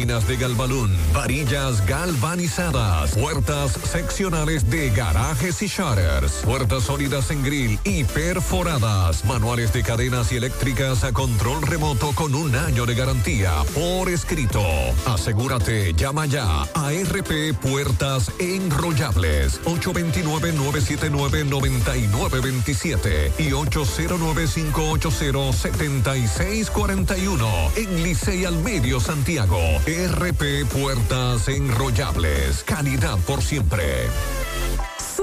láminas de Galbalún, varillas galvanizadas, puertas seccionales de garajes y shutters, puertas sólidas en grill y perforadas, manuales de cadenas y eléctricas a control remoto con un año de garantía por escrito. Asegúrate, llama ya a RP Puertas Enrollables 829-979-9927 y 809-580-7641 en Licey al Medio Santiago. RP Puertas Enrollables. Calidad por siempre.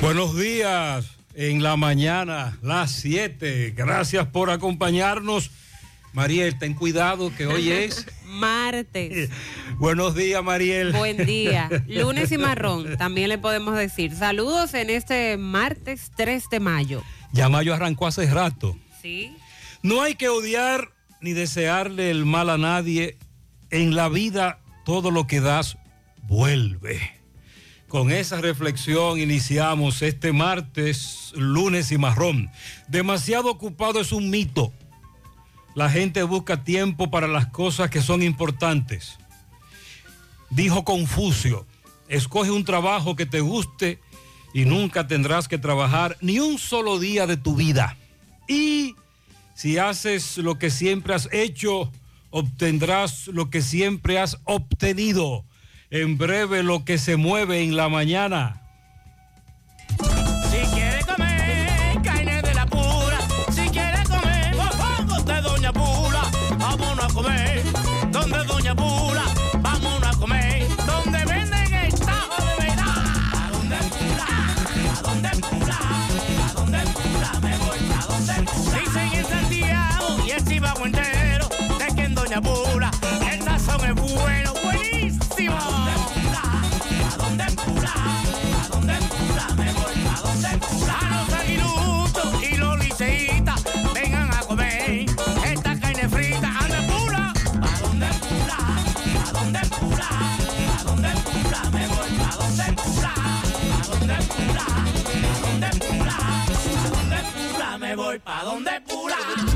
Buenos días en la mañana, las 7. Gracias por acompañarnos. Mariel, ten cuidado que hoy es martes. Buenos días, Mariel. Buen día. Lunes y marrón, también le podemos decir. Saludos en este martes 3 de mayo. Ya mayo arrancó hace rato. Sí. No hay que odiar ni desearle el mal a nadie. En la vida todo lo que das vuelve. Con esa reflexión iniciamos este martes, lunes y marrón. Demasiado ocupado es un mito. La gente busca tiempo para las cosas que son importantes. Dijo Confucio, escoge un trabajo que te guste y nunca tendrás que trabajar ni un solo día de tu vida. Y si haces lo que siempre has hecho, obtendrás lo que siempre has obtenido en breve lo que se mueve en la mañana. Voy pa' donde pura.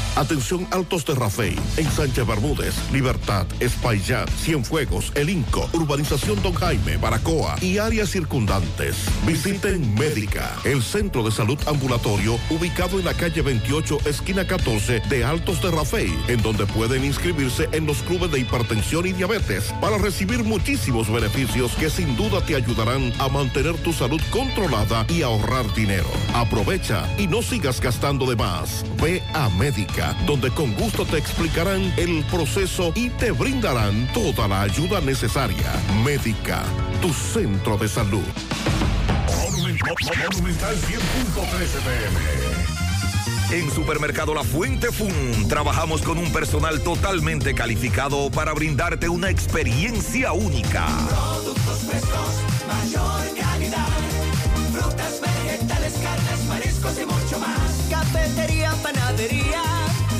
Atención Altos de Rafey, en Sánchez Bermúdez, Libertad, Espaillat, Cienfuegos, El Inco, Urbanización Don Jaime, Baracoa y áreas circundantes. Visiten Médica, el centro de salud ambulatorio ubicado en la calle 28, esquina 14 de Altos de Rafey, en donde pueden inscribirse en los clubes de hipertensión y diabetes para recibir muchísimos beneficios que sin duda te ayudarán a mantener tu salud controlada y ahorrar dinero. Aprovecha y no sigas gastando de más. Ve a Médica donde con gusto te explicarán el proceso y te brindarán toda la ayuda necesaria. Médica, tu centro de salud. Monumental 100.13 pm. En Supermercado La Fuente Fun trabajamos con un personal totalmente calificado para brindarte una experiencia única. Productos frescos, mayor calidad. Frutas, vegetales, carnes, mariscos y mucho más. Cafetería, panadería.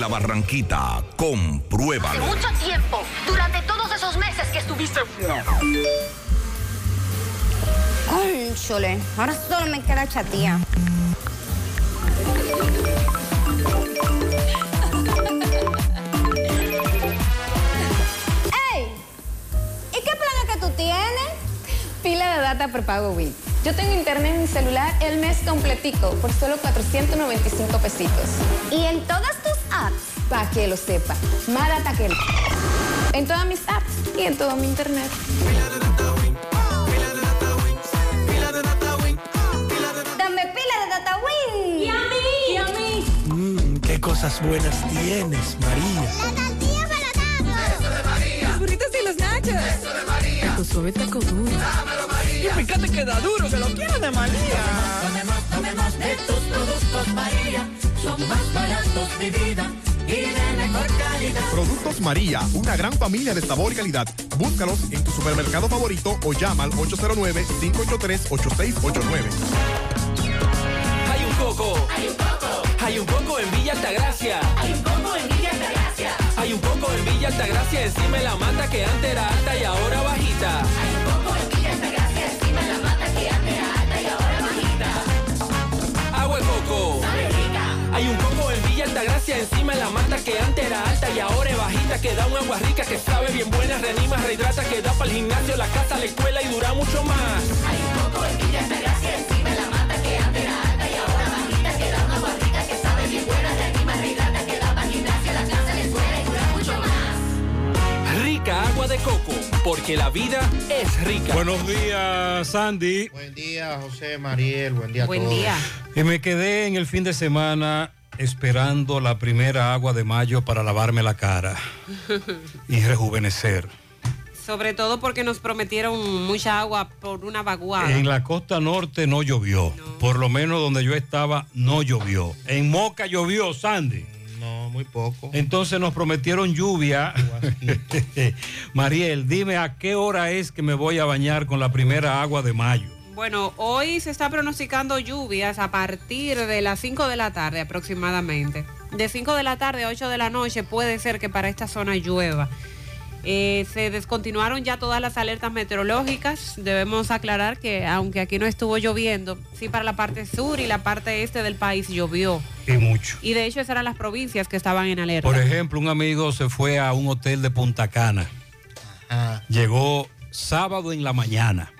En la Barranquita, compruébalo. Mucho tiempo, durante todos esos meses que estuviste. Ay, chole, ahora solo me queda chatía. ¡Ey! ¿Y qué plan es que tú tienes? Pila de data prepago Wii. Yo tengo internet en mi celular el mes completico por solo 495 pesitos. ¿Y en todas apps? Para que lo sepa. Más data que... En todas mis apps y en todo mi internet. Dame pila de data Win. ¿Y a mí? ¿Y a mí? Mmm, qué cosas buenas tienes, María. La tortilla para Eso de María. Los burritos y los nachos. Eso de María. Tu suave taco duro. Dámelo, María. Y fíjate que da duro, que lo quiero de María. Tomemos, tomemos de tus productos, María. Son más baratos de vida y de mejor calidad. Productos María, una gran familia de sabor y calidad. Búscalos en tu supermercado favorito o llama al 809-583-8689. Hay un coco. Hay un coco. Hay un coco en Villa Altagracia. Hay un coco en Villa Altagracia. Hay un coco en Villa Altagracia encima la mata que antes era alta y ahora bajita. Hay Hay un coco en Villa Altagracia encima de la mata que antes era alta y ahora es bajita. que da un agua rica que sabe bien buena, reanima, rehidrata, que da para el gimnasio, la casa, la escuela y dura mucho más. Hay un coco en Villa Altagracia, encima Rica agua de coco, porque la vida es rica. Buenos días, Sandy. Buen día, José Mariel. Buen día a todos. Y me quedé en el fin de semana esperando la primera agua de mayo para lavarme la cara y rejuvenecer. Sobre todo porque nos prometieron mucha agua por una vaguada. En la costa norte no llovió. Por lo menos donde yo estaba no llovió. En Moca llovió, Sandy. No, muy poco. Entonces nos prometieron lluvia. Mariel, dime a qué hora es que me voy a bañar con la primera agua de mayo. Bueno, hoy se está pronosticando lluvias a partir de las 5 de la tarde aproximadamente. De 5 de la tarde a 8 de la noche puede ser que para esta zona llueva. Eh, se descontinuaron ya todas las alertas meteorológicas. Debemos aclarar que aunque aquí no estuvo lloviendo, sí para la parte sur y la parte este del país llovió. Y mucho. Y de hecho esas eran las provincias que estaban en alerta. Por ejemplo, un amigo se fue a un hotel de Punta Cana. Llegó sábado en la mañana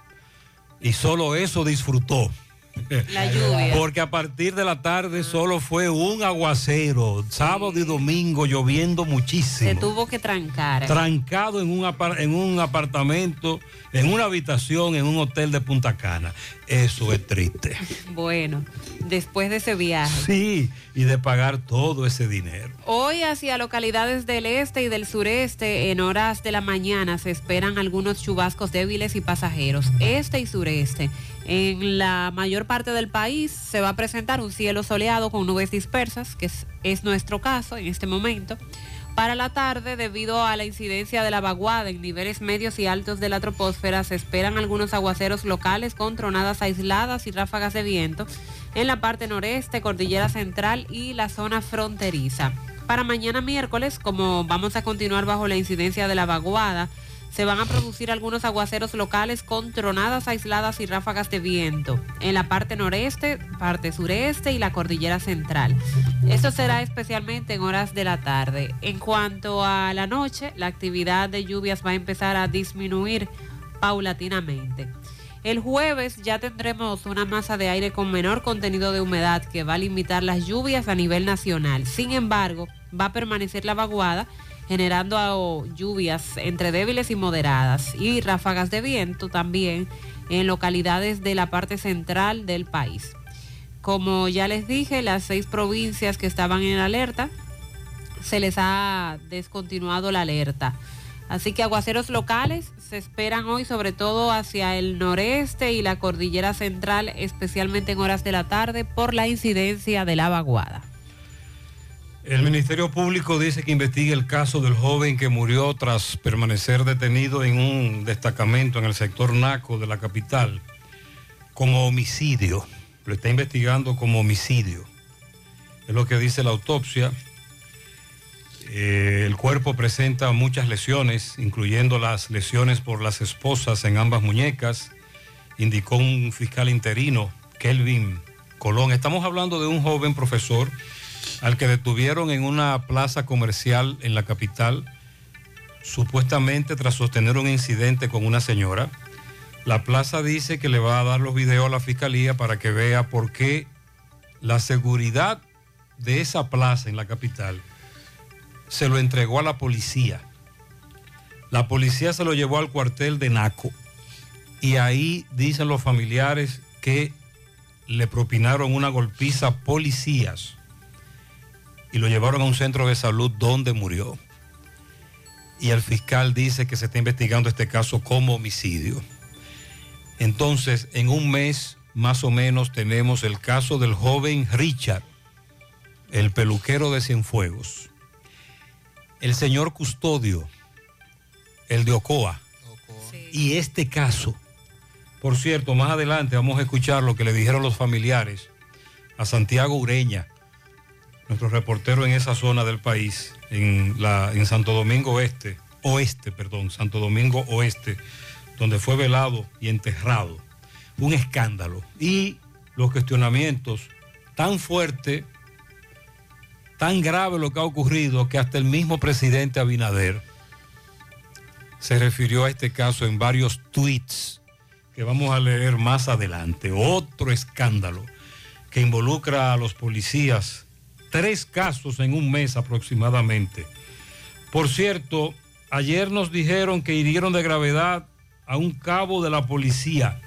y solo eso disfrutó. La lluvia. Porque a partir de la tarde solo fue un aguacero, sábado y domingo lloviendo Se muchísimo. tuvo que trancar. Trancado en un, apar- en un apartamento, en una habitación, en un hotel de Punta Cana. Eso es triste. Bueno, después de ese viaje. Sí, y de pagar todo ese dinero. Hoy hacia localidades del este y del sureste en horas de la mañana se esperan algunos chubascos débiles y pasajeros. Este y sureste. En la mayor parte del país se va a presentar un cielo soleado con nubes dispersas, que es, es nuestro caso en este momento. Para la tarde, debido a la incidencia de la vaguada en niveles medios y altos de la troposfera, se esperan algunos aguaceros locales con tronadas aisladas y ráfagas de viento en la parte noreste, cordillera central y la zona fronteriza. Para mañana miércoles, como vamos a continuar bajo la incidencia de la vaguada, se van a producir algunos aguaceros locales con tronadas aisladas y ráfagas de viento en la parte noreste, parte sureste y la cordillera central. Esto será especialmente en horas de la tarde. En cuanto a la noche, la actividad de lluvias va a empezar a disminuir paulatinamente. El jueves ya tendremos una masa de aire con menor contenido de humedad que va a limitar las lluvias a nivel nacional. Sin embargo, va a permanecer la vaguada generando lluvias entre débiles y moderadas y ráfagas de viento también en localidades de la parte central del país. Como ya les dije, las seis provincias que estaban en alerta, se les ha descontinuado la alerta. Así que aguaceros locales se esperan hoy sobre todo hacia el noreste y la cordillera central, especialmente en horas de la tarde por la incidencia de la vaguada. El Ministerio Público dice que investiga el caso del joven que murió tras permanecer detenido en un destacamento en el sector Naco de la capital como homicidio. Lo está investigando como homicidio. Es lo que dice la autopsia. Eh, el cuerpo presenta muchas lesiones, incluyendo las lesiones por las esposas en ambas muñecas, indicó un fiscal interino, Kelvin Colón. Estamos hablando de un joven profesor al que detuvieron en una plaza comercial en la capital, supuestamente tras sostener un incidente con una señora. La plaza dice que le va a dar los videos a la fiscalía para que vea por qué la seguridad de esa plaza en la capital se lo entregó a la policía. La policía se lo llevó al cuartel de Naco y ahí dicen los familiares que le propinaron una golpiza policías y lo llevaron a un centro de salud donde murió. Y el fiscal dice que se está investigando este caso como homicidio. Entonces, en un mes más o menos tenemos el caso del joven Richard, el peluquero de Cienfuegos. El señor Custodio, el de Ocoa. Y este caso, por cierto, más adelante vamos a escuchar lo que le dijeron los familiares a Santiago Ureña, nuestro reportero en esa zona del país, en Santo Domingo Oeste, Oeste, perdón, Santo Domingo Oeste, donde fue velado y enterrado. Un escándalo. Y los cuestionamientos tan fuertes tan grave lo que ha ocurrido que hasta el mismo presidente Abinader se refirió a este caso en varios tweets que vamos a leer más adelante. Otro escándalo que involucra a los policías. Tres casos en un mes aproximadamente. Por cierto, ayer nos dijeron que hirieron de gravedad a un cabo de la policía.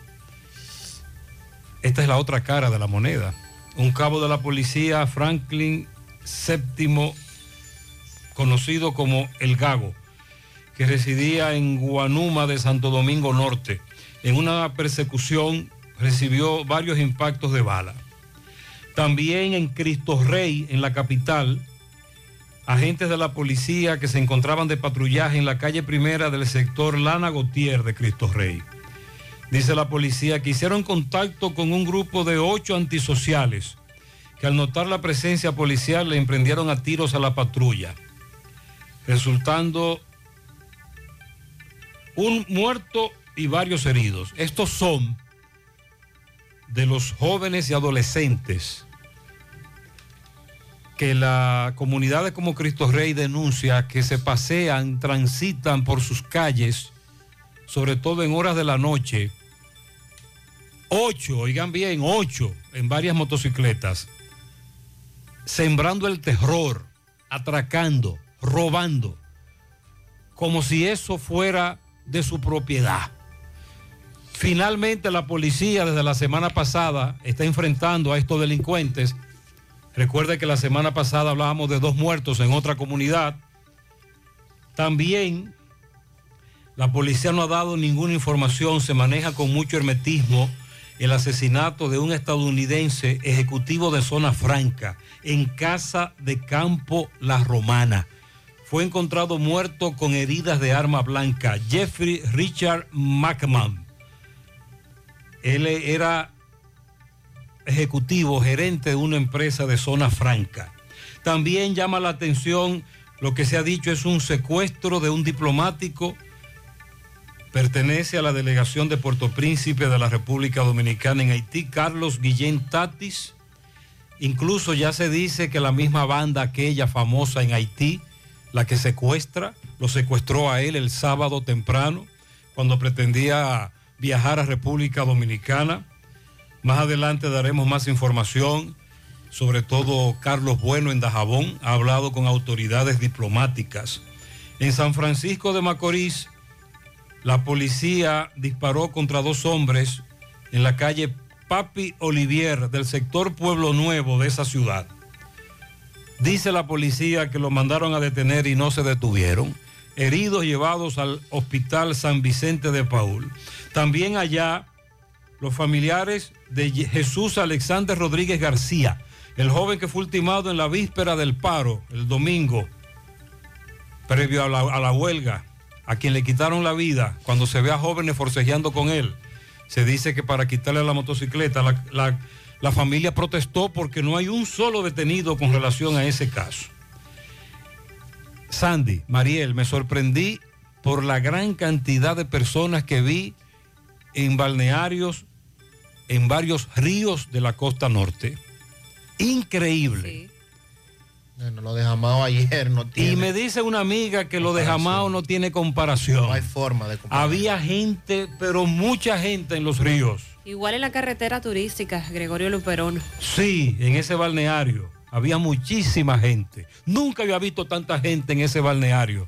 Esta es la otra cara de la moneda. Un cabo de la policía, Franklin VII, conocido como El Gago, que residía en Guanuma de Santo Domingo Norte. En una persecución recibió varios impactos de bala. También en Cristo Rey, en la capital, agentes de la policía que se encontraban de patrullaje en la calle primera del sector Lana Gautier de Cristo Rey. Dice la policía que hicieron contacto con un grupo de ocho antisociales que al notar la presencia policial le emprendieron a tiros a la patrulla, resultando un muerto y varios heridos. Estos son de los jóvenes y adolescentes que la comunidad de como Cristo Rey denuncia que se pasean, transitan por sus calles, sobre todo en horas de la noche. Ocho, oigan bien, ocho en varias motocicletas, sembrando el terror, atracando, robando, como si eso fuera de su propiedad. Finalmente la policía desde la semana pasada está enfrentando a estos delincuentes. Recuerde que la semana pasada hablábamos de dos muertos en otra comunidad. También la policía no ha dado ninguna información, se maneja con mucho hermetismo el asesinato de un estadounidense ejecutivo de zona franca en casa de campo La Romana. Fue encontrado muerto con heridas de arma blanca. Jeffrey Richard McMahon. Él era ejecutivo, gerente de una empresa de zona franca. También llama la atención lo que se ha dicho es un secuestro de un diplomático. Pertenece a la delegación de Puerto Príncipe de la República Dominicana en Haití, Carlos Guillén Tatis. Incluso ya se dice que la misma banda aquella famosa en Haití, la que secuestra, lo secuestró a él el sábado temprano, cuando pretendía viajar a República Dominicana. Más adelante daremos más información, sobre todo Carlos Bueno en Dajabón ha hablado con autoridades diplomáticas. En San Francisco de Macorís, la policía disparó contra dos hombres en la calle Papi Olivier del sector Pueblo Nuevo de esa ciudad. Dice la policía que lo mandaron a detener y no se detuvieron. Heridos llevados al hospital San Vicente de Paul. También allá los familiares de Jesús Alexander Rodríguez García, el joven que fue ultimado en la víspera del paro, el domingo, previo a la, huelga, a quien le quitaron la vida cuando se ve a jóvenes forcejeando con él. Se dice que para quitarle la motocicleta, la, la- la familia protestó porque no hay un solo detenido con relación a ese caso. Sandy, Mariel, me sorprendí por la gran cantidad de personas que vi en balnearios, en varios ríos de la costa norte. Increíble. Bueno, lo de Jamao ayer no tiene. Y me dice una amiga que lo de Jamao no tiene comparación. No hay forma de comparar. Había gente, pero mucha gente en los ríos. Igual en la carretera turística, Gregorio Luperón. Sí, en ese balneario. Había muchísima gente. Nunca había visto tanta gente en ese balneario,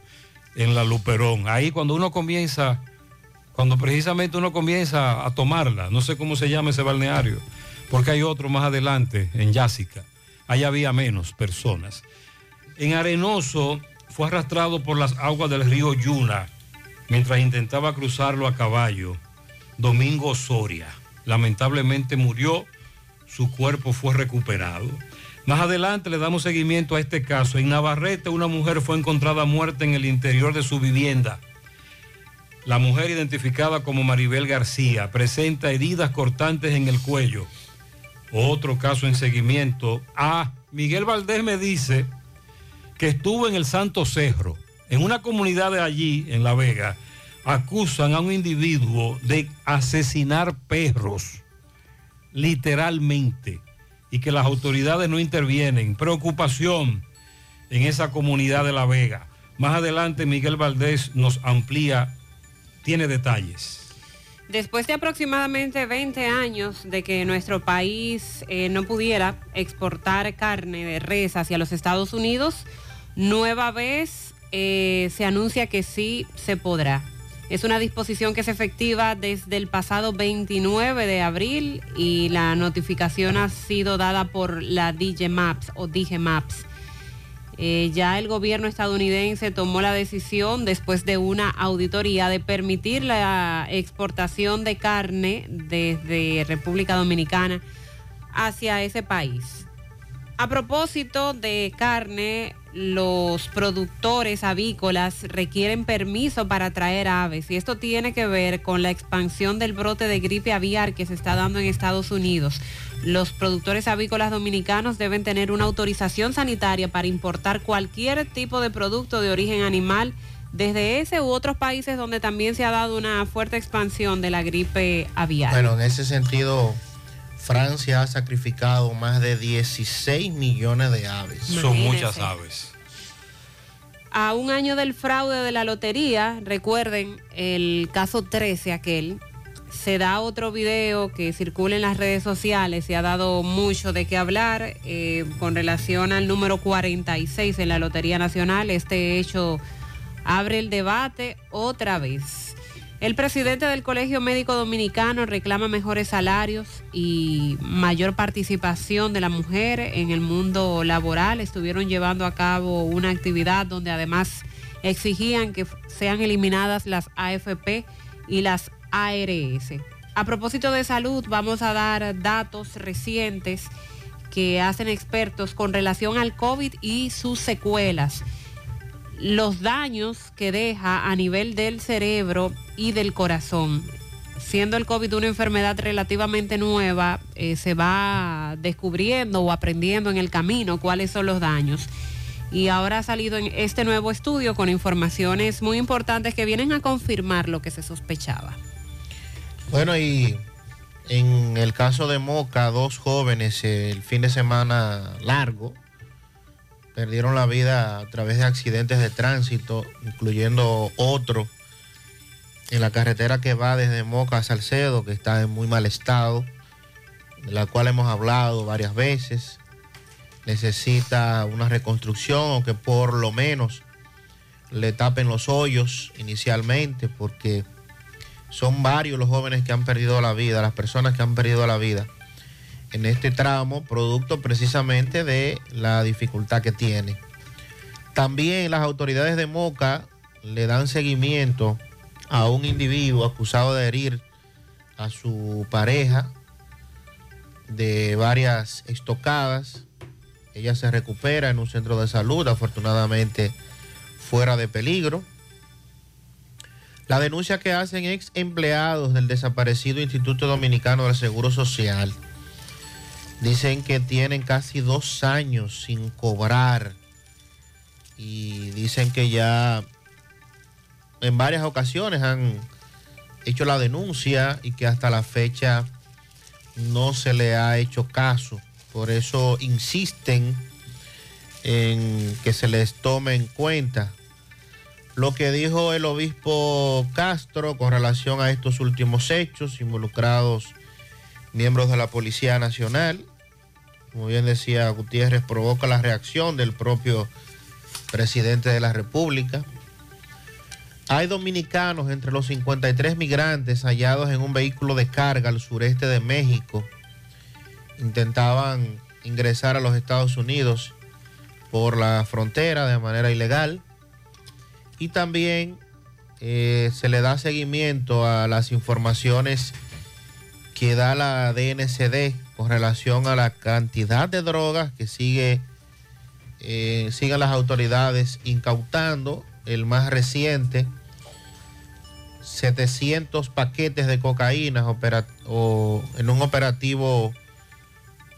en la Luperón. Ahí cuando uno comienza, cuando precisamente uno comienza a tomarla, no sé cómo se llama ese balneario, porque hay otro más adelante, en Yásica. Ahí había menos personas. En Arenoso fue arrastrado por las aguas del río Yuna mientras intentaba cruzarlo a caballo. Domingo Soria. Lamentablemente murió, su cuerpo fue recuperado. Más adelante le damos seguimiento a este caso. En Navarrete una mujer fue encontrada muerta en el interior de su vivienda. La mujer identificada como Maribel García presenta heridas cortantes en el cuello. Otro caso en seguimiento. Ah, Miguel Valdés me dice que estuvo en el Santo Cerro, en una comunidad de allí, en La Vega, acusan a un individuo de asesinar perros, literalmente, y que las autoridades no intervienen. Preocupación en esa comunidad de La Vega. Más adelante Miguel Valdés nos amplía, tiene detalles. Después de aproximadamente 20 años de que nuestro país eh, no pudiera exportar carne de res hacia los Estados Unidos, nueva vez eh, se anuncia que sí se podrá. Es una disposición que es efectiva desde el pasado 29 de abril y la notificación ha sido dada por la DJ Maps o DG Maps. Eh, ya el gobierno estadounidense tomó la decisión después de una auditoría de permitir la exportación de carne desde República Dominicana hacia ese país. A propósito de carne, los productores avícolas requieren permiso para traer aves y esto tiene que ver con la expansión del brote de gripe aviar que se está dando en Estados Unidos. Los productores avícolas dominicanos deben tener una autorización sanitaria para importar cualquier tipo de producto de origen animal desde ese u otros países donde también se ha dado una fuerte expansión de la gripe aviar. Bueno, en ese sentido, Francia ha sacrificado más de 16 millones de aves. Son muchas aves. a un año del fraude de la lotería, recuerden el caso 13 aquel, se da otro video que circula en las redes sociales y ha dado mucho de qué hablar eh, con relación al número 46 en la Lotería Nacional. Este hecho abre el debate otra vez. El presidente del Colegio Médico Dominicano reclama mejores salarios y mayor participación de la mujer en el mundo laboral. Estuvieron llevando a cabo una actividad donde además exigían que sean eliminadas las AFP y las ARS. A propósito de salud, vamos a dar datos recientes que hacen expertos con relación al COVID y sus secuelas los daños que deja a nivel del cerebro y del corazón. Siendo el COVID una enfermedad relativamente nueva, eh, se va descubriendo o aprendiendo en el camino cuáles son los daños. Y ahora ha salido en este nuevo estudio con informaciones muy importantes que vienen a confirmar lo que se sospechaba. Bueno, y en el caso de Moca, dos jóvenes el fin de semana largo perdieron la vida a través de accidentes de tránsito, incluyendo otro en la carretera que va desde Moca a Salcedo, que está en muy mal estado, de la cual hemos hablado varias veces. Necesita una reconstrucción o que por lo menos le tapen los hoyos inicialmente, porque son varios los jóvenes que han perdido la vida, las personas que han perdido la vida en este tramo, producto precisamente de la dificultad que tiene. También las autoridades de Moca le dan seguimiento a un individuo acusado de herir a su pareja de varias estocadas. Ella se recupera en un centro de salud, afortunadamente fuera de peligro. La denuncia que hacen ex empleados del desaparecido Instituto Dominicano del Seguro Social Dicen que tienen casi dos años sin cobrar y dicen que ya en varias ocasiones han hecho la denuncia y que hasta la fecha no se le ha hecho caso. Por eso insisten en que se les tome en cuenta lo que dijo el obispo Castro con relación a estos últimos hechos involucrados miembros de la Policía Nacional. Como bien decía Gutiérrez, provoca la reacción del propio presidente de la República. Hay dominicanos entre los 53 migrantes hallados en un vehículo de carga al sureste de México. Intentaban ingresar a los Estados Unidos por la frontera de manera ilegal. Y también eh, se le da seguimiento a las informaciones que da la DNCD con relación a la cantidad de drogas que sigue eh, siguen las autoridades incautando. El más reciente, 700 paquetes de cocaína en un operativo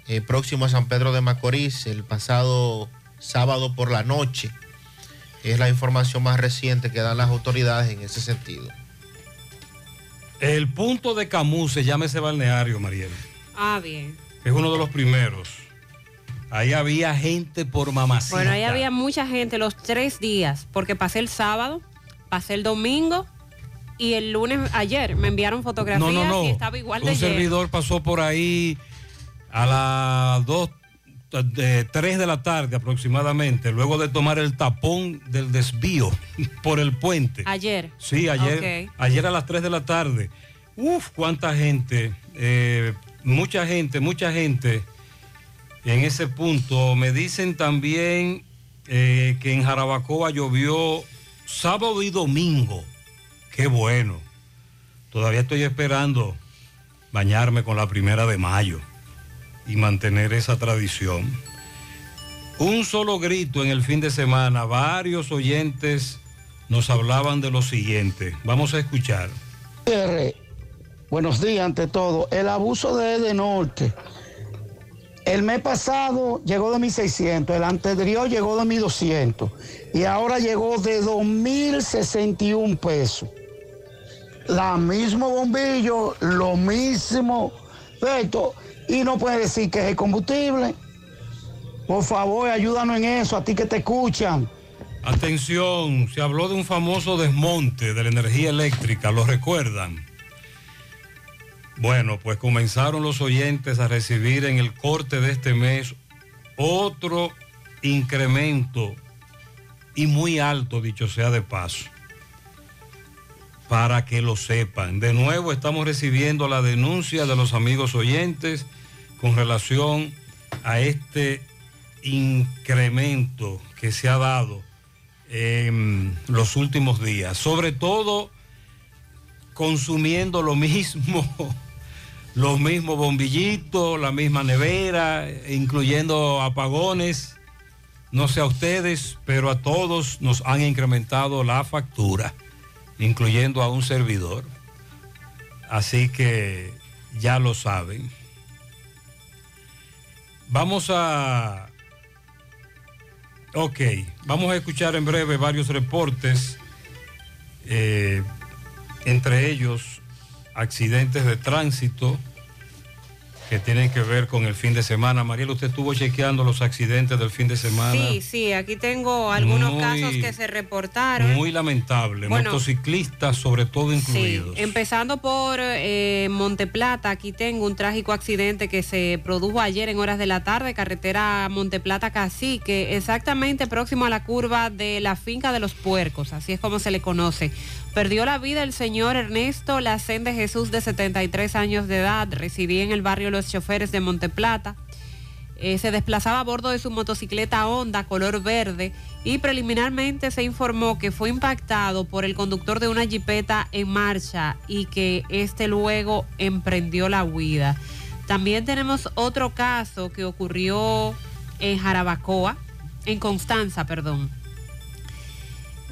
eh, próximo a San Pedro de Macorís el pasado sábado por la noche. Es la información más reciente que dan las autoridades en ese sentido. El punto de Camus se llama ese balneario, Mariel. Ah, bien. Es uno de los primeros. Ahí había gente por mamacita. Bueno, ahí había mucha gente los tres días, porque pasé el sábado, pasé el domingo y el lunes ayer me enviaron fotografías No, no, no. y estaba igual de Un lleno. servidor pasó por ahí a las 2, de 3 de la tarde aproximadamente, luego de tomar el tapón del desvío por el puente. Ayer. Sí, ayer, ayer a las 3 de la tarde. Uf, cuánta gente, eh, mucha gente, mucha gente en ese punto. Me dicen también eh, que en Jarabacoa llovió sábado y domingo. Qué bueno. Todavía estoy esperando bañarme con la primera de mayo y mantener esa tradición. Un solo grito en el fin de semana. Varios oyentes nos hablaban de lo siguiente. Vamos a escuchar. Buenos días ante todo. El abuso de de Norte. El mes pasado llegó de 1.600, el anterior llegó de 1.200 y ahora llegó de 2.061 pesos. La mismo bombillo, lo mismo esto, y no puede decir que es el combustible. Por favor, ayúdanos en eso, a ti que te escuchan. Atención, se habló de un famoso desmonte de la energía eléctrica, ¿lo recuerdan? Bueno, pues comenzaron los oyentes a recibir en el corte de este mes otro incremento y muy alto, dicho sea de paso, para que lo sepan. De nuevo estamos recibiendo la denuncia de los amigos oyentes con relación a este incremento que se ha dado en los últimos días, sobre todo consumiendo lo mismo, los mismos bombillitos, la misma nevera, incluyendo apagones. No sé a ustedes, pero a todos nos han incrementado la factura, incluyendo a un servidor. Así que ya lo saben. Vamos a... Ok, vamos a escuchar en breve varios reportes, eh, entre ellos accidentes de tránsito que tienen que ver con el fin de semana. Mariela, usted estuvo chequeando los accidentes del fin de semana. Sí, sí, aquí tengo algunos Muy- casos que se reportaron. Muy lamentable, Bueno, motociclistas sobre todo Sí, incluidos. empezando por eh, Monteplata, aquí tengo un trágico accidente que se produjo ayer en horas de la tarde, carretera Monteplata Cacique, exactamente próximo a la curva de la finca de los puercos, así es como se le conoce. Perdió la vida el señor Ernesto Lacén de Jesús de 73 años de edad, residía en el barrio Los Choferes de Monteplata. Eh, se desplazaba a bordo de su motocicleta Honda color verde y preliminarmente se informó que fue impactado por el conductor de una jipeta en marcha y que este luego emprendió la huida. También tenemos otro caso que ocurrió en Jarabacoa, en Constanza, perdón.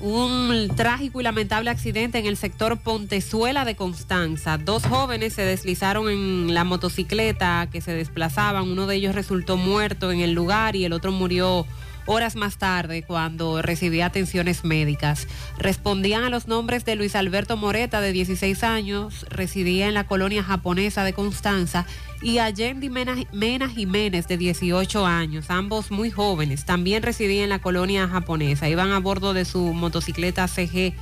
Un trágico y lamentable accidente en el sector Pontezuela de Constanza. Dos jóvenes se deslizaron en la motocicleta que se desplazaban. Uno de ellos resultó muerto en el lugar y el otro murió horas más tarde cuando recibía atenciones médicas. Respondían a los nombres de Luis Alberto Moreta, de 16 años, residía en la colonia japonesa de Constanza, y Allende Mena, Jiménez, de 18 años, ambos muy jóvenes, también residía en la colonia japonesa. Iban a bordo de su motocicleta CG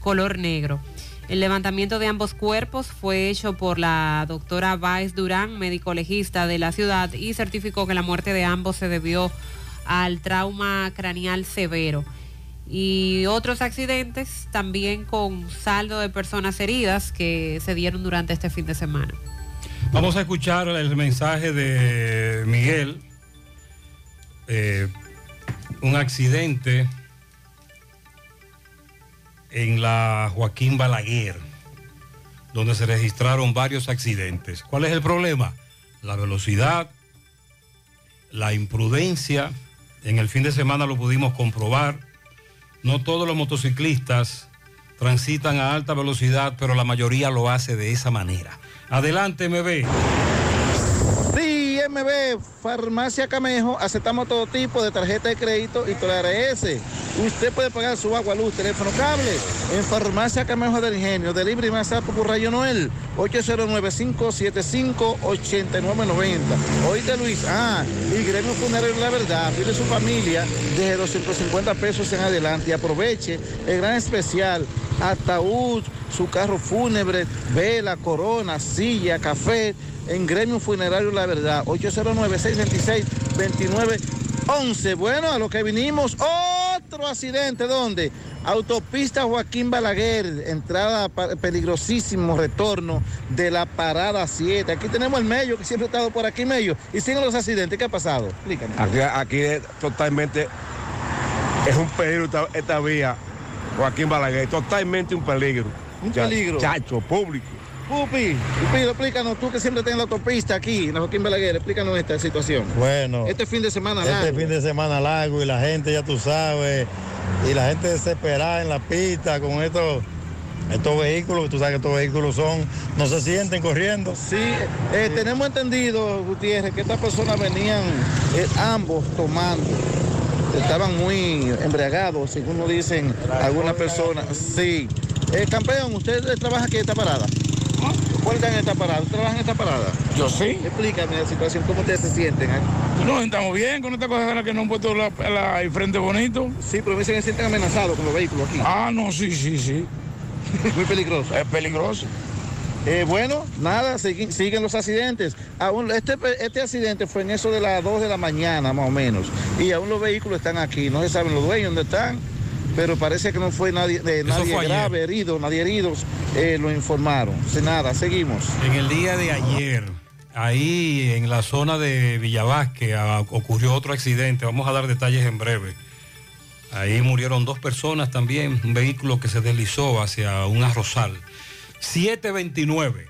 color negro. El levantamiento de ambos cuerpos fue hecho por la doctora Baez Durán, médico legista de la ciudad, y certificó que la muerte de ambos se debió al trauma craneal severo. Y otros accidentes también con saldo de personas heridas que se dieron durante este fin de semana. Vamos a escuchar el mensaje de Miguel. Eh, un accidente en la Joaquín Balaguer, donde se registraron varios accidentes. ¿Cuál es el problema? La velocidad, la imprudencia. En el fin de semana lo pudimos comprobar. No todos los motociclistas transitan a alta velocidad, pero la mayoría lo hace de esa manera. Adelante, MB. IMB Farmacia Camejo aceptamos todo tipo de tarjeta de crédito y ese. Usted puede pagar su agua, luz, teléfono, cable en Farmacia Camejo del Ingenio. Delivery más por Rayo Noel 809-575-8990. Oíste Luis, ah, y Gremio Funerario La Verdad, pide su familia desde 250 pesos en adelante y aproveche el gran especial, ataúd, su carro fúnebre, vela, corona, silla, café, en Gremio Funerario La Verdad, 809-626-2911. Bueno, a lo que vinimos, otro accidente, ¿dónde? Autopista Joaquín Balaguer, entrada peligrosísimo retorno de la parada 7. Aquí tenemos el medio que siempre ha estado por aquí, medio. Y siguen los accidentes, ¿qué ha pasado? Explícame. Aquí, es totalmente es un peligro esta vía, Joaquín Balaguer, totalmente un peligro. Un Ya- peligro. Chacho, público. Pupi, Pupi, explícanos, tú que siempre tienes la autopista aquí, en la Joaquín Balaguer, explícanos esta situación. Bueno, Este fin de semana este largo. fin de semana largo y la gente, ya tú sabes, y la gente desesperada en la pista con estos, estos vehículos, tú sabes que estos vehículos son, no se sienten corriendo. Sí, eh, tenemos entendido, Gutiérrez, que estas personas venían eh, ambos tomando. Estaban muy embriagados, según nos dicen algunas personas. Sí. Eh, campeón, ¿usted eh, trabaja aquí en esta parada? ¿Cuál está en esta parada? ¿Usted trabaja en esta parada? Yo sí. Explícame la situación, ¿cómo ustedes se sienten? eh? No, estamos bien con esta cosa de la que no han puesto la, la- el frente bonito. Sí, pero me dicen que se sienten amenazados con los vehículos aquí. Ah, no, sí, sí, sí. Muy peligroso. Es peligroso. Eh, bueno, nada, siguen los accidentes. Aún este, este accidente fue en eso de las 2 de la mañana, más o menos. Y aún los vehículos están aquí. No se saben los dueños dónde están. Pero parece que no fue nadie, eh, nadie fue ayer. grave, herido, nadie heridos. eh, lo informaron. Sin nada, seguimos. En el día de ayer, ahí en la zona de Villavasque ah, ocurrió otro accidente. Vamos a dar detalles en breve. Ahí murieron dos personas también, un vehículo que se deslizó hacia un arrozal. 729.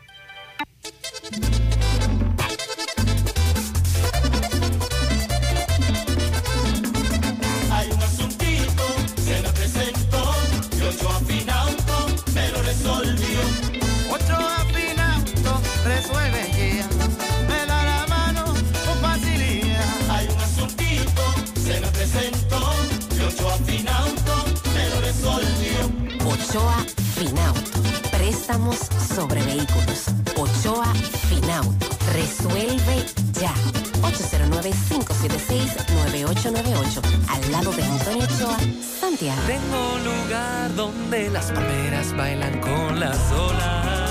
Ochoa Finauto. Préstamos sobre vehículos. Ochoa Finauto. Resuelve ya. 809-576-9898. Al lado de Antonio Ochoa, Santiago. Tengo lugar donde las palmeras bailan con las olas.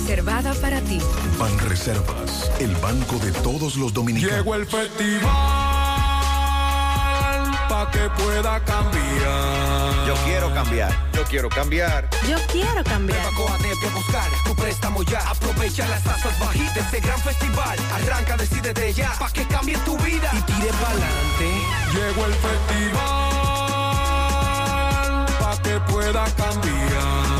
Reservada para ti. Ban Reservas, el banco de todos los dominicanos. Llegó el festival pa' que pueda cambiar. Yo quiero cambiar. Yo quiero cambiar. Yo quiero cambiar. Coatec a buscar tu préstamo ya. Aprovecha las tasas bajitas de este gran festival. Arranca, decídete ya, pa' que cambie tu vida y tire pa'lante. Llegó el festival pa' que pueda cambiar.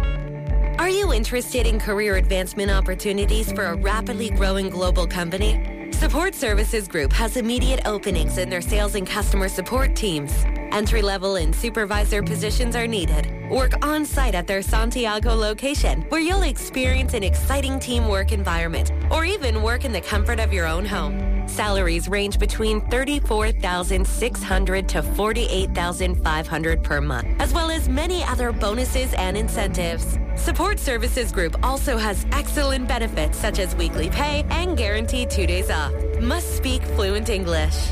Are you interested in career advancement opportunities for a rapidly growing global company? Support Services Group has immediate openings in their sales and customer support teams. Entry level and supervisor positions are needed. Work on site at their Santiago location, where you'll experience an exciting teamwork environment, or even work in the comfort of your own home. Salaries range between 34,600 to 48,500 per month, as well as many other bonuses and incentives. Support Services Group also has excellent benefits such as weekly pay and guaranteed two days off. Must speak fluent English.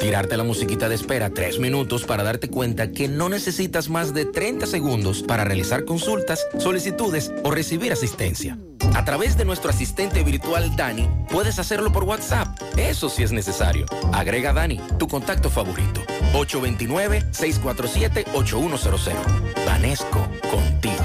tirarte la musiquita de espera tres minutos para darte cuenta que no necesitas más de 30 segundos para realizar consultas, solicitudes o recibir asistencia. A través de nuestro asistente virtual Dani, puedes hacerlo por WhatsApp. Eso sí es necesario. Agrega Dani, tu contacto favorito. 829-647-8100. Vanesco, contigo.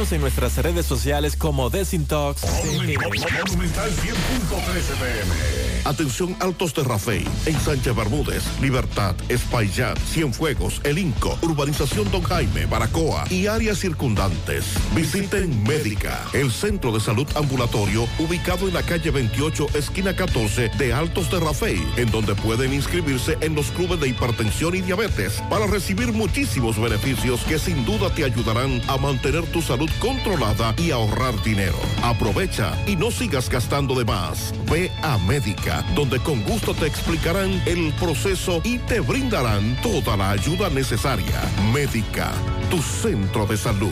en nuestras redes sociales como Desintox. Monumental 100.13 pm. Atención Altos de Rafey, en Sánchez Bermúdez, Libertad, Espaillat, Cienfuegos, El Inco, Urbanización Don Jaime, Baracoa y áreas circundantes. Visiten Médica, el centro de salud ambulatorio ubicado en la calle 28, esquina 14 de Altos de Rafey, en donde pueden inscribirse en los clubes de hipertensión y diabetes para recibir muchísimos beneficios que sin duda te ayudarán a mantener tu salud controlada y ahorrar dinero. Aprovecha y no sigas gastando de más. Ve a Médica, donde con gusto te explicarán el proceso y te brindarán toda la ayuda necesaria. Médica, tu centro de salud.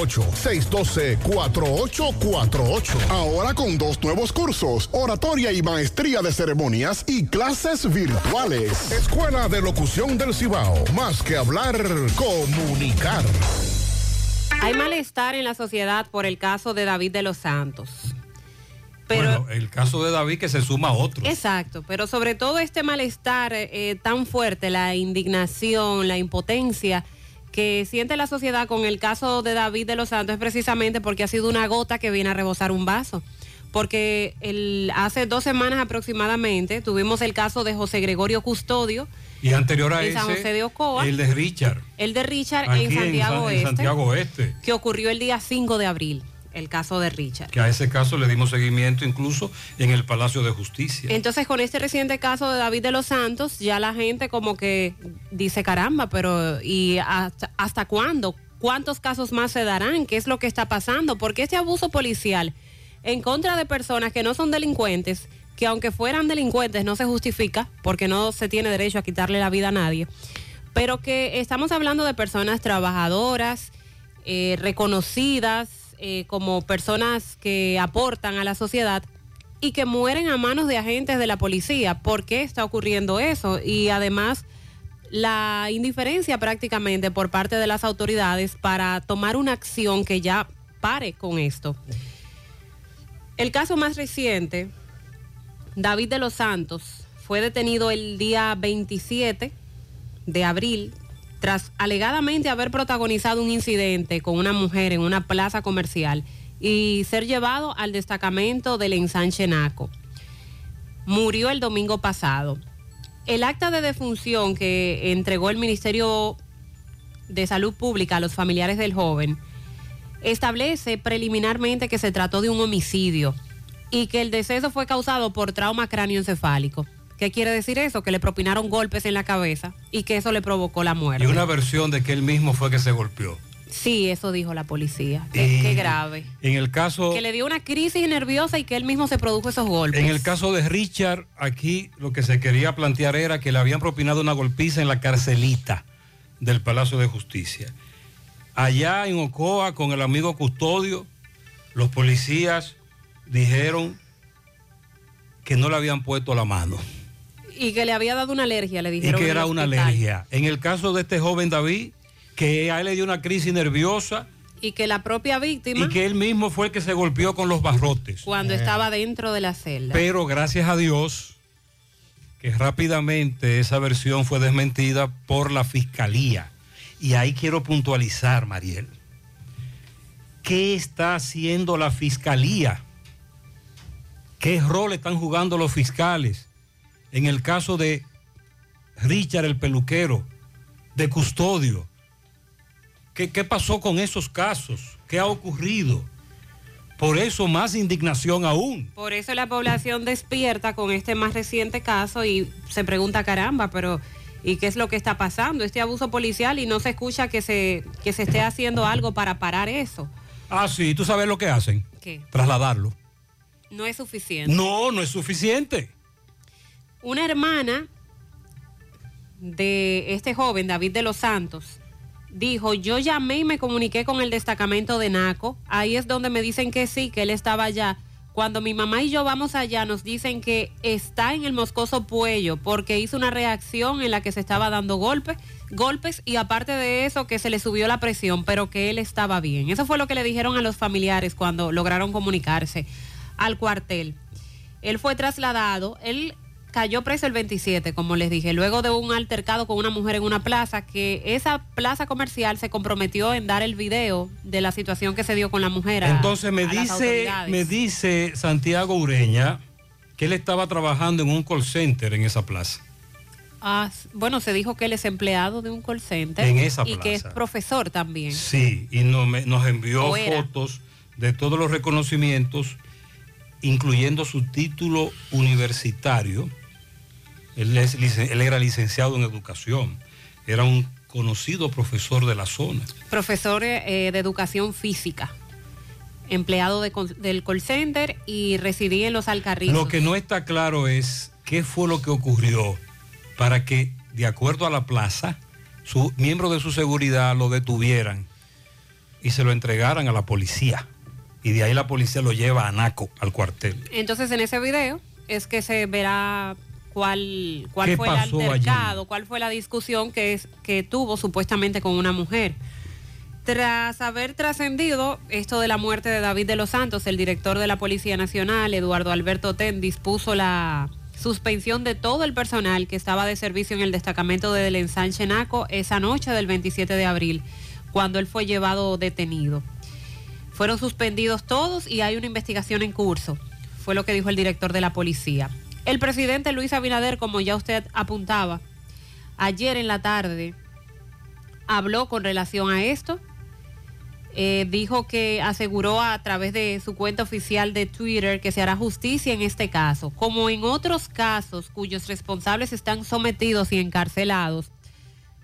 612-4848. Ahora con dos nuevos cursos, oratoria y maestría de ceremonias y clases virtuales. Escuela de Locución del Cibao. Más que hablar, comunicar. Hay malestar en la sociedad por el caso de David de los Santos. Bueno, el caso de David que se suma a otro. Exacto, pero sobre todo este malestar eh, tan fuerte, la indignación, la impotencia que siente la sociedad con el caso de David de los Santos es precisamente porque ha sido una gota que viene a rebosar un vaso. Porque el, hace dos semanas aproximadamente tuvimos el caso de José Gregorio Custodio, Y anterior a en San José de Ocoa, el de Richard. el de Richard en Santiago, San- en Este, Santiago Este. que ocurrió el día 5 de abril. El caso de Richard. Que a ese caso le dimos seguimiento incluso en el Palacio de Justicia. Entonces, con este reciente caso de David de los Santos, ya la gente como que dice, caramba, pero ¿y hasta, hasta cuándo? ¿Cuántos casos más se darán? ¿Qué es lo que está pasando? Porque este abuso policial en contra de personas que no son delincuentes, que aunque fueran delincuentes no se justifica, porque no se tiene derecho a quitarle la vida a nadie, pero que estamos hablando de personas trabajadoras, eh, reconocidas eh, como personas que aportan a la sociedad y que mueren a manos de agentes de la policía. ¿Por qué está ocurriendo eso? Y además la indiferencia prácticamente por parte de las autoridades para tomar una acción que ya pare con esto. El caso más reciente, David de los Santos, fue detenido el día 27 de abril tras alegadamente haber protagonizado un incidente con una mujer en una plaza comercial y ser llevado al destacamento del ensanche Naco. Murió el domingo pasado. El acta de defunción que entregó el Ministerio de Salud Pública a los familiares del joven establece preliminarmente que se trató de un homicidio y que el deceso fue causado por trauma cráneoencefálico. ¿Qué quiere decir eso? Que le propinaron golpes en la cabeza y que eso le provocó la muerte. Y una versión de que él mismo fue que se golpeó. Sí, eso dijo la policía. Qué, Y qué grave. En el caso... Que le dio una crisis nerviosa y que él mismo se produjo esos golpes. En el caso de Richard, aquí lo que se quería plantear era que le habían propinado una golpiza en la carcelita del Palacio de Justicia. Allá en Ocoa, con el amigo custodio, los policías dijeron que no le habían puesto la mano Y que le había dado una alergia, le y dijeron. que en era una alergia. En el caso de este joven David, que a él le dio una crisis nerviosa Y que la propia víctima, y que él mismo fue el que se golpeó con los barrotes. cuando estaba dentro de la celda. Pero gracias a Dios que rápidamente esa versión fue desmentida por la fiscalía. Y ahí quiero puntualizar, Mariel. ¿Qué está haciendo la fiscalía? ¿Qué rol están jugando los fiscales? En el caso de Richard el peluquero, de custodio. ¿Qué, qué pasó con esos casos? ¿Qué ha ocurrido? Por eso más indignación aún. Por eso la población despierta con este más reciente caso y se pregunta, caramba, pero ¿y qué es lo que está pasando? Este abuso policial y no se escucha que se, que se esté haciendo algo para parar eso. Ah, sí, tú sabes lo que hacen. ¿Qué? Trasladarlo. No es suficiente. No, no es suficiente. Una hermana de este joven, David de los Santos, dijo, yo llamé y me comuniqué con el destacamento de Naco. Ahí es donde me dicen que sí, que él estaba allá. Cuando mi mamá y yo vamos allá, nos dicen que está en el Moscoso Puello porque hizo una reacción en la que se estaba dando golpes, golpes y aparte de eso que se le subió la presión, pero que él estaba bien. Eso fue lo que le dijeron a los familiares cuando lograron comunicarse al cuartel. Él fue trasladado, él cayó preso el 27, como les dije, luego de un altercado con una mujer en una plaza, que esa plaza comercial se comprometió en dar el video de la situación que se dio con la mujer. a- Entonces me a dice, me dice Santiago Ureña que él estaba trabajando en un call center en esa plaza. Ah, bueno, se dijo que él es empleado de un call center En esa y que es profesor también. Sí, y no me- nos envió fotos de todos los reconocimientos, incluyendo su título universitario. Él, es licen- él era licenciado en educación, era un conocido profesor de la zona. Profesor eh, de educación física, empleado de del call center y residía en los Alcarrizos. Lo que no está claro es qué fue lo que ocurrió para que, de acuerdo a la plaza, su miembros de su seguridad lo detuvieran y se lo entregaran a la policía. Y de ahí la policía lo lleva a Naco, al cuartel. Entonces en ese video es que se verá cuál, cuál ¿Qué fue el allí? altercado, cuál fue la discusión que, es, que tuvo supuestamente con una mujer. Tras haber trascendido esto de la muerte de David de los Santos, el director de la Policía Nacional, Eduardo Alberto Ten, dispuso la suspensión de todo el personal que estaba de servicio en el destacamento del ensanche Naco esa noche del 27 de abril, cuando él fue llevado detenido. Fueron suspendidos todos y hay una investigación en curso, fue lo que dijo el director de la policía. El presidente Luis Abinader, como ya usted apuntaba, ayer en la tarde habló con relación a esto. eh, dijo que aseguró a través de su cuenta oficial de Twitter que se hará justicia en este caso. Como en otros casos cuyos responsables están sometidos y encarcelados,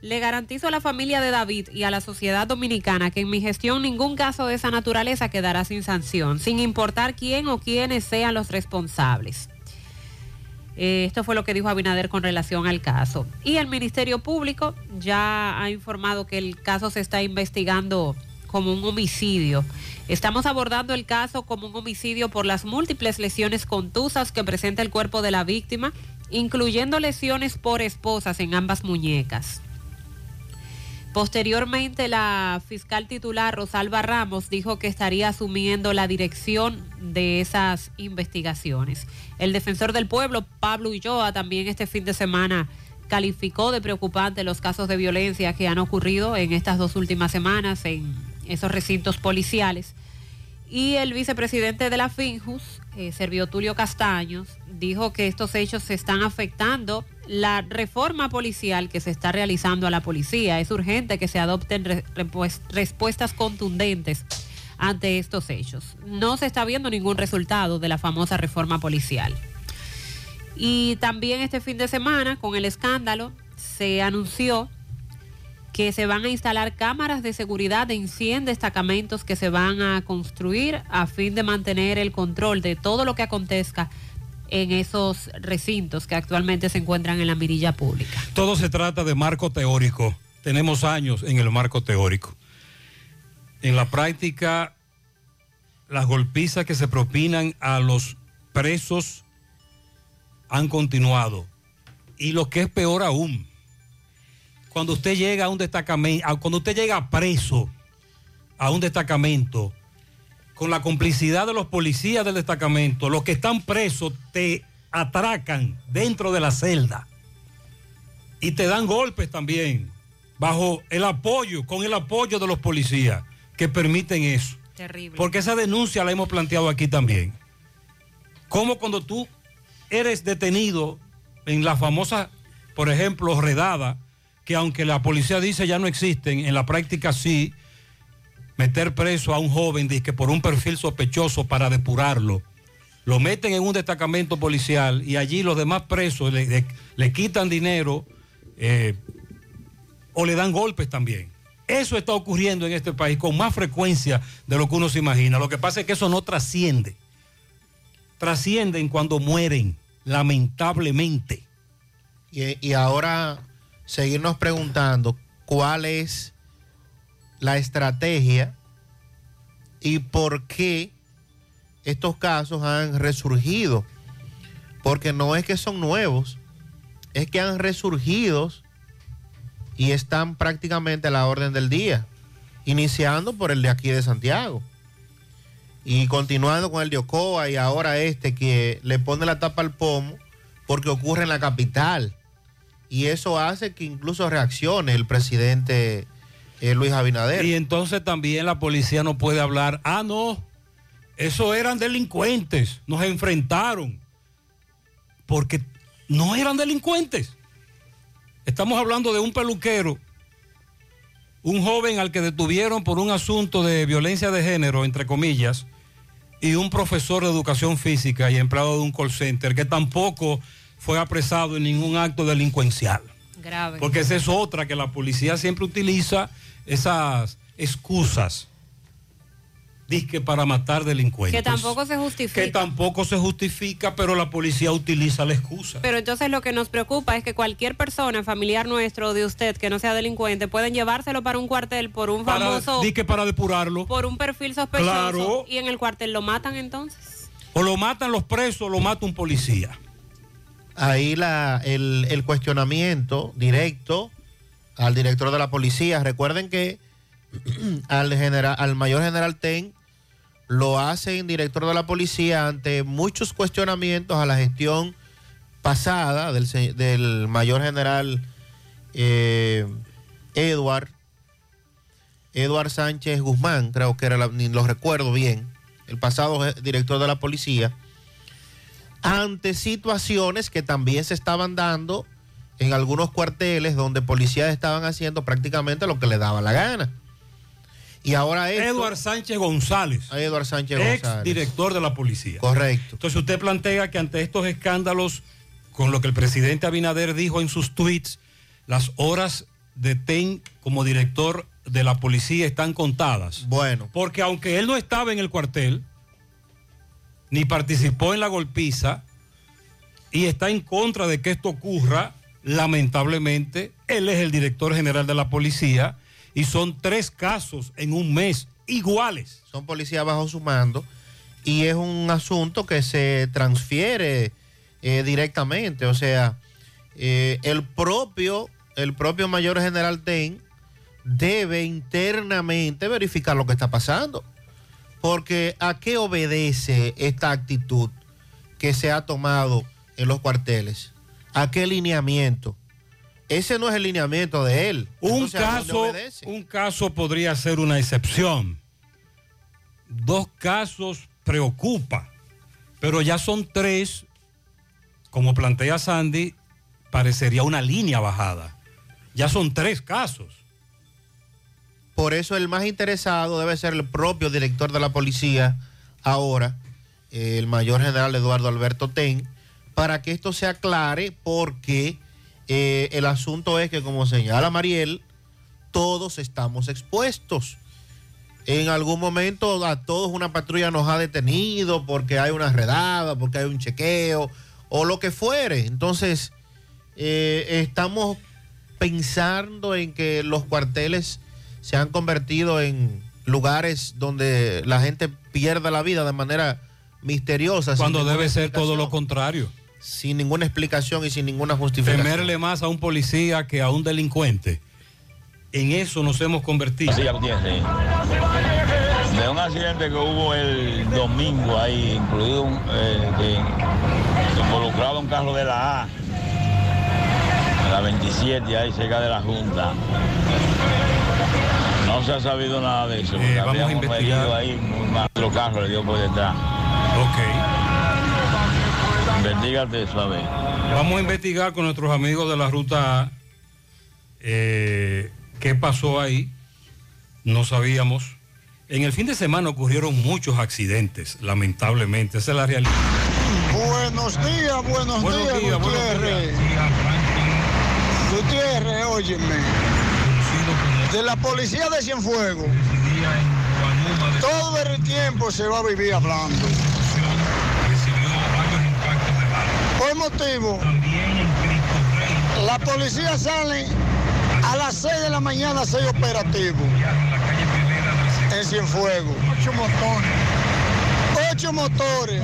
le garantizo a la familia de David y a la sociedad dominicana que en mi gestión ningún caso de esa naturaleza quedará sin sanción, sin importar quién o quiénes sean los responsables. Eh, esto fue lo que dijo Abinader con relación al caso. Y el Ministerio Público ya ha informado que el caso se está investigando como un homicidio. Estamos abordando el caso como un homicidio por las múltiples lesiones contusas que presenta el cuerpo de la víctima, incluyendo lesiones por esposas en ambas muñecas. Posteriormente, la fiscal titular Rosalba Ramos dijo que estaría asumiendo la dirección de esas investigaciones. El defensor del pueblo, Pablo Ulloa, también este fin de semana calificó de preocupante los casos de violencia que han ocurrido en estas dos últimas semanas en esos recintos policiales. Y el vicepresidente de la FINJUS, eh, Servio Tulio Castaños, dijo que estos hechos están afectando la reforma policial que se está realizando a la policía. Es urgente que se adopten respuestas contundentes ante estos hechos. No se está viendo ningún resultado de la famosa reforma policial. Y también este fin de semana, con el escándalo, se anunció que se van a instalar cámaras de seguridad en 100 destacamentos que se van a construir a fin de mantener el control de todo lo que acontezca en esos recintos que actualmente se encuentran en la mirilla pública. Todo se trata de marco teórico. Tenemos años en el marco teórico. En la práctica, las golpizas que se propinan a los presos han continuado. Y lo que es peor aún, cuando usted llega a un destacamento, cuando usted llega preso a un destacamento, con la complicidad de los policías del destacamento, los que están presos te atracan dentro de la celda y te dan golpes también, bajo el apoyo, con el apoyo de los policías que permiten eso. Terrible. Porque esa denuncia la hemos planteado aquí también. Como cuando tú eres detenido en la famosa, por ejemplo, redada, que aunque la policía dice ya no existen, en la práctica sí, meter preso a un joven que por un perfil sospechoso para depurarlo. Lo meten en un destacamento policial y allí los demás presos le, le- le quitan dinero eh, o le dan golpes también. Eso está ocurriendo en este país con más frecuencia de lo que uno se imagina. Lo que pasa es que eso no trasciende. Trascienden cuando mueren, lamentablemente. Y, ahora seguirnos preguntando cuál es la estrategia y por qué estos casos han resurgido. Porque no es que son nuevos, es que han resurgido y están prácticamente a la orden del día, iniciando por el de aquí de Santiago y continuando con el de Ocoa y ahora este que le pone la tapa al pomo porque ocurre en la capital. Y eso hace que incluso reaccione el presidente eh, Luis Abinader. Y entonces también la policía no puede hablar, ah, no, eso eran delincuentes, nos enfrentaron, porque no eran delincuentes. Estamos hablando de un peluquero, un joven al que detuvieron por un asunto de violencia de género, entre comillas, y un profesor de educación física y empleado de un call center que tampoco fue apresado en ningún acto delincuencial. Grave. Porque esa es otra que la policía siempre utiliza esas excusas. Disque para matar delincuentes. Que tampoco se justifica. Que tampoco se justifica, pero la policía utiliza la excusa. Pero entonces lo que nos preocupa es que cualquier persona, familiar nuestro o de usted que no sea delincuente, pueden llevárselo para un cuartel por un Para, famoso, disque para depurarlo. por un perfil sospechoso Claro. y en el cuartel lo matan entonces. O lo matan los presos o lo mata un policía. Ahí la, el, el cuestionamiento directo al director de la policía. Recuerden que al, general, al mayor general Ten lo hace en director de la policía ante muchos cuestionamientos a la gestión pasada del, mayor general eh, Edward, Edward Sánchez Guzmán, creo que era, ni lo recuerdo bien, el pasado director de la policía, ante situaciones que también se estaban dando en algunos cuarteles donde policías estaban haciendo prácticamente lo que les daba la gana. Y ahora esto- Eduard Sánchez González. Eduard Sánchez ex González. director de la policía. Correcto. Entonces usted plantea que ante estos escándalos, con lo que el presidente Abinader dijo en sus tweets, las horas de TEN como director de la policía están contadas. Bueno. Porque aunque él no estaba en el cuartel, ni participó en la golpiza, y está en contra de que esto ocurra, lamentablemente, él es el director general de la policía y son tres casos en un mes iguales. Son policías bajo su mando y es un asunto que se transfiere eh, directamente. O sea, eh, el propio, el propio mayor general TEN debe internamente verificar lo que está pasando. Porque ¿a qué obedece esta actitud que se ha tomado en los cuarteles? ¿A qué lineamiento? Ese no es el lineamiento de él. Un Entonces, ¿a dónde caso, un caso podría ser una excepción. Dos casos preocupa, pero ya son tres, como plantea Sandy, parecería una línea bajada. Ya son tres casos. Por eso el más interesado debe ser el propio director de la policía ahora, el mayor general Eduardo Alberto Ten, para que esto se aclare porque eh, el asunto es que, como señala Mariel, todos estamos expuestos. En algún momento a todos una patrulla nos ha detenido porque hay una redada, porque hay un chequeo o lo que fuere. Entonces, eh, estamos pensando en que los cuarteles se han convertido en lugares donde la gente pierde la vida de manera misteriosa. Cuando debe ser todo lo contrario. Sin ninguna explicación y sin ninguna justificación. Temerle más a un policía que a un delincuente. En eso nos hemos convertido. Sí. De un accidente que hubo el domingo ahí, incluido un, eh, que involucrado un carro de la A, la 27 ahí cerca de la Junta. No se ha sabido nada de eso. porque Eh, vamos había a un investigar. herido ahí, un otro carro le dio por detrás. Ok. Investígate eso, a ver. Vamos a investigar con nuestros amigos de la ruta A eh, qué pasó ahí. No sabíamos. En el fin de semana ocurrieron muchos accidentes, lamentablemente. Esa es la realidad. Buenos días, buenos, Buenos días, días, buenos Gutiérrez. Gutiérrez, óyeme. De la policía de Cienfuegos, todo el tiempo se va a vivir hablando. Por motivo, la policía sale a las 6 de la mañana a hacer operativo en Cienfuegos. Ocho motores. Ocho motores.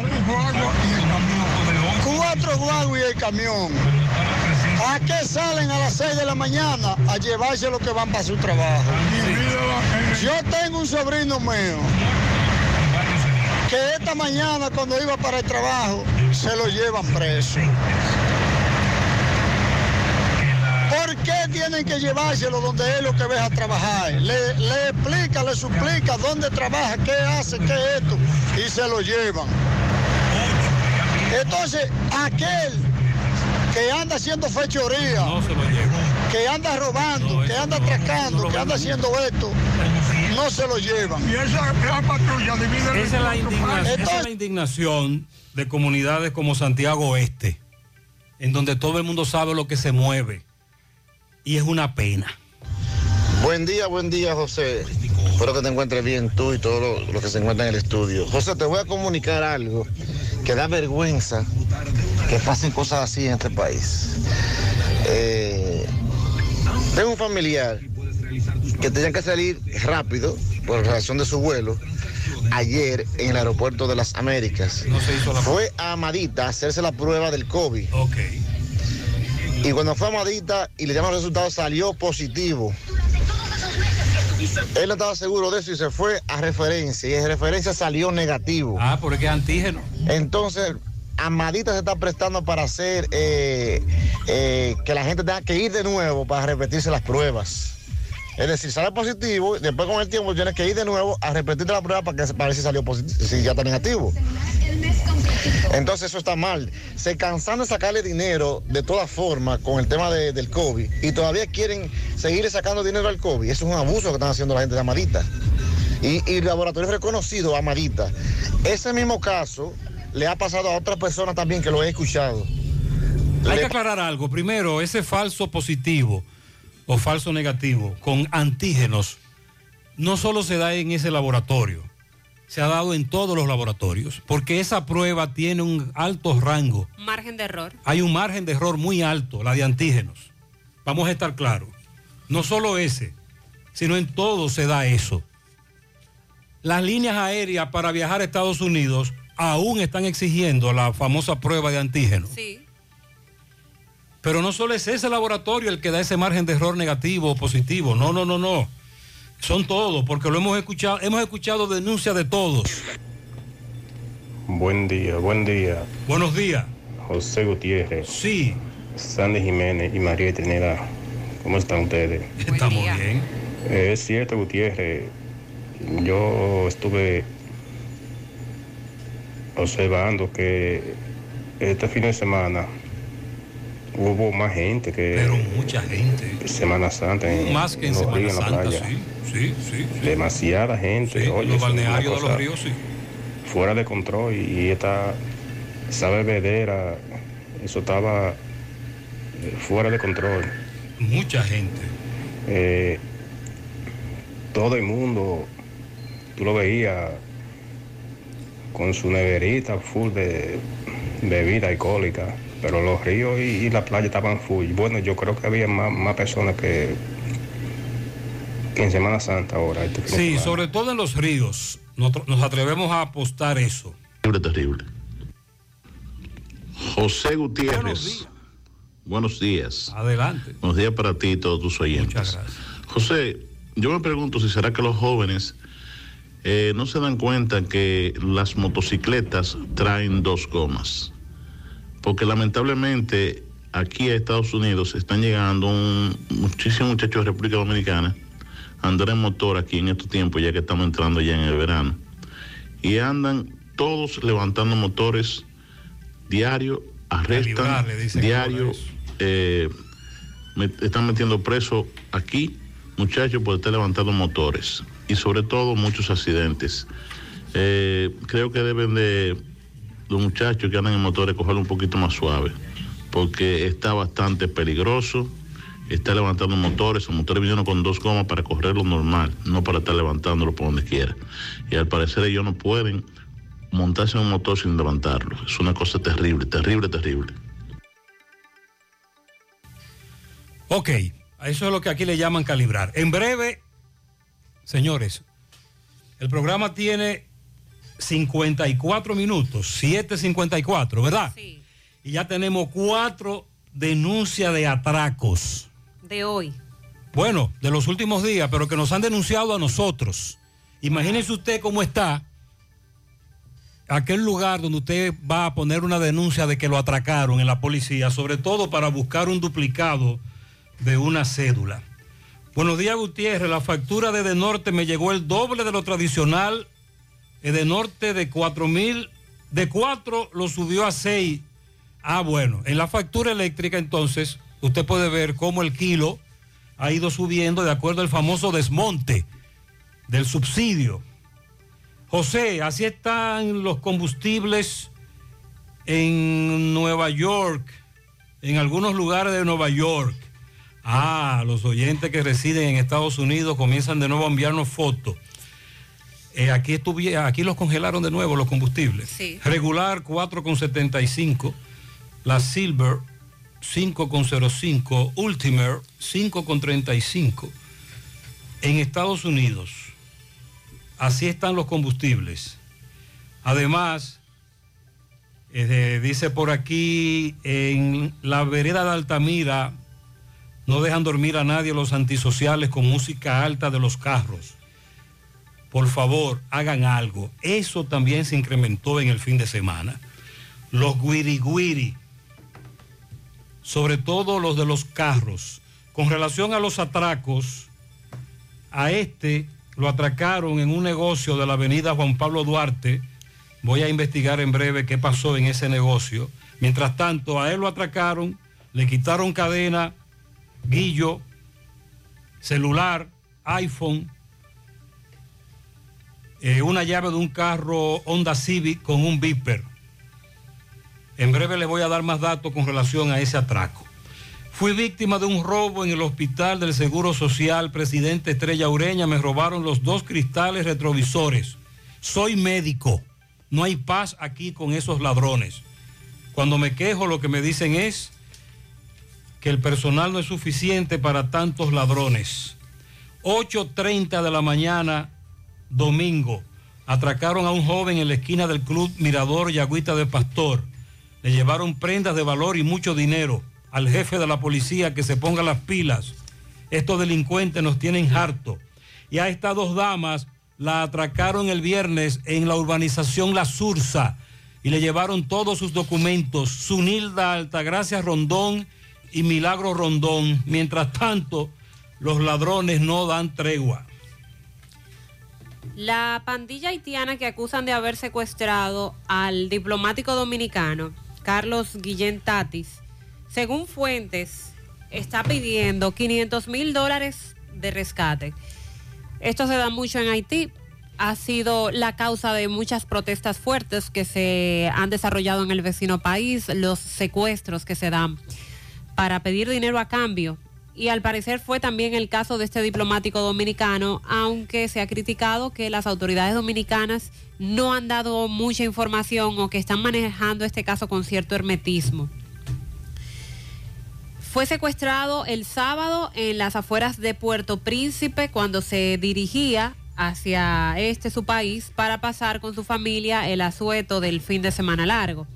Cuatro guaguas y el camión. ¿A qué salen a las 6 de la mañana? A llevarse lo que van para su trabajo. Yo tengo un sobrino mío que esta mañana cuando iba para el trabajo se lo llevan preso. ¿Por qué tienen que llevárselo donde él lo que ve a trabajar? Le, le explica, le suplica dónde trabaja, qué hace, qué es esto, y se lo llevan. Entonces, aquel que anda haciendo fechoría, que anda robando, que anda atracando, que anda haciendo esto, no se lo llevan. Y esa, patrulla divide Esa es la indignación, esa es la indignación de comunidades como Santiago Oeste, en donde todo el mundo sabe lo que se mueve. Y es una pena. Buen día, buen día, José. Espero que te encuentres bien tú y todos los que se encuentran en el estudio. José, te voy a comunicar algo que da vergüenza que pasen cosas así en este país. Eh, tengo un familiar que tenía que salir rápido por razón de su vuelo ayer en el aeropuerto de las Américas. Fue a Amadita a hacerse la prueba del COVID. Y cuando fue a Amadita y le llaman los resultados, salió positivo. Él no estaba seguro de eso y se fue a referencia. Y en referencia salió negativo. Ah, porque es antígeno. Entonces, Amadita se está prestando para hacer eh, eh, que la gente tenga que ir de nuevo para repetirse las pruebas. Es decir, sale positivo, después con el tiempo tienes que ir de nuevo a repetirte la prueba para, que, para ver si salió positivo, si ya está negativo. Entonces eso está mal. Se cansan de sacarle dinero de todas formas con el tema de- del COVID y todavía quieren seguir sacando dinero al COVID. Eso es un abuso que están haciendo la gente de Amadita. Y, y laboratorio reconocido, Amadita. Ese mismo caso le ha pasado a otra persona también que lo he escuchado. Hay que aclarar algo. Primero, ese falso positivo o falso negativo con antígenos no solo se da en ese laboratorio, se ha dado en todos los laboratorios, porque esa prueba tiene un alto rango. Margen de error. Hay un margen de error muy alto, la de antígenos. Vamos a estar claros. No solo ese, sino en todo se da eso. Las líneas aéreas para viajar a Estados Unidos aún están exigiendo la famosa prueba de antígenos. Sí. Pero no solo es ese laboratorio el que da ese margen de error negativo o positivo. No, no, no, no. Son todos, porque lo hemos escuchado, hemos escuchado denuncias de todos. Buen día, buen día. Buenos días. José Gutiérrez. Sí. Sandy Jiménez y María Trinidad. ¿Cómo están ustedes? Estamos bien. Eh, es cierto, Gutiérrez. Yo estuve observando que este fin de semana hubo más gente que Pero mucha gente. Semana Santa en, Más que en Semana ríos, en la Santa, playa. sí. Sí, sí. sí. Demasiada gente. Oye, los balnearios de los ríos, sí. Fuera de control y, y esta, esa bebedera, eso estaba eh, fuera de control. Mucha gente. Eh, todo el mundo, tú lo veías con su neverita full de bebida alcohólica, pero los ríos y, y la playa estaban full. Bueno, yo creo que había más, más personas que, que en Semana Santa ahora. este Sí, sobre todo en los ríos. Nosotros nos atrevemos a apostar eso. Terrible, terrible. José Gutiérrez. Buenos días. Adelante. Buenos días para ti y todos tus oyentes. Muchas gracias. José, yo me pregunto si será que los jóvenes eh, no se dan cuenta que las motocicletas traen dos gomas. Porque lamentablemente aquí a Estados Unidos están llegando un, muchísimos muchachos de República Dominicana andar en motor aquí en estos tiempos, ya que estamos entrando ya en el verano. Y andan todos levantando motores diario, arrestan diario, eh, me- están metiendo preso aquí muchachos por estar levantando motores y sobre todo muchos accidentes. Eh, creo que deben de los muchachos que andan en motores cogerlo un poquito más suave porque está bastante peligroso. Está levantando motores, los motores vinieron con dos gomas para correrlo normal, no para estar levantándolo por donde quiera. Y al parecer ellos no pueden montarse en un motor sin levantarlo. Es una cosa terrible, terrible, terrible. Ok, eso es lo que aquí le llaman calibrar. En breve, señores, el programa tiene 54 minutos, 7.54, ¿verdad? Sí. Y ya tenemos cuatro denuncias de atracos. De hoy. Bueno, de los últimos días, pero que nos han denunciado a nosotros. Imagínese usted cómo está aquel lugar donde usted va a poner una denuncia de que lo atracaron en la policía, sobre todo para buscar un duplicado de una cédula. Buenos días, Gutiérrez. La factura de Edenorte me llegó el doble de lo tradicional. Edenorte de 4 mil, de 4 lo subió a 6. Ah, bueno, en la factura eléctrica entonces usted puede ver cómo el kilo ha ido subiendo de acuerdo al famoso desmonte del subsidio. José, así están los combustibles en Nueva York, en algunos lugares de Nueva York. Ah, los oyentes que residen en Estados Unidos comienzan de nuevo a enviarnos fotos. Eh, aquí, estuvi- aquí los congelaron de nuevo los combustibles. Sí. Regular 4,75. La Silver 5,05. Ultimer 5,35. En Estados Unidos, así están los combustibles. Además, eh, dice por aquí, en la vereda de Altamira, no dejan dormir a nadie los antisociales con música alta de los carros. Por favor, hagan algo. Eso también se incrementó en el fin de semana. Los guiri guiri, sobre todo los de los carros. Con relación a los atracos, a este lo atracaron en un negocio de la avenida Juan Pablo Duarte. Voy a investigar en breve qué pasó en ese negocio. Mientras tanto, a él lo atracaron, le quitaron cadena, guillo, celular, iPhone eh, una llave de un carro Honda Civic con un Viper. En breve les voy a dar más datos con relación a ese atraco. Fui víctima de un robo en el hospital del Seguro Social, presidente Estrella Ureña. Me robaron los dos cristales retrovisores. Soy médico. No hay paz aquí con esos ladrones. Cuando me quejo lo que me dicen es que el personal no es suficiente para tantos ladrones. 8.30 de la mañana, domingo, atracaron a un joven en la esquina del Club Mirador y Agüita de Pastor. Le llevaron prendas de valor y mucho dinero al jefe de la policía que se ponga las pilas. Estos delincuentes nos tienen harto. Y a estas dos damas la atracaron el viernes en la urbanización La Sursa y le llevaron todos sus documentos, Sunilda Altagracia Rondón y Milagro Rondón. Mientras tanto, los ladrones no dan tregua. La pandilla haitiana que acusan de haber secuestrado al diplomático dominicano Carlos Guillén Tatis, según fuentes, está pidiendo 500 mil dólares de rescate. Esto se da mucho en Haití. Ha sido la causa de muchas protestas fuertes que se han desarrollado en el vecino país, los secuestros que se dan para pedir dinero a cambio. Y al parecer fue también el caso de este diplomático dominicano, aunque se ha criticado que las autoridades dominicanas no han dado mucha información o que están manejando este caso con cierto hermetismo. Fue secuestrado el sábado en las afueras de Puerto Príncipe cuando se dirigía hacia este su país para pasar con su familia el asueto del fin de semana largo.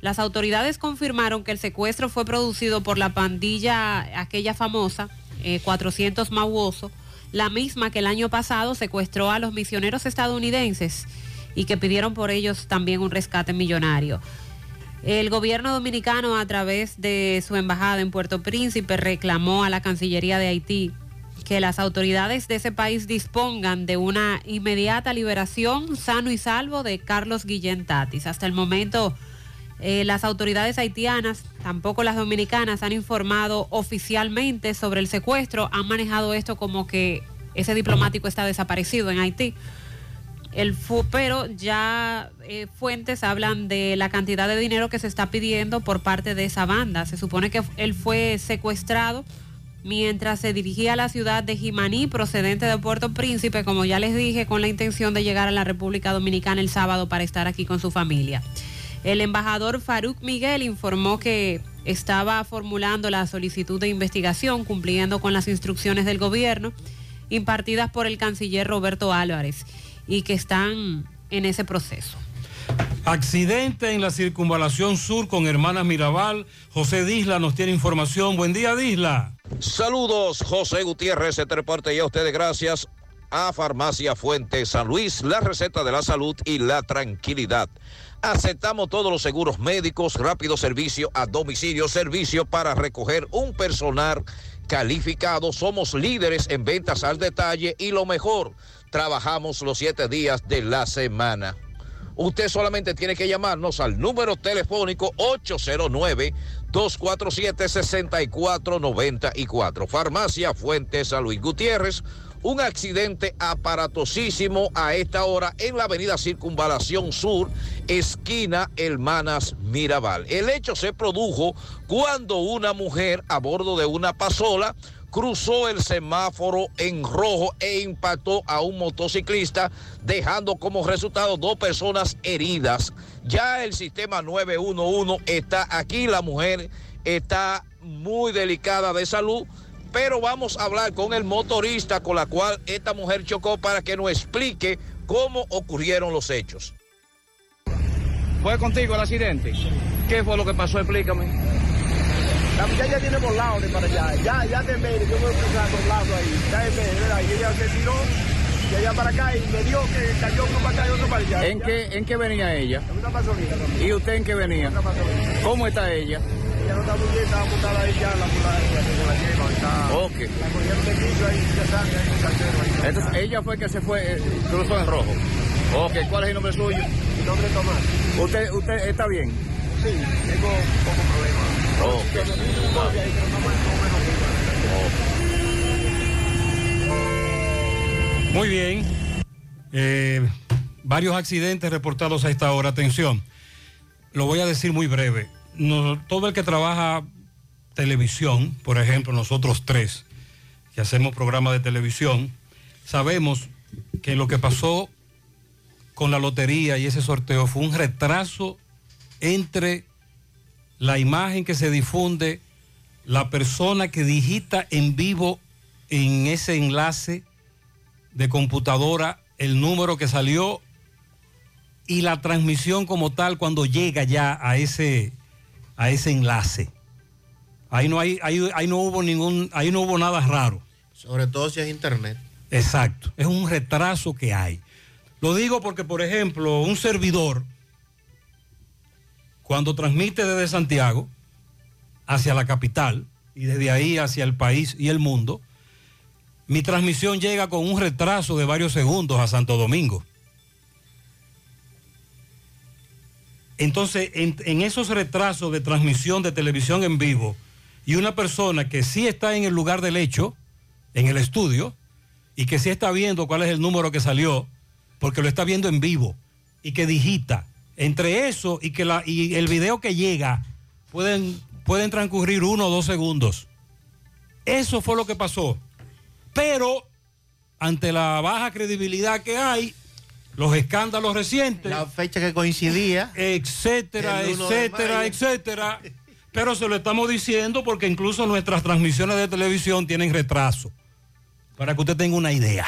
Las autoridades confirmaron que el secuestro fue producido por la pandilla aquella famosa, eh, 400 Mauoso, la misma que el año pasado secuestró a los misioneros estadounidenses y que pidieron por ellos también un rescate millonario. El gobierno dominicano a través de su embajada en Puerto Príncipe reclamó a la Cancillería de Haití que las autoridades de ese país dispongan de una inmediata liberación sano y salvo de Carlos Guillén Tatis. Hasta el momento eh, las autoridades haitianas, tampoco las dominicanas, han informado oficialmente sobre el secuestro, han manejado esto como que ese diplomático está desaparecido en Haití. El pero ya eh, fuentes hablan de la cantidad de dinero que se está pidiendo por parte de esa banda. Se supone que él fue secuestrado mientras se dirigía a la ciudad de Jimaní, procedente de Puerto Príncipe, como ya les dije, con la intención de llegar a la República Dominicana el sábado para estar aquí con su familia. El embajador Faruk Miguel informó que estaba formulando la solicitud de investigación cumpliendo con las instrucciones del gobierno impartidas por el canciller Roberto Álvarez y que están en ese proceso. Accidente en la circunvalación sur con hermanas Mirabal. José Disla nos tiene información. Buen día, Disla. Saludos, José Gutiérrez, este reporte y a ustedes gracias a Farmacia Fuente San Luis, la receta de la salud y la tranquilidad. Aceptamos todos los seguros médicos, rápido servicio a domicilio, servicio para recoger un personal calificado. Somos líderes en ventas al detalle y lo mejor, trabajamos los siete días de la semana. Usted solamente tiene que llamarnos al número telefónico 809-247-6494. Farmacia Fuentes San Luis Gutiérrez. Un accidente aparatosísimo a esta hora en la avenida Circunvalación Sur, esquina Hermanas Mirabal. El hecho se produjo cuando una mujer a bordo de una pasola cruzó el semáforo en rojo e impactó a un motociclista, dejando como resultado dos personas heridas. Ya el sistema 911 está aquí, la mujer está muy delicada de salud, pero vamos a hablar con el motorista con la cual esta mujer chocó para que nos explique cómo ocurrieron los hechos. ¿Fue contigo el accidente? ¿Qué fue lo que pasó? Explícame. La muchacha tiene por lado de para allá. Ya, ya te mire, yo voy cruzando por lado ahí. Ya ¿verdad? Y ella se tiró de allá para acá y me dio que cayó uno para acá y otro para allá. ¿En qué, ¿En qué venía ella? En una. ¿Y usted en qué venía? Una. ¿Cómo está ella? Ella no está muy bien, estaba montada ahí ya, la ella, que se la lleva. Está, Ok. La cogieron de piso ahí, ya saben, ahí en el cartero. Ahí, Entonces, ella fue que se fue, eh, cruzó en rojo. Ok, ¿cuál es el nombre suyo? Mi nombre es Tomás. ¿Usted, usted está bien? Sí, tengo poco problema. Ok. Muy bien. Eh, varios accidentes reportados a esta hora. Atención, lo voy a decir muy breve. Todo el que trabaja televisión, por ejemplo, nosotros tres, que hacemos programas de televisión, sabemos que lo que pasó con la lotería y ese sorteo fue un retraso entre la imagen que se difunde, la persona que digita en vivo en ese enlace de computadora el número que salió y la transmisión como tal cuando llega ya a ese, a ese enlace. Ahí no, hay, ahí, ahí no hubo ningún, ahí no hubo nada raro. Sobre todo si es internet. Exacto, es un retraso que hay. Lo digo porque, por ejemplo, un servidor, cuando transmite desde Santiago hacia la capital y desde ahí hacia el país y el mundo, mi transmisión llega con un retraso de varios segundos a Santo Domingo. Entonces, en, esos retrasos de transmisión de televisión en vivo y una persona que sí está en el lugar del hecho, en el estudio, y que sí está viendo cuál es el número que salió, porque lo está viendo en vivo, y que digita, entre eso y, que el video que llega, pueden, pueden transcurrir uno o dos segundos. Eso fue lo que pasó. Pero, ante la baja credibilidad que hay, los escándalos recientes. La fecha que coincidía. Etcétera, etcétera, etcétera. Pero se lo estamos diciendo porque incluso nuestras transmisiones de televisión tienen retraso. Para que usted tenga una idea.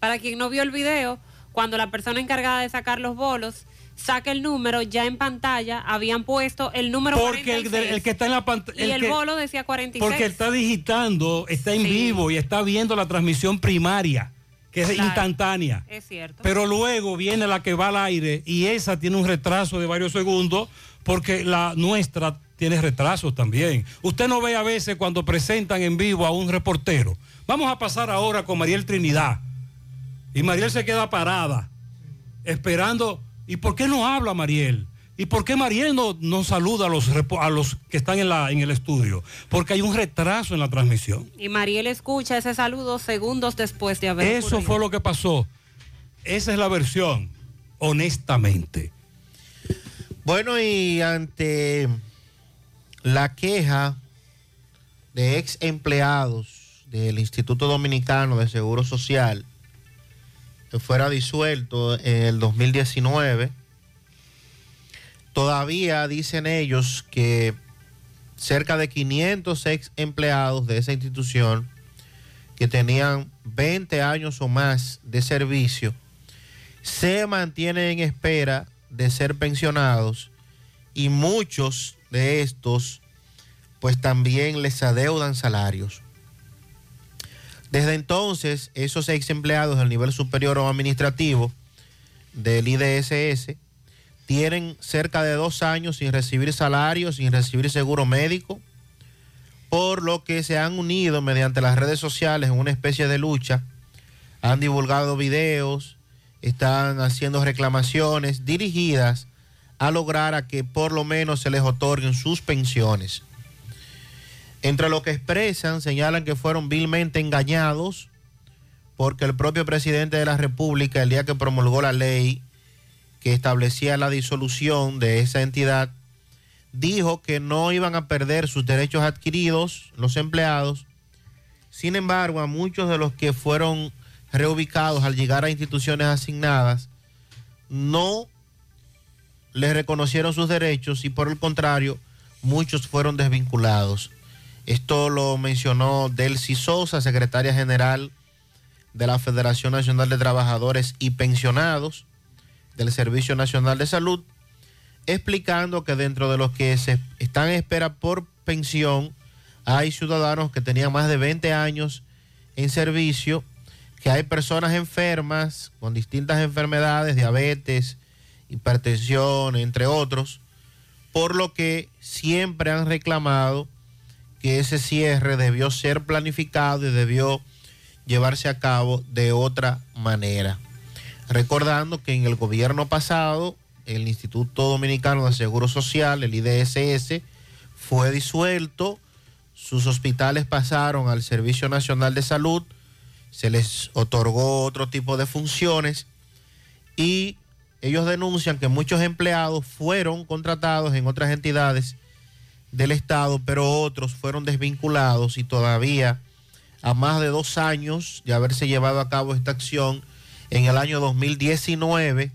Para quien no vio el video, cuando la persona encargada de sacar los bolos saca el número, ya en pantalla habían puesto el número Porque el, 46, el que está en la pantalla. y el bolo decía 46. Porque está digitando, está en Sí. vivo y está viendo la transmisión primaria, que es Claro. instantánea. Es cierto. Pero luego viene la que va al aire y esa tiene un retraso de varios segundos porque la nuestra tiene retrasos también. Usted no ve a veces cuando presentan en vivo a un reportero. Vamos a pasar ahora con Mariel Trinidad. Y Mariel se queda parada, esperando. ¿Y por qué no habla Mariel? ¿Y por qué Mariel no, no saluda a los, a los que están en, la, en el estudio? Porque hay un retraso en la transmisión. Y Mariel escucha ese saludo segundos después de haber Eso ocurrido. fue lo que pasó. Esa es la versión, honestamente. Bueno, y ante la queja de ex empleados del Instituto Dominicano de Seguro Social, fuera disuelto en el 2019, todavía dicen ellos que cerca de 500 ex empleados de esa institución que tenían 20 años o más de servicio se mantienen en espera de ser pensionados y muchos de estos pues también les adeudan salarios. Desde entonces, esos ex empleados del nivel superior o administrativo del IDSS tienen cerca de dos años sin recibir salario, sin recibir seguro médico, por lo que se han unido mediante las redes sociales en una especie de lucha, han divulgado videos, están haciendo reclamaciones dirigidas a lograr a que por lo menos se les otorguen sus pensiones. Entre lo que expresan, señalan que fueron vilmente engañados porque el propio presidente de la República, el día que promulgó la ley que establecía la disolución de esa entidad, dijo que no iban a perder sus derechos adquiridos los empleados. Sin embargo, a muchos de los que fueron reubicados al llegar a instituciones asignadas, no les reconocieron sus derechos y por el contrario, muchos fueron desvinculados. Esto lo mencionó Delcy Sosa, secretaria general de la Federación Nacional de Trabajadores y Pensionados del Servicio Nacional de Salud, explicando que dentro de los que se están en espera por pensión hay ciudadanos que tenían más de 20 años en servicio, que hay personas enfermas con distintas enfermedades, diabetes, hipertensión, entre otros, por lo que siempre han reclamado que ese cierre debió ser planificado y debió llevarse a cabo de otra manera. Recordando que en el gobierno pasado, el Instituto Dominicano de Seguro Social, el IDSS, fue disuelto, sus hospitales pasaron al Servicio Nacional de Salud, se les otorgó otro tipo de funciones y ellos denuncian que muchos empleados fueron contratados en otras entidades del Estado, pero otros fueron desvinculados y todavía a más de dos años de haberse llevado a cabo esta acción en el año 2019,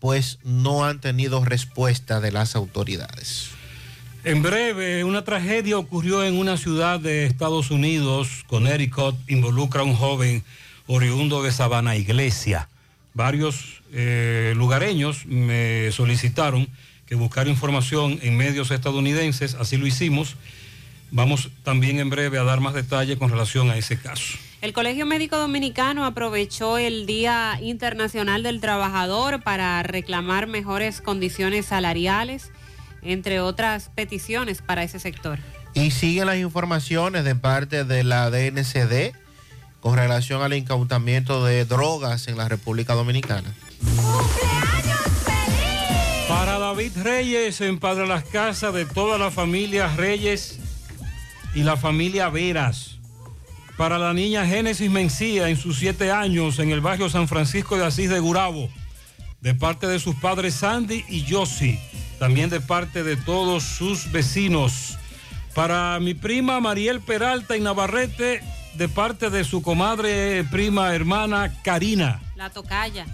pues no han tenido respuesta de las autoridades. En breve, una tragedia ocurrió en una ciudad de Estados Unidos, Connecticut, involucra a un joven oriundo de Sabana Iglesia. Varios eh, lugareños me solicitaron que buscara información en medios estadounidenses, así lo hicimos. Vamos también en breve a dar más detalles con relación a ese caso. El Colegio Médico Dominicano aprovechó el Día Internacional del Trabajador para reclamar mejores condiciones salariales, entre otras peticiones para ese sector. Y siguen las informaciones de parte de la DNCD con relación al incautamiento de drogas en la República Dominicana. Para David Reyes, en Padre Las Casas, de toda la familia Reyes y la familia Veras. Para la niña Génesis Mencía, en sus siete años, en el barrio San Francisco de Asís de Gurabo, de parte de sus padres Sandy y Yossi, también de parte de todos sus vecinos. Para mi prima Mariel Peralta en Navarrete, de parte de su comadre, prima, hermana Karina. La tocaya.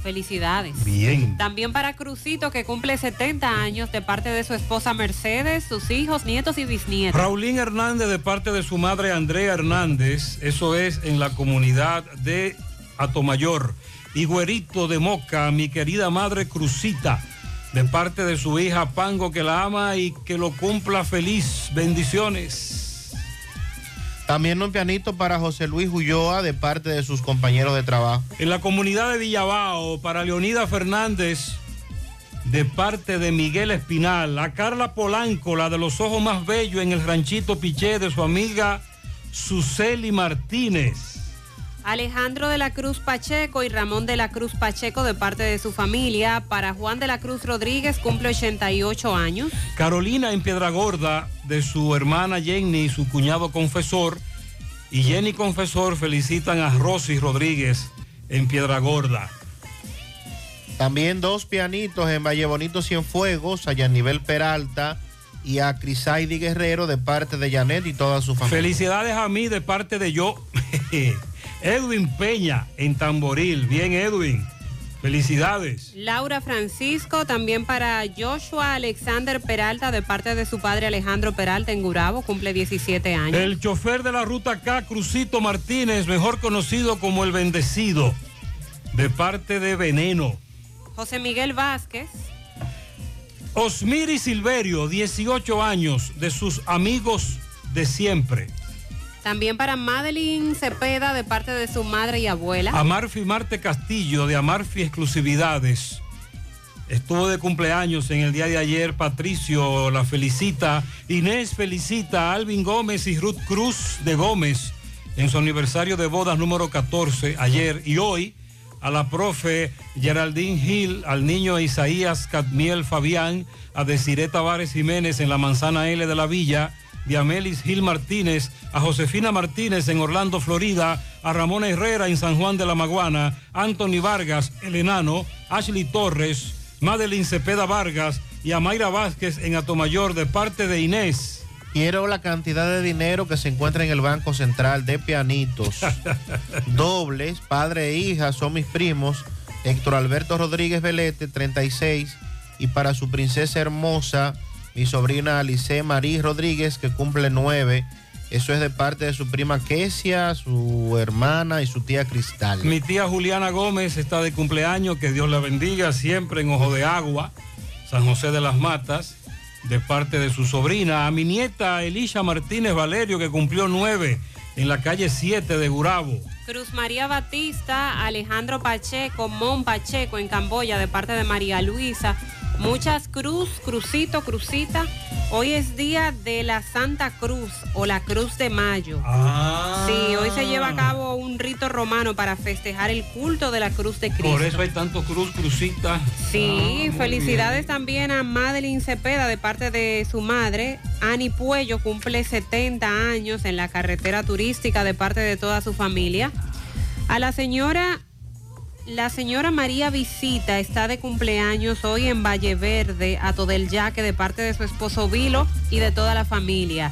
Felicidades. Bien. También para Crucito, que cumple 70 años, de parte de su esposa Mercedes, sus hijos, nietos y bisnietos. Raulín Hernández de parte de su madre Andrea Hernández, eso es en la comunidad de Atomayor. Y Güerito de Moca, mi querida madre Crucita, de parte de su hija Pango que la ama y que lo cumpla feliz. Bendiciones. También un pianito para José Luis Ulloa de parte de sus compañeros de trabajo. En la comunidad de Villabao, para Leonida Fernández, de parte de Miguel Espinal. A Carla Polanco, la de los ojos más bellos en el ranchito Piché, de su amiga Suseli Martínez. Alejandro de la Cruz Pacheco y Ramón de la Cruz Pacheco de parte de su familia. Para Juan de la Cruz Rodríguez cumple 88 años. Carolina en Piedra Gorda de su hermana Jenny y su cuñado confesor. Y Jenny Confesor felicitan a Rosy Rodríguez en Piedra Gorda. También dos pianitos en Valle Bonito Cienfuegos, a Yanivel Peralta y a Crisaidi Guerrero de parte de Janet y toda su familia. Felicidades a mí de parte de yo. Edwin Peña en Tamboril. Bien, Edwin. Felicidades. Laura Francisco, también para Joshua Alexander Peralta, de parte de su padre Alejandro Peralta en Gurabo, cumple 17 años. El chofer de la ruta K, Crucito Martínez, mejor conocido como el bendecido, de parte de Veneno. José Miguel Vázquez. Osmiri Silverio, 18 años, de sus amigos de siempre. También para Madeline Cepeda, de parte de su madre y abuela. Amarfi Marte Castillo, de Amarfi Exclusividades. Estuvo de cumpleaños en el día de ayer. Patricio la felicita. Inés felicita a Alvin Gómez y Ruth Cruz de Gómez en su aniversario de bodas número 14 ayer y hoy. A la profe Geraldine Gil, al niño Isaías Cadmiel Fabián, a Desiree Tavares Jiménez en la manzana L de la Villa de Amelis Gil Martínez, a Josefina Martínez en Orlando, Florida, a Ramón Herrera en San Juan de la Maguana, Anthony Vargas, el enano, Ashley Torres, Madeline Cepeda Vargas y a Mayra Vázquez en Atomayor de parte de Inés. Quiero la cantidad de dinero que se encuentra en el Banco Central de pianitos. Dobles, padre e hija, son mis primos. Héctor Alberto Rodríguez Velete, 36. Y para su princesa hermosa, mi sobrina Alice Marí Rodríguez, que cumple 9. Eso es de parte de su prima Kesia, su hermana y su tía Cristal. Mi tía Juliana Gómez está de cumpleaños, que Dios la bendiga, siempre en Ojo de Agua, San José de las Matas, de parte de su sobrina. A mi nieta Elisha Martínez Valerio, que cumplió nueve en la calle 7 de Gurabo. Cruz María Batista, Alejandro Pacheco, Mon Pacheco en Camboya, de parte de María Luisa. Muchas cruz, crucito, crucita. Hoy es día de la Santa Cruz o la Cruz de Mayo. Ah. Sí, hoy se lleva a cabo un rito romano para festejar el culto de la Cruz de Cristo. Por eso hay tanto cruz, crucita. Sí, Ah, felicidades también a Madeline Cepeda de parte de su madre. Ani Puello cumple 70 años en la carretera turística de parte de toda su familia. A la señora La señora María Visita está de cumpleaños hoy en Valle Verde, a todo el Yaque, de parte de su esposo Vilo y de toda la familia.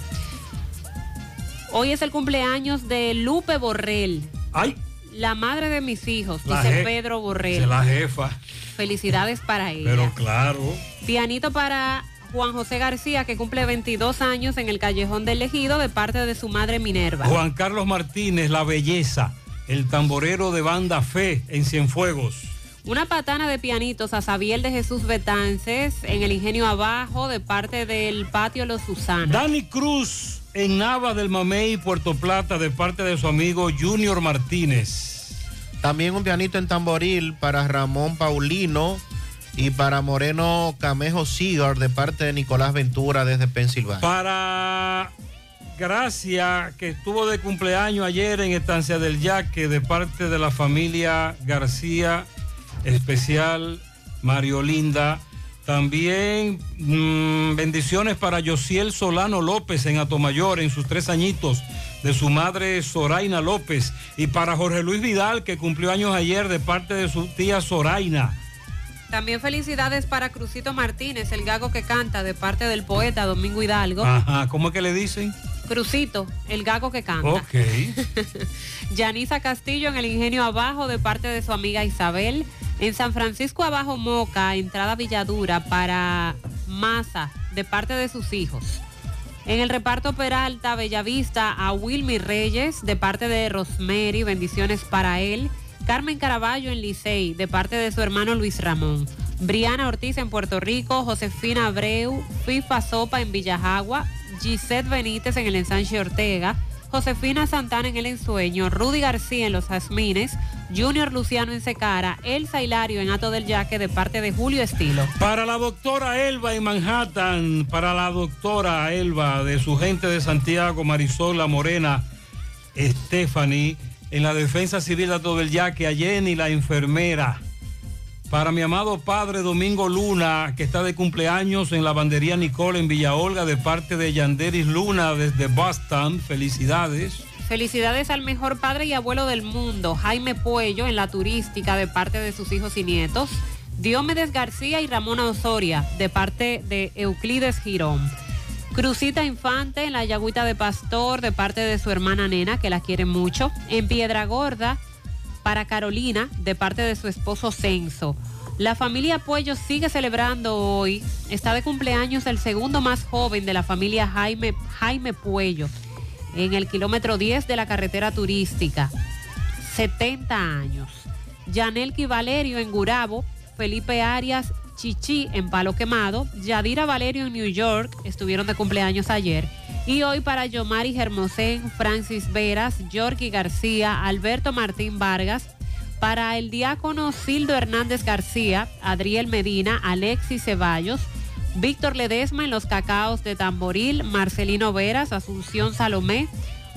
Hoy es el cumpleaños de Lupe Borrell. ¡Ay! La madre de mis hijos, La dice Pedro Borrell. La jefa. Felicidades para ella. Pero claro. Pianito para Juan José García, que cumple 22 años en el Callejón del Ejido, de parte de su madre Minerva. Juan Carlos Martínez, La Belleza, el tamborero de banda Fe en Cienfuegos. Una patana de pianitos a Xavier de Jesús Betances en el Ingenio Abajo, de parte del Patio Los Susana. Dani Cruz en Nava del Mamey, Puerto Plata, de parte de su amigo Junior Martínez. También un pianito en tamboril para Ramón Paulino y para Moreno Camejo Cigar de parte de Nicolás Ventura desde Pensilvania. Para Gracia, que estuvo de cumpleaños ayer en Estancia del Yaque, de parte de la familia García, especial Mario Linda. También mm, bendiciones para Josiel Solano López en Atomayor, en sus tres añitos, de su madre Zoraina López. Y para Jorge Luis Vidal, que cumplió años ayer, de parte de su tía Zoraina. También felicidades para Crucito Martínez, el gago que canta, de parte del poeta Domingo Hidalgo. Ajá, ¿cómo es que le dicen? Crucito, el gago que canta. Ok. Yanisa Castillo en el Ingenio Abajo de parte de su amiga Isabel. En San Francisco Abajo Moca, entrada Villadura para Maza de parte de sus hijos. En el reparto Peralta, Bellavista, a Wilmy Reyes de parte de Rosemary, bendiciones para él. Carmen Caraballo en Licey de parte de su hermano Luis Ramón. Briana Ortiz en Puerto Rico, Josefina Abreu, FIFA Sopa en Villajagua, Gisette Benítez en el ensanche Ortega, Josefina Santana en el ensueño, Rudy García en los Jazmines, Junior Luciano en Secara, Elsa Hilario en Ato del Yaque de parte de Julio Estilo. Para la doctora Elba en Manhattan, para la doctora Elba de su gente de Santiago, Marisol La Morena, Stephanie, en la defensa civil de todo el yaque, a Jenny, la enfermera. Para mi amado padre Domingo Luna, que está de cumpleaños en la bandería Nicole en Villa Olga, de parte de Yanderis Luna desde Boston. Felicidades. Felicidades al mejor padre y abuelo del mundo, Jaime Puello, en la turística de parte de sus hijos y nietos. Diomedes García y Ramona Osoria, de parte de Euclides Girón. Crucita Infante en la Yagüita de Pastor, de parte de su hermana Nena, que la quiere mucho. En Piedra Gorda, para Carolina, de parte de su esposo Censo. La familia Puello sigue celebrando hoy. Está de cumpleaños el segundo más joven de la familia Jaime, Jaime Puello, en el kilómetro 10 de la carretera turística. 70 años. Yanelki Valerio en Gurabo, Felipe Arias Chichi en Palo Quemado, Yadira Valerio en New York, estuvieron de cumpleaños ayer. Y hoy para Yomari Hermosén, Francis Veras, Yorky García, Alberto Martín Vargas, para el diácono Sildo Hernández García, Adriel Medina, Alexis Ceballos, Víctor Ledesma en los cacaos de Tamboril, Marcelino Veras, Asunción Salomé,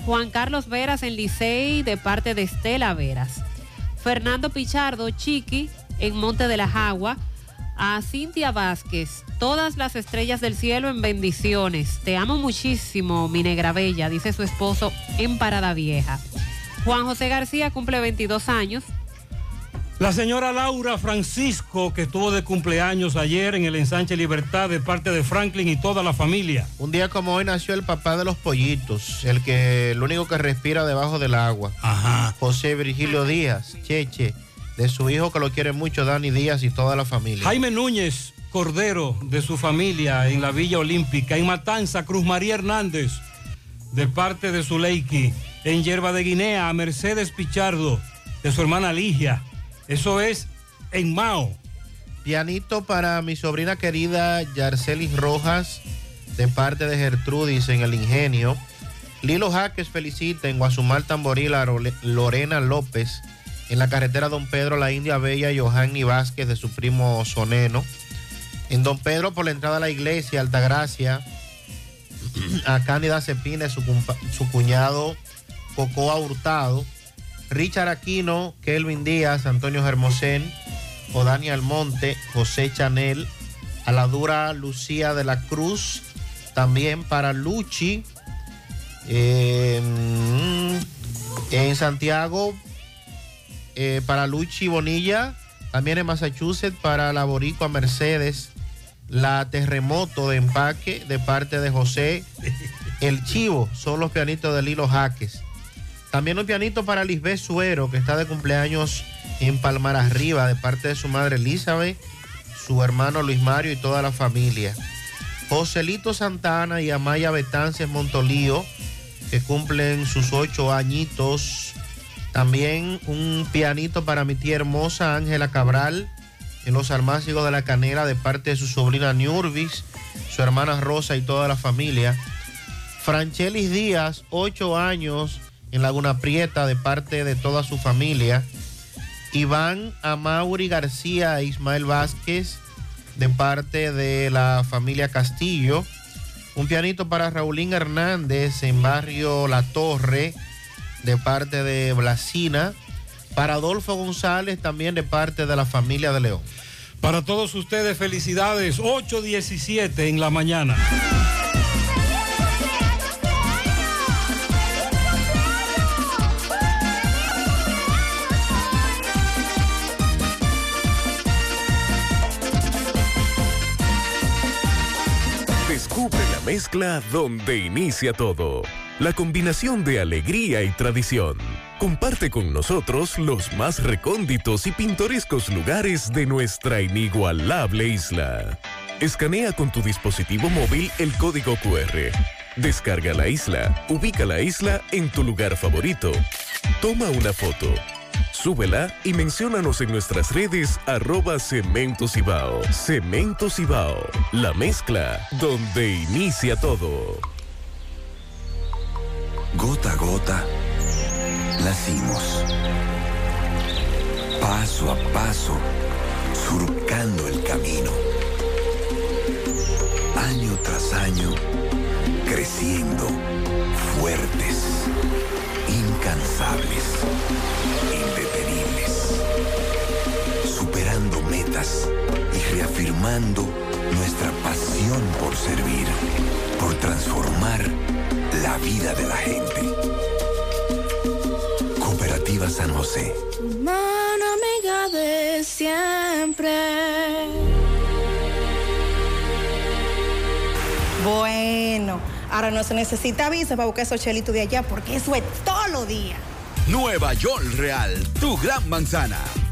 Juan Carlos Veras en Licey de parte de Estela Veras. Fernando Pichardo, Chiqui, en Monte de la Jagua, a Cintia Vázquez, todas las estrellas del cielo en bendiciones. Te amo muchísimo, mi negra bella, dice su esposo en Parada Vieja. Juan José García cumple 22 años. La señora Laura Francisco, que estuvo de cumpleaños ayer en el ensanche Libertad de parte de Franklin y toda la familia. Un día como hoy nació el papá de los pollitos, el que el único que respira debajo del agua. Ajá. José Virgilio Díaz, Cheche, de su hijo que lo quiere mucho, Dani Díaz y toda la familia. Jaime Núñez Cordero, de su familia en la Villa Olímpica. En Matanza, Cruz María Hernández, de parte de Zuleiki. En Yerba de Guinea, a Mercedes Pichardo, de su hermana Ligia. Eso es en Mao. Pianito para mi sobrina querida Yarcelis Rojas, de parte de Gertrudis en el Ingenio. Lilo Jaques felicita en Guasumal Tamboril a Lorena López, en la carretera Don Pedro, la India Bella, Johanny Vázquez de su primo Soneno. En Don Pedro, por la entrada a la iglesia, Altagracia, a Cándida Cepina, su, su cuñado Cocoa Hurtado. Richard Aquino, Kelvin Díaz, Antonio Hermosén, Odani Almonte, José Chanel, a la dura Lucía de la Cruz, también para Luchi, eh, en Santiago, eh, para Luchi Bonilla, también en Massachusetts para la Boricua Mercedes, la Terremoto de empaque de parte de José El Chivo, son los pianitos de Lilo Jaques. También un pianito para Lisbeth Suero, que está de cumpleaños en Palmar Arriba, de parte de su madre Elizabeth, su hermano Luis Mario y toda la familia. Joselito Santana y Amaya Betances Montolío, que cumplen sus ocho añitos. También un pianito para mi tía hermosa Ángela Cabral, en los almácigos de la canela, de parte de su sobrina Niurvis, su hermana Rosa y toda la familia. Franchelis Díaz, ocho años en Laguna Prieta, de parte de toda su familia. Iván Amauri García e Ismael Vázquez, de parte de la familia Castillo. Un pianito para Raulín Hernández en barrio La Torre, de parte de Blasina. Para Adolfo González, también de parte de la familia de León. Para todos ustedes, felicidades. 8.17 en la mañana. Descubre la mezcla donde inicia todo. La combinación de alegría y tradición. Comparte con nosotros los más recónditos y pintorescos lugares de nuestra inigualable isla. Escanea con tu dispositivo móvil el código QR. Descarga la isla, ubica la isla en tu lugar favorito. Toma una foto. Súbela y menciónanos en nuestras redes arroba Cemento Cibao. Cemento Cibao, la mezcla donde inicia todo. Gota a gota, nacimos. Paso a paso, surcando el camino. Año tras año, creciendo, fuertes, incansables, indetenibles. Superando metas y reafirmando nuestra pasión por servir, por transformar la vida de la gente. Cooperativa San José. Mano amiga de siempre. Bueno, ahora no se necesita visa para buscar esos chelitos de allá porque eso es todo lo día. Nueva York Real, tu gran manzana.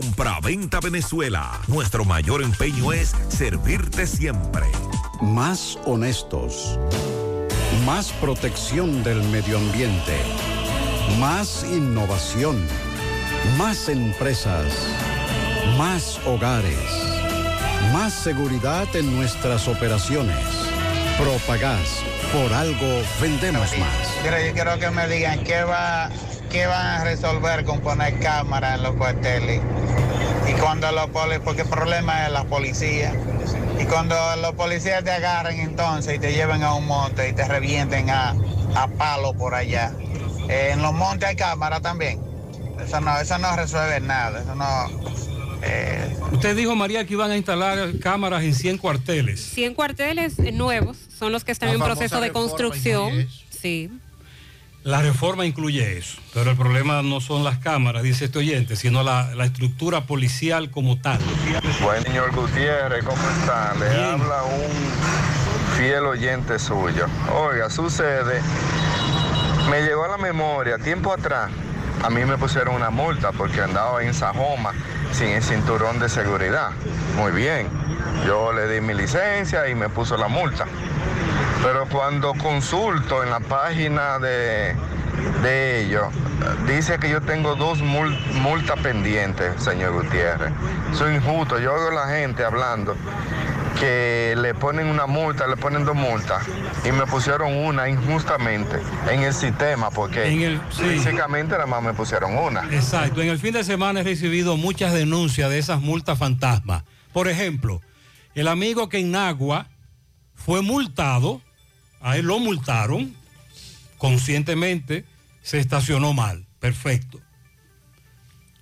Compra-venta Venezuela. Nuestro mayor empeño es servirte siempre. Más honestos. Más protección del medio ambiente. Más innovación. Más empresas. Más hogares. Más seguridad en nuestras operaciones. Propagás. Por algo vendemos más. Mira, yo quiero que me digan qué va, qué van a resolver con poner cámaras en los cuarteles. Y cuando los policías, porque el problema es la policía. Y cuando los policías te agarren entonces y te lleven a un monte y te revienten a, a palo por allá. Eh, en los montes hay cámaras también. Eso no, eso no resuelve nada. Eso no. eh, Usted dijo, María, que iban a instalar cámaras en 100 cuarteles. 100 cuarteles nuevos son los que están La en proceso de construcción. Sí. La reforma incluye eso, pero el problema no son las cámaras, dice este oyente, sino la, la estructura policial como tal. Buen señor Gutiérrez, ¿cómo está? Le habla un fiel oyente suyo. Oiga, sucede, me llegó a la memoria, tiempo atrás, a mí me pusieron una multa porque andaba en Sajoma sin el cinturón de seguridad. Muy bien, yo le di mi licencia y me puso la multa. Pero cuando consulto en la página de, de ellos, dice que yo tengo dos mul- multas pendientes, señor Gutiérrez. Eso es injusto. Yo oigo a la gente hablando que le ponen una multa, le ponen dos multas y me pusieron una injustamente en el sistema porque físicamente nada más me pusieron una. Exacto, en el fin de semana he recibido muchas denuncias de esas multas fantasmas. Por ejemplo, el amigo que en Nagua fue multado, a él lo multaron conscientemente, se estacionó mal, perfecto.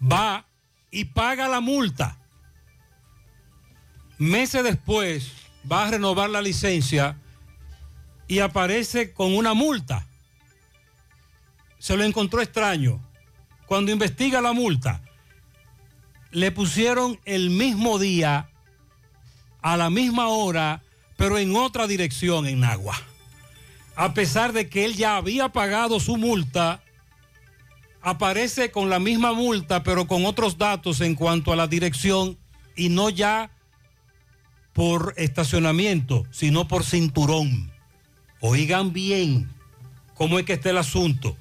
Va y paga la multa. Meses después va a renovar la licencia y aparece con una multa. Se lo encontró extraño. Cuando investiga la multa, le pusieron el mismo día, a la misma hora, pero en otra dirección en Nagua. A pesar de que él ya había pagado su multa, aparece con la misma multa, pero con otros datos en cuanto a la dirección y no ya por estacionamiento, sino por cinturón. Oigan bien cómo es que está el asunto.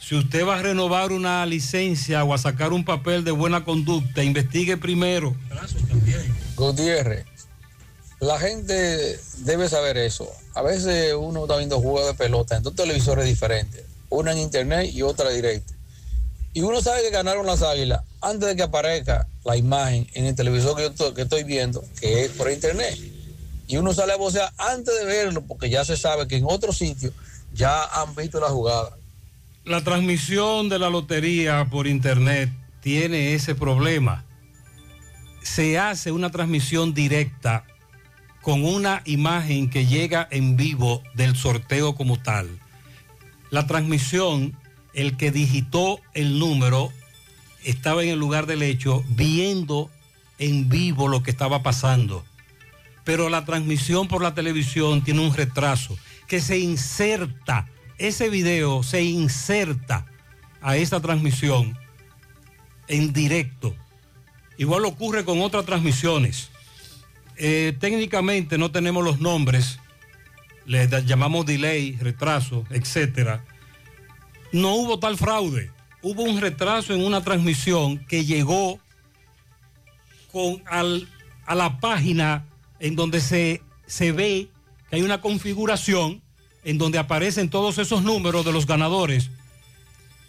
Si usted va a renovar una licencia o a sacar un papel de buena conducta, investigue primero. Gutiérrez, la gente debe saber eso. A veces uno está viendo juegos de pelota en dos televisores diferentes, una en internet y otra directa. Y uno sabe que ganaron las águilas antes de que aparezca la imagen en el televisor que yo que estoy viendo, que es por internet. Y uno sale a vocear antes de verlo, porque ya se sabe que en otros sitios ya han visto la jugada. La transmisión de la lotería por internet tiene ese problema. Se hace una transmisión directa con una imagen que llega en vivo del sorteo como tal. La transmisión, el que digitó el número, estaba en el lugar del hecho viendo en vivo lo que estaba pasando. Pero la transmisión por la televisión tiene un retraso que se inserta, ese video se inserta a esa transmisión en directo. Igual ocurre con otras transmisiones. Eh, técnicamente no tenemos los nombres, le llamamos delay, retraso, etcétera. No hubo tal fraude. Hubo un retraso en una transmisión que llegó con al- a la página en donde se, se ve que hay una configuración en donde aparecen todos esos números de los ganadores.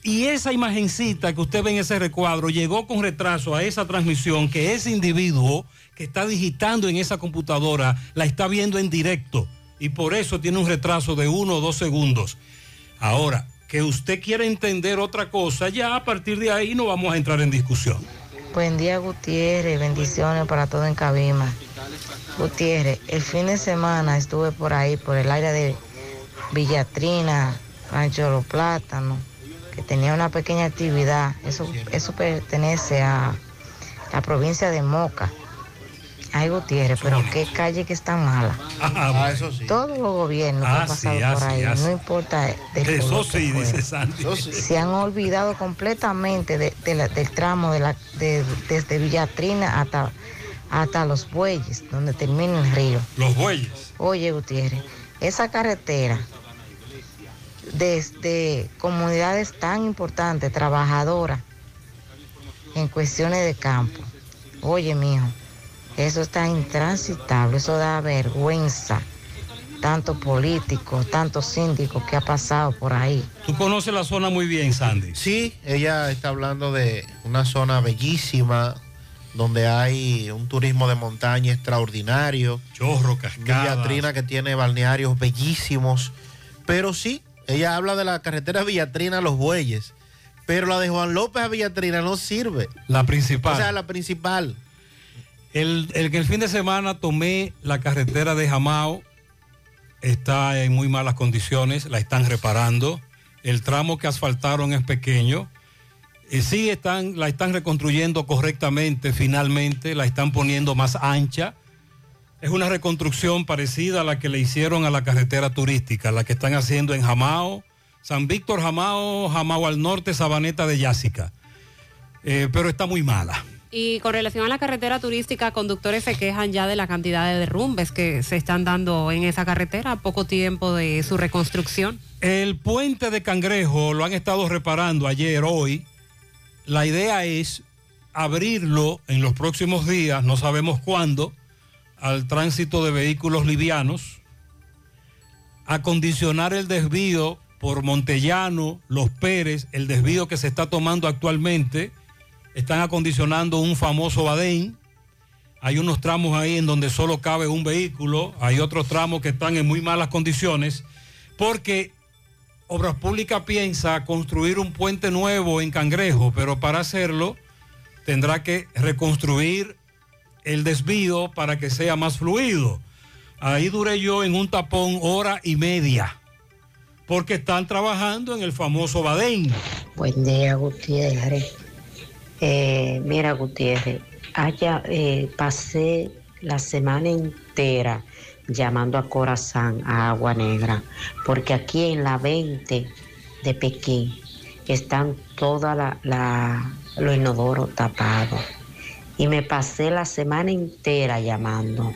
Y esa imagencita que usted ve en ese recuadro llegó con retraso a esa transmisión que ese individuo que está digitando en esa computadora la está viendo en directo. Y por eso tiene un retraso de uno o dos segundos. Ahora, que usted quiera entender otra cosa, ya a partir de ahí no vamos a entrar en discusión. Buen día, Gutiérrez. Bendiciones para todo en Cabima. Gutiérrez, el fin de semana estuve por ahí, por el área de Villatrina, Rancho los Plátanos, que tenía una pequeña actividad. Eso, eso pertenece a la provincia de Moca. Ay, Gutiérrez, pero qué calle que está mala. Ah, eso sí. Todos los gobiernos que Ah, han pasado sí, ah, por ahí, ah, sí. no importa del Eso sí, dice Sandy. se han olvidado completamente de- de la- del tramo de la, de- desde Villatrina hasta, hasta Los Bueyes, donde termina el río. Los bueyes. Oye, Gutiérrez, esa carretera desde comunidades tan importantes, trabajadoras, en cuestiones de campo. Oye, mijo, eso está intransitable, eso da vergüenza. Tanto políticos, tanto síndicos que ha pasado por ahí. Tú conoces la zona muy bien, Sandy. Sí, ella está hablando de una zona bellísima donde hay un turismo de montaña extraordinario. Chorro, cascadas. Villatrina que tiene balnearios bellísimos. Pero sí, ella habla de la carretera Villatrina a Los Bueyes. Pero la de Juan López a Villatrina no sirve. La principal. O sea, la principal. El, el, el fin de semana tomé la carretera de Jamao. Está en muy malas condiciones, la están reparando. El tramo que asfaltaron es pequeño. Eh, sí están, la están reconstruyendo correctamente, finalmente, la están poniendo más ancha. Es una reconstrucción parecida a la que le hicieron a la carretera turística, la que están haciendo en Jamao, San Víctor Jamao, Jamao al norte, Sabaneta de Yásica. Eh, pero está muy mala. Y con relación a la carretera turística, conductores se quejan ya de la cantidad de derrumbes que se están dando en esa carretera a poco tiempo de su reconstrucción. El puente de Cangrejo lo han estado reparando ayer, hoy. La idea es abrirlo en los próximos días, no sabemos cuándo, al tránsito de vehículos livianos, acondicionar el desvío por Montellano, Los Pérez, el desvío que se está tomando actualmente. Están acondicionando un famoso Badén. Hay unos tramos ahí en donde solo cabe un vehículo. Hay otros tramos que están en muy malas condiciones. Porque Obras Públicas piensa construir un puente nuevo en Cangrejo, pero para hacerlo tendrá que reconstruir el desvío para que sea más fluido. Ahí duré yo en un tapón hora y media, porque están trabajando en el famoso Badén. Buen día, Gutiérrez. Eh, mira, Gutiérrez, allá eh, pasé la semana entera llamando a Corazán, a Agua Negra, porque aquí en la 20 de Pekín están todos la, la, los inodoros tapados. Y me pasé la semana entera llamando.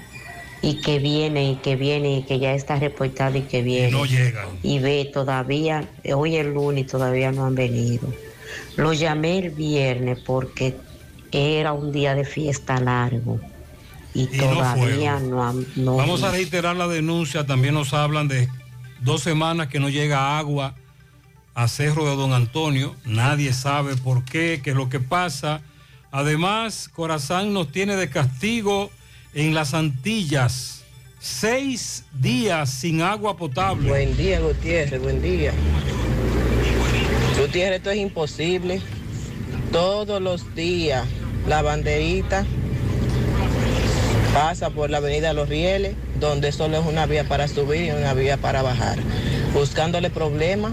Y que viene, y que viene, y que ya está reportado y que viene. no llegan. Y ve, todavía, hoy es lunes todavía no han venido. Lo llamé el viernes porque era un día de fiesta largo. Y, todavía no, no Vamos a reiterar la denuncia, también nos hablan de dos semanas que no llega agua a Cerro de Don Antonio, nadie sabe por qué, qué es lo que pasa. Además, Corazán nos tiene de castigo en las Antillas seis días sin agua potable. Buen día, Gutiérrez, buen día. Gutiérrez, esto es imposible. Todos los días la banderita pasa por la avenida Los Rieles, donde solo es una vía para subir y una vía para bajar, buscándole problemas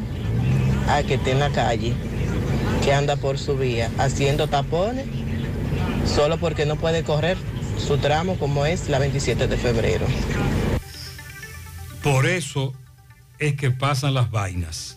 a que esté en la calle, que anda por su vía, haciendo tapones, solo porque no puede correr su tramo como es la 27 de febrero. Por eso es que pasan las vainas.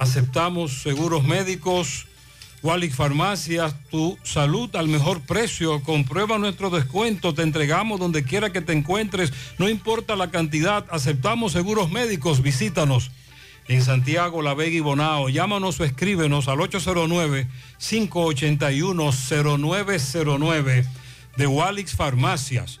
Aceptamos seguros médicos, Walix Farmacias, tu salud al mejor precio. Comprueba nuestro descuento, te entregamos donde quiera que te encuentres, no importa la cantidad, aceptamos seguros médicos, visítanos en Santiago, La Vega y Bonao. Llámanos o escríbenos al 809-581-0909. de Walix Farmacias.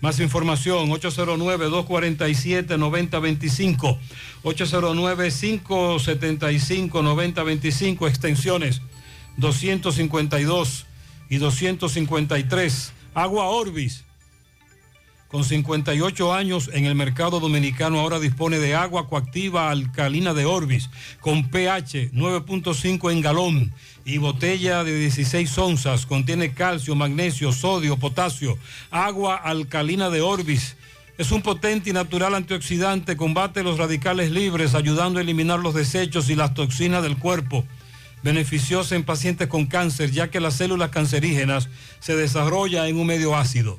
Más información, 809-247-9025. 809-575-9025, extensiones 252 y 253. Agua Orbis, con 58 años en el mercado dominicano, ahora dispone de agua coactiva alcalina de Orbis, con pH 9.5 en galón y botella de 16 onzas. Contiene calcio, magnesio, sodio, potasio. Agua alcalina de Orbis. Es un potente y natural antioxidante, combate los radicales libres, ayudando a eliminar los desechos y las toxinas del cuerpo. Beneficiosa en pacientes con cáncer, ya que las células cancerígenas se desarrollan en un medio ácido.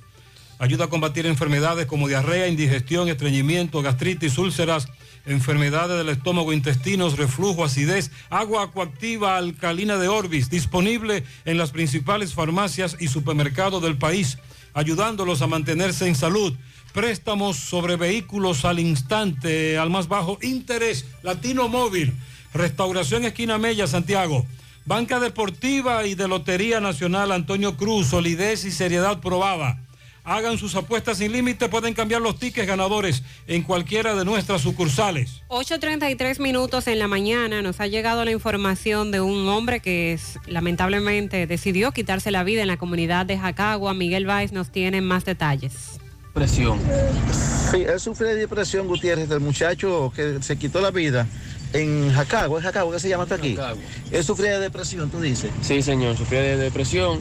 Ayuda a combatir enfermedades como diarrea, indigestión, estreñimiento, gastritis, úlceras, enfermedades del estómago, intestinos, reflujo, acidez, agua acuactiva alcalina de Orbis, disponible en las principales farmacias y supermercados del país, ayudándolos a mantenerse en salud. Préstamos sobre vehículos al instante, al más bajo interés, Latino Móvil, Restauración Esquina Mella, Santiago. Banca Deportiva y de Lotería Nacional Antonio Cruz, solidez y seriedad probada. Hagan sus apuestas sin límite, pueden cambiar los tickets ganadores en cualquiera de nuestras sucursales. 8.33 minutos en la mañana nos ha llegado la información de un hombre que es, lamentablemente decidió quitarse la vida en la comunidad de Jacagua. Miguel Valls nos tiene más detalles. Presión. Sí, él sufre de depresión, Gutiérrez, del muchacho que se quitó la vida en Jacagua, ¿es Jacagua que se llama hasta aquí? Él sufría de depresión, tú dices. Sí, señor, sufría de depresión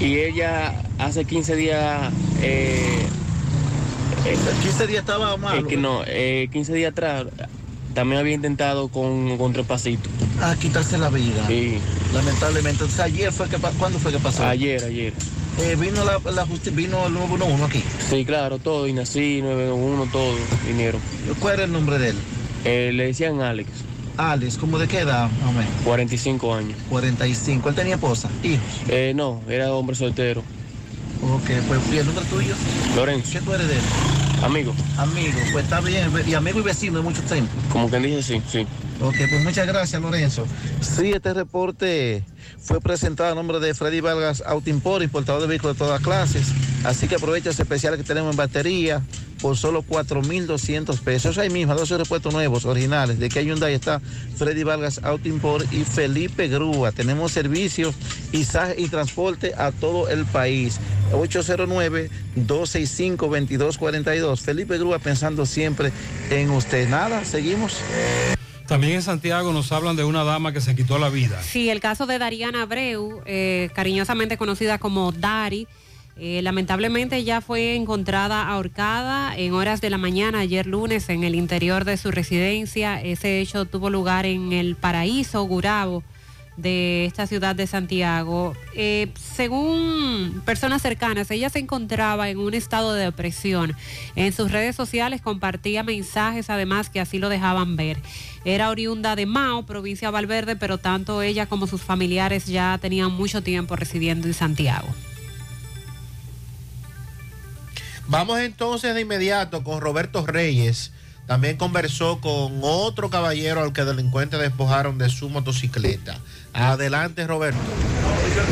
y ella hace 15 días... Eh, 15 días estaba mal. Es que no, eh, 15 días atrás también había intentado con, con tres pasitos. Ah, quitarse la vida. Sí. Lamentablemente. Entonces, ayer fue que pa- ¿cuándo fue que pasó? Ayer, ayer. Eh, vino la, la vino el 911 aquí. Sí, claro, todo, y nací, 911, todo vinieron. ¿Cuál era el nombre de él? Eh, le decían Alex, Alex, ¿cómo de qué edad? menos? 45 años. 45. ¿Él tenía esposa? ¿Hijos? Eh, no, era hombre soltero. Ok, pues ¿y el nombre tuyo? Lorenzo. ¿Qué tú eres de él? Amigo. Amigo, pues está bien. Y amigo y vecino de mucho tiempo. Como quien dice, sí, sí. Ok, pues muchas gracias, Lorenzo. Sí, este reporte fue presentado a nombre de Freddy Vargas Autoimport, importador de vehículos de todas clases. Así que aprovecha ese especial que tenemos en batería por solo 4.200 pesos. Ahí mismo, 12 repuestos nuevos, originales. De que Hyundai está Freddy Vargas Autoimport y Felipe Grúa. Tenemos servicios y, y transporte a todo el país. 809-265-2242. Felipe Grúa pensando siempre en usted. Nada, seguimos. También en Santiago nos hablan de una dama que se quitó la vida. Sí, el caso de Dariana Abreu, eh, cariñosamente conocida como Dari, eh, lamentablemente ya fue encontrada ahorcada en horas de la mañana ayer lunes en el interior de su residencia. Ese hecho tuvo lugar en el Paraíso, Gurabo, de esta ciudad de Santiago. Eh, según personas cercanas, ella se encontraba en un estado de depresión. En sus redes sociales compartía mensajes, además, que así lo dejaban ver. Era oriunda de Mao, provincia de Valverde, pero tanto ella como sus familiares ya tenían mucho tiempo residiendo en Santiago. Vamos entonces de inmediato con Roberto Reyes. También conversó con otro caballero al que delincuentes despojaron de su motocicleta. Adelante, Roberto.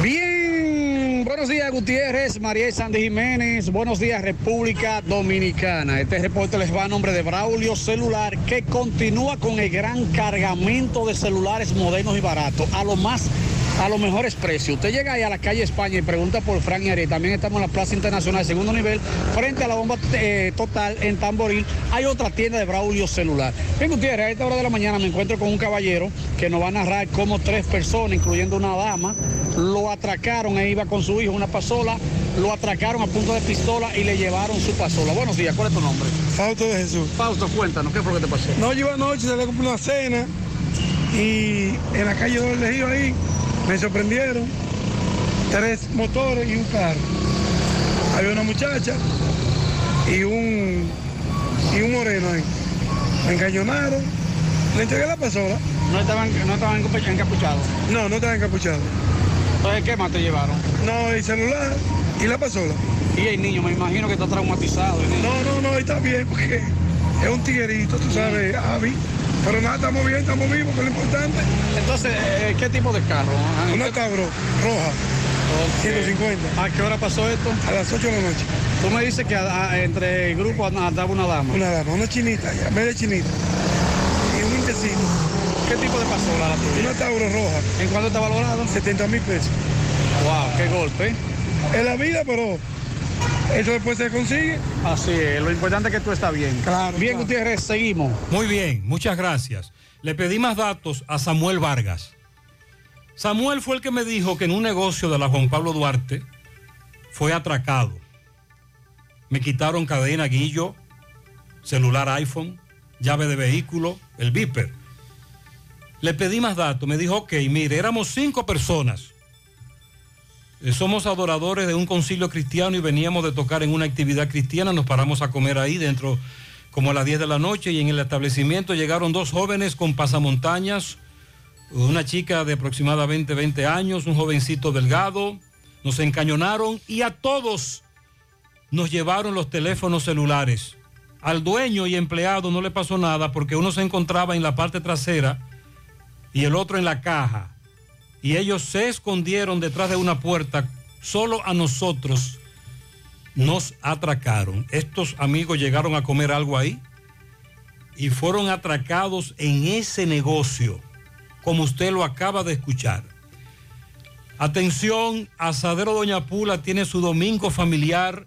Bien, buenos días Gutiérrez, María Sandy Jiménez, buenos días República Dominicana. Este reporte les va a nombre de Braulio Celular que continúa con el gran cargamento de celulares modernos y baratos a lo más a los mejores precios. Usted llega ahí a la calle España y pregunta por Frank y Ari. También estamos en la Plaza Internacional, segundo nivel, frente a la bomba eh, total en Tamboril. Hay otra tienda de Braulio Celular. Bien, Gutiérrez, a esta hora de la mañana me encuentro con un caballero que nos va a narrar cómo tres personas, incluyendo una dama, lo atracaron e iba con su hijo, una pasola, lo atracaron a punto de pistola y le llevaron su pasola. Buenos días, ¿cuál es tu nombre? Fausto de Jesús. Fausto, cuéntanos, ¿qué fue lo que te pasó? No, yo anoche salí a comprar una cena y en la calle del Ejido ahí me sorprendieron tres motores y un carro. Había una muchacha y un, y un moreno ahí. Me encañonaron, le entregué la pasola No estaban, no estaban encapu- encapuchados. No, no estaban encapuchados. Entonces, ¿qué más te llevaron? No, el celular y la pasola. Y el niño, me imagino que está traumatizado. el niño. No, no, no, está bien porque es un tiguerito, tú sabes, Avi. Pero nada, estamos bien, estamos vivos, que es lo importante. Entonces, eh, ¿qué tipo de carro? Una ¿qué- cabro roja, Ok. 150, ¿A qué hora pasó esto? a las 8 de la noche. Tú me dices que a- a- entre el grupo andaba una dama. Una dama, una chinita, ya, media chinita. Y un intestino. ¿Qué tipo de pasola la tuya? Una Tauro roja. ¿En cuánto está valorado? 70 mil pesos. Wow, qué golpe. Es la vida, pero eso después se consigue. Así es, lo importante es que tú estás bien. Claro, Bien, claro. Gutiérrez, seguimos. Muy bien, muchas gracias. Le pedí más datos a Samuel Vargas. Samuel fue el que me dijo que en un negocio de la Juan Pablo Duarte fue atracado. Me quitaron cadena, guillo, celular iPhone, llave de vehículo, el Viper. Le pedí más datos. Me dijo, ok, mire, éramos cinco personas. Eh, Somos adoradores de un concilio cristiano y veníamos de tocar en una actividad cristiana. Nos paramos a comer ahí dentro como a las 10 de la noche y en el establecimiento llegaron dos jóvenes con pasamontañas, una chica de aproximadamente 20 años, un jovencito delgado. Nos encañonaron y a todos nos llevaron los teléfonos celulares. Al dueño y empleado no le pasó nada porque uno se encontraba en la parte trasera y el otro en la caja. Y ellos se escondieron detrás de una puerta. Solo a nosotros nos atracaron. Estos amigos llegaron a comer algo ahí y fueron atracados en ese negocio, como usted lo acaba de escuchar. Atención, Asadero Doña Pula tiene su domingo familiar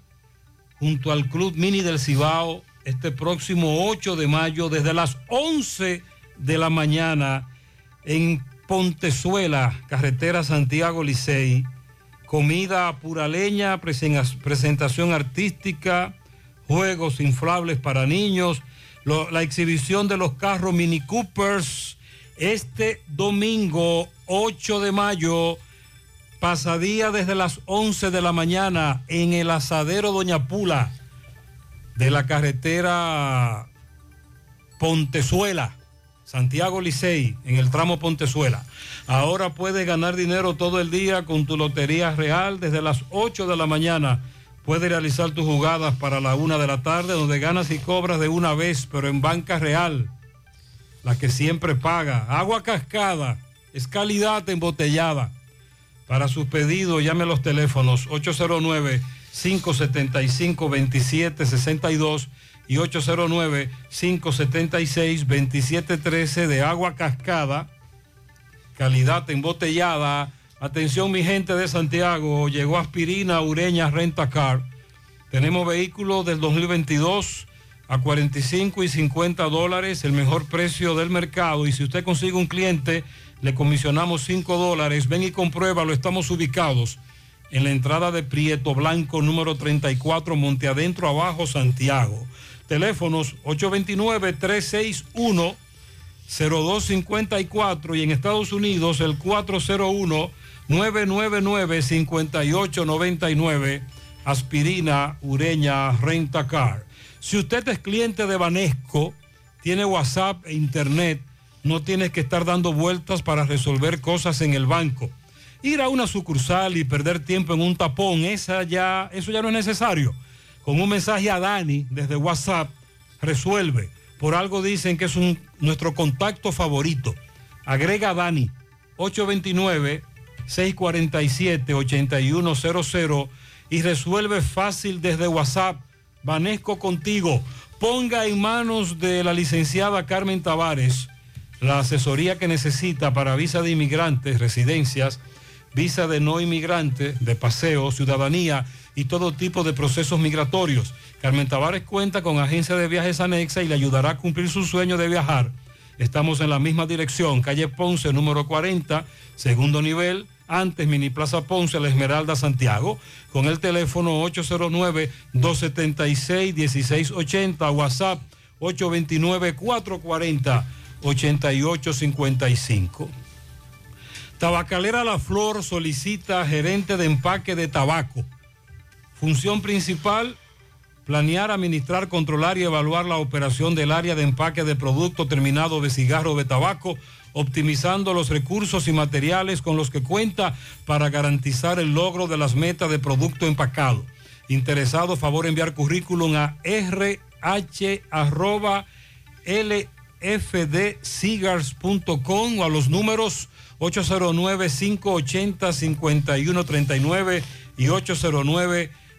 junto al Club Mini del Cibao este próximo 8 de mayo desde las 11 de la mañana en Pontezuela, carretera Santiago Licey. Comida pura leña, presen- presentación artística, juegos inflables para niños, la exhibición de los carros Mini Coopers este domingo 8 de mayo. Pasadía desde las 11 de la mañana en el asadero Doña Pula de la carretera Pontezuela, Santiago Licey, en el tramo Pontezuela. Ahora puedes ganar dinero todo el día con tu Lotería Real desde las 8 de la mañana. Puedes realizar tus jugadas para la 1 de la tarde donde ganas y cobras de una vez, pero en banca real, la que siempre paga. Agua cascada, es calidad embotellada. Para sus pedidos, llame a los teléfonos 809-575-2762 y 809-576-2713 de agua cascada, calidad embotellada. Atención mi gente de Santiago, llegó aspirina, ureña, renta car. Tenemos vehículos del 2022 a 45 y 50 dólares, el mejor precio del mercado. Y si usted consigue un cliente, le comisionamos 5 dólares. Ven y compruébalo, estamos ubicados en la entrada de Prieto Blanco, número 34, Monte Adentro, abajo, Santiago. Teléfonos 829-361-0254 y en Estados Unidos el 401-999-5899, aspirina, ureña, renta car. Si usted es cliente de Banesco, tiene WhatsApp e Internet, no tienes que estar dando vueltas para resolver cosas en el banco. Ir a una sucursal y perder tiempo en un tapón, esa ya, eso ya no es necesario. Con un mensaje a Dani desde WhatsApp, resuelve. Por algo dicen que es nuestro contacto favorito. Agrega a Dani 829-647-8100 y resuelve fácil desde WhatsApp. Vanesco contigo. Ponga en manos de la licenciada Carmen Tavares la asesoría que necesita para visa de inmigrantes, residencias, visa de no inmigrante, de paseo, ciudadanía y todo tipo de procesos migratorios. Carmen Tavares cuenta con agencia de viajes anexa y le ayudará a cumplir su sueño de viajar. Estamos en la misma dirección, calle Ponce, número 40, segundo nivel, antes Mini Plaza Ponce, La Esmeralda, Santiago, con el teléfono 809-276-1680, WhatsApp 829-440-8855. Tabacalera La Flor solicita gerente de empaque de tabaco. Función principal, planear, administrar, controlar y evaluar la operación del área de empaque de producto terminado de cigarro o de tabaco, optimizando los recursos y materiales con los que cuenta para garantizar el logro de las metas de producto empacado. Interesado, favor enviar currículum a rh@lfdcigars.com o a los números 809-580-5139 y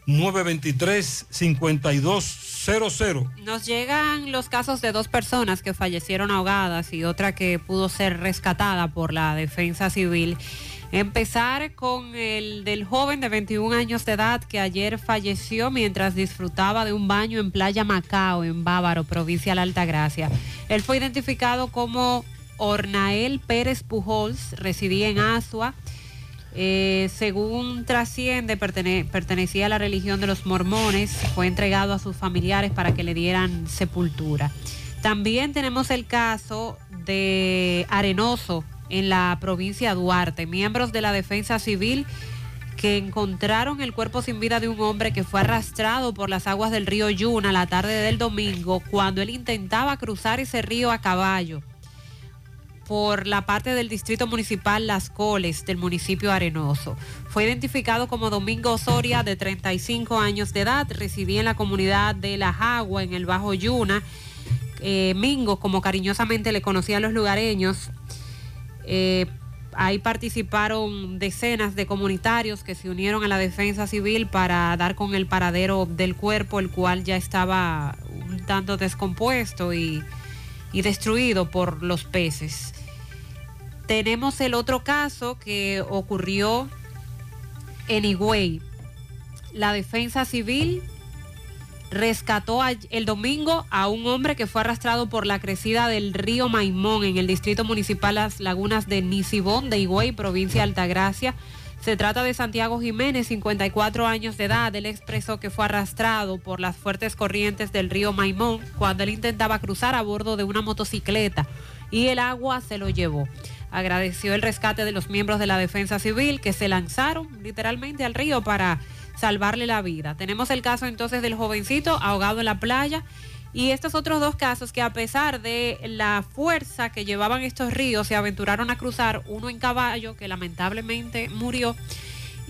809-923-5200. Nos llegan los casos de dos personas que fallecieron ahogadas y otra que pudo ser rescatada por la defensa civil. Empezar con el del joven de 21 años de edad que ayer falleció mientras disfrutaba de un baño en Playa Macao, en Bávaro, provincia de la Altagracia. Él fue identificado como Ornael Pérez Pujols, residía en Asua. Eh, según trasciende, pertene- pertenecía a la religión de los mormones, fue entregado a sus familiares para que le dieran sepultura. También tenemos el caso de Arenoso en la provincia de Duarte, miembros de la defensa civil que encontraron el cuerpo sin vida de un hombre que fue arrastrado por las aguas del río Yuna la tarde del domingo cuando él intentaba cruzar ese río a caballo por la parte del distrito municipal Las Coles del municipio Arenoso. Fue identificado como Domingo Osoria, de 35 años de edad, residía en la comunidad de La Jagua, en el Bajo Yuna. Eh, Mingo, como cariñosamente le conocían los lugareños. Eh, ahí participaron decenas de comunitarios que se unieron a la defensa civil para dar con el paradero del cuerpo, el cual ya estaba un tanto descompuesto y, y destruido por los peces. Tenemos el otro caso que ocurrió en Higüey. La defensa civil rescató el domingo a un hombre que fue arrastrado por la crecida del río Maimón en el distrito municipal Las Lagunas de Nisibón de Higüey, provincia de Altagracia. Se trata de Santiago Jiménez, 54 años de edad. Él expresó que fue arrastrado por las fuertes corrientes del río Maimón cuando él intentaba cruzar a bordo de una motocicleta y el agua se lo llevó. Agradeció el rescate de los miembros de la defensa civil que se lanzaron literalmente al río para salvarle la vida. Tenemos el caso entonces del jovencito ahogado en la playa y estos otros dos casos que a pesar de la fuerza que llevaban estos ríos se aventuraron a cruzar, uno en caballo que lamentablemente murió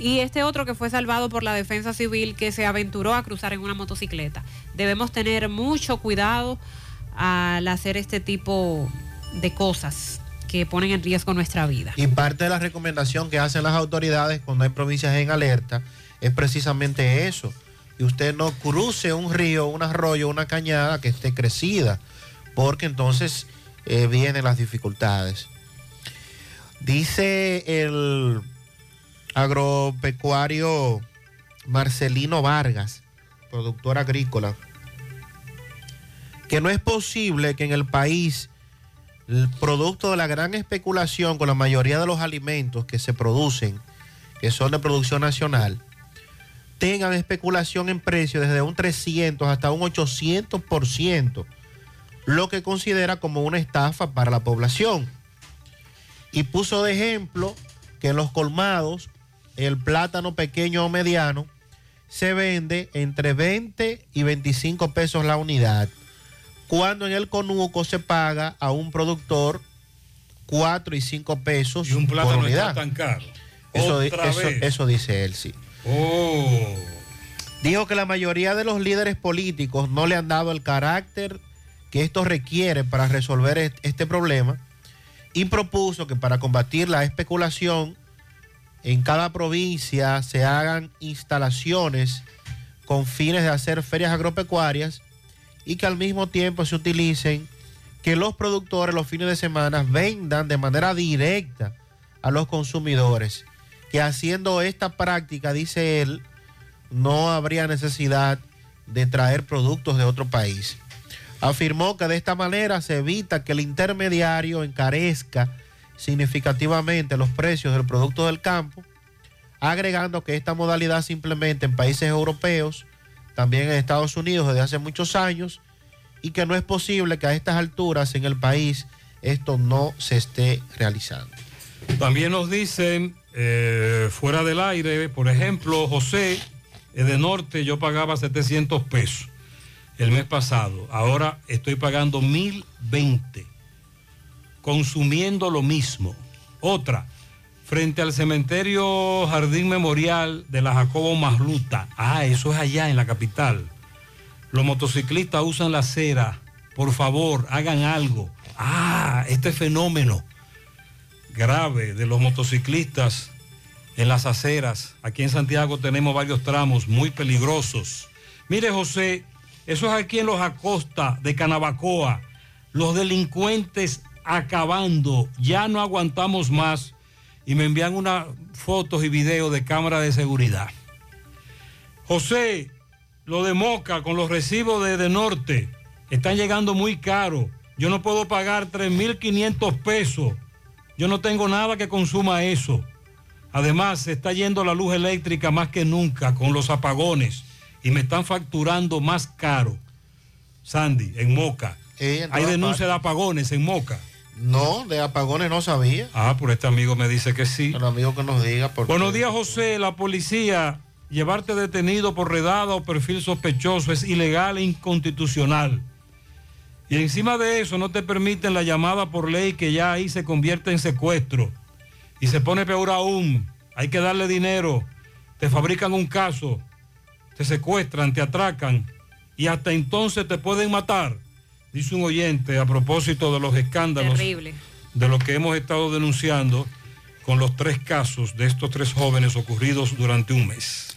y este otro que fue salvado por la defensa civil que se aventuró a cruzar en una motocicleta. Debemos tener mucho cuidado al hacer este tipo de cosas que ponen en riesgo nuestra vida. Y parte de la recomendación que hacen las autoridades cuando hay provincias en alerta es precisamente eso. Que usted no cruce un río, un arroyo, una cañada que esté crecida, porque entonces eh, vienen las dificultades. Dice el agropecuario Marcelino Vargas, productor agrícola, que no es posible que en el país el producto de la gran especulación con la mayoría de los alimentos que se producen, que son de producción nacional, tengan especulación en precios desde un 300 hasta un 800%, lo que considera como una estafa para la población. Y puso de ejemplo que en los colmados el plátano pequeño o mediano se vende entre 20 y 25 pesos la unidad cuando en el conuco se paga a un productor 4 y 5 pesos Y un por plátano unidad. está tan caro. Eso, eso dice él, sí. Oh. Dijo que la mayoría de los líderes políticos no le han dado el carácter que esto requiere para resolver est- este problema y propuso que para combatir la especulación en cada provincia se hagan instalaciones con fines de hacer ferias agropecuarias y que al mismo tiempo se utilicen que los productores los fines de semana vendan de manera directa a los consumidores. Que haciendo esta práctica, dice él, no habría necesidad de traer productos de otro país. Afirmó que de esta manera se evita que el intermediario encarezca significativamente los precios del producto del campo, agregando que esta modalidad se implementa en países europeos, también en Estados Unidos desde hace muchos años, y que no es posible que a estas alturas en el país esto no se esté realizando. También nos dicen, eh, fuera del aire, por ejemplo, José, eh, de Norte, yo pagaba 700 pesos. el mes pasado. Ahora estoy pagando 1020, consumiendo lo mismo. Otra, frente al cementerio Jardín Memorial de la Jacobo Masluta. Ah, eso es allá en la capital. Los motociclistas usan la acera. Por favor, hagan algo. Ah, este fenómeno grave de los motociclistas en las aceras. Aquí en Santiago tenemos varios tramos muy peligrosos. Mire, José, eso es aquí en los Acosta de Canabacoa. Los delincuentes acabando. Ya no aguantamos más. Y me envían unas fotos y videos de cámara de seguridad. José, lo de Moca con los recibos de, de Norte están llegando muy caro. Yo no puedo pagar 3.500 pesos. Yo no tengo nada que consuma eso. Además, se está yendo la luz eléctrica más que nunca con los apagones y me están facturando más caro. Sandy, en Moca. en Hay denuncia de apagones en Moca. No, de apagones no sabía. Ah, por este amigo me dice que sí. El amigo que nos diga. Porque... Buenos días, José. La policía, llevarte detenido por redada o perfil sospechoso es ilegal e inconstitucional. Y encima de eso no te permiten la llamada por ley que ya ahí se convierte en secuestro. Y se pone peor aún. Hay que darle dinero. Te fabrican un caso. Te secuestran, te atracan. Y hasta entonces te pueden matar. Dice un oyente a propósito de los escándalos Terrible. de lo que hemos estado denunciando con los tres casos de estos tres jóvenes ocurridos durante un mes.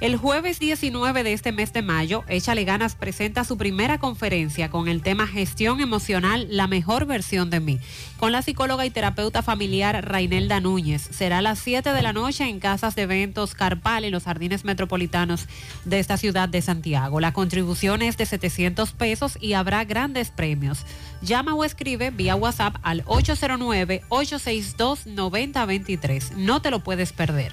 El jueves 19 de este mes de mayo, Échale Ganas presenta su primera conferencia con el tema Gestión Emocional, la mejor versión de mí, con la psicóloga y terapeuta familiar Rainelda Núñez. Será a las 7 de la noche en Casas de Eventos Carpal, en los jardines metropolitanos de esta ciudad de Santiago. La contribución es de 700 pesos y habrá grandes premios. Llama o escribe vía WhatsApp al 809-862-9023. No te lo puedes perder.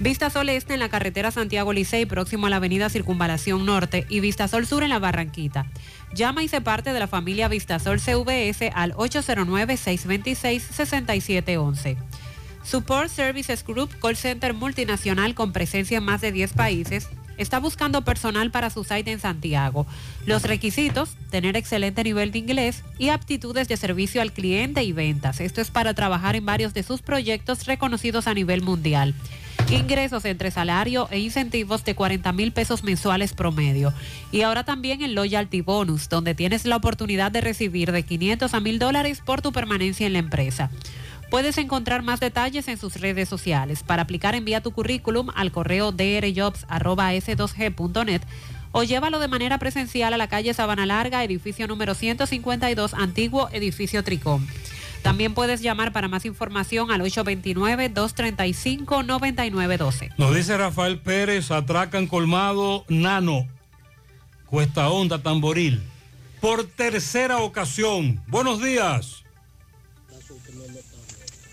Vista Sol Este en la carretera Santiago Licey, próximo a la avenida Circunvalación Norte, y Vista Sol Sur en la Barranquita. Llama y se parte de la familia Vistasol CVS al 809-626-6711. Support Services Group, call center multinacional con presencia en más de 10 países, está buscando personal para su site en Santiago. Los requisitos, tener excelente nivel de inglés y aptitudes de servicio al cliente y ventas. Esto es para trabajar en varios de sus proyectos reconocidos a nivel mundial. Ingresos entre salario e incentivos de 40 mil pesos mensuales promedio. Y ahora también el Loyalty Bonus, donde tienes la oportunidad de recibir de 500 a 1000 dólares por tu permanencia en la empresa. Puedes encontrar más detalles en sus redes sociales. Para aplicar envía tu currículum al correo drjobs.s2g.net o llévalo de manera presencial a la calle Sabana Larga, edificio número 152, antiguo edificio Tricón. También puedes llamar para más información al 829-235-9912. Nos dice Rafael Pérez, atracan colmado Nano, Cuesta Honda Tamboril, por tercera ocasión. Buenos días.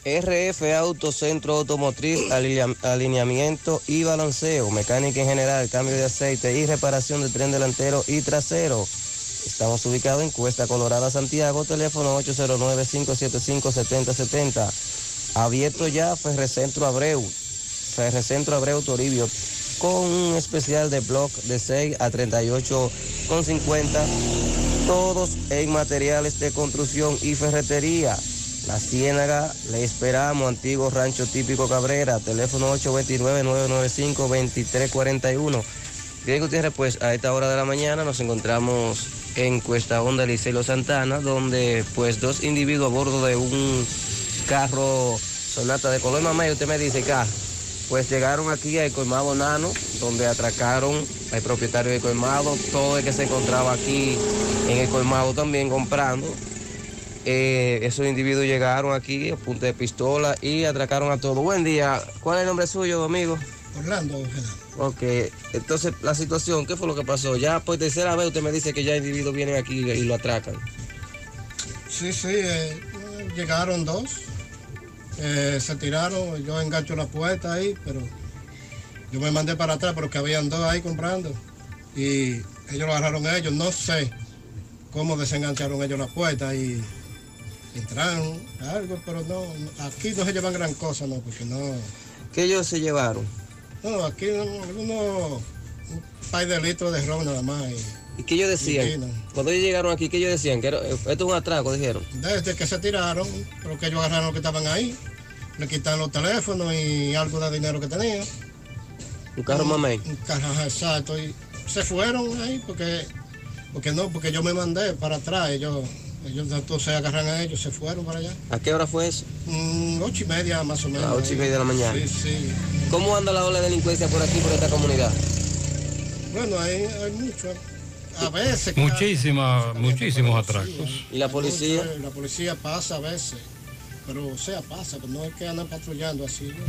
RF Auto Centro Automotriz, alinea- alineamiento y balanceo, mecánica en general, cambio de aceite y reparación de tren delantero y trasero. Estamos ubicados en Cuesta Colorada, Santiago, teléfono 809-575-7070. Abierto ya Ferrecentro Abreu, Ferrecentro Abreu Toribio, con un especial de block de 6 a 38,50. Todos en materiales de construcción y ferretería. La Ciénaga, le esperamos, antiguo rancho típico Cabrera, teléfono 829-995-2341. Bien, Gutiérrez, pues a esta hora de la mañana nos encontramos en Cuesta Honda Liceo Santana, donde pues dos individuos a bordo de un carro Sonata de color mamá, y usted me dice, acá, pues llegaron aquí al colmado Nano, donde atracaron el propietario del colmado, todo el que se encontraba aquí en el colmado también comprando. Eh, esos individuos llegaron aquí a punta de pistola y atracaron a todos. Buen día, ¿cuál es el nombre suyo, amigo? Orlando, Ok, entonces la situación, ¿qué fue lo que pasó? Ya por tercera vez usted me dice que ya individuos vienen aquí y lo atracan. Sí, sí, eh, llegaron dos. Eh, se tiraron, yo engancho la puerta ahí, pero yo me mandé para atrás porque habían dos ahí comprando. Y ellos lo agarraron a ellos. No sé cómo desengancharon ellos la puerta y entraron algo, pero no, aquí no se llevan gran cosa, no, porque no. ¿Qué ellos se llevaron? No, aquí no, uno, un par de litros de ron nada más. y- ¿Y qué ellos decían? Cuando ellos llegaron aquí, ¿qué ellos decían? Que era- esto es un atraco, dijeron. Desde que se tiraron, pero que ellos agarraron lo que estaban ahí, le quitaron los teléfonos y algo de dinero que tenían. Un carro mamey. Un carro, exacto. Y se fueron ahí porque, porque no, porque yo me mandé para atrás. Ellos, ellos entonces agarran a ellos, se fueron para allá. ¿A qué hora fue eso? Mm, ocho y media más o menos. A ocho y media de la mañana. Sí, sí. ¿Cómo anda la ola de delincuencia por aquí, por esta comunidad? Bueno, hay, hay mucho. A veces. Muchísimas, muchísimos atracos. ¿Y la policía? mucho, La policía pasa a veces. Pero, o sea, pasa, pero no es que andan patrullando así. ¿no?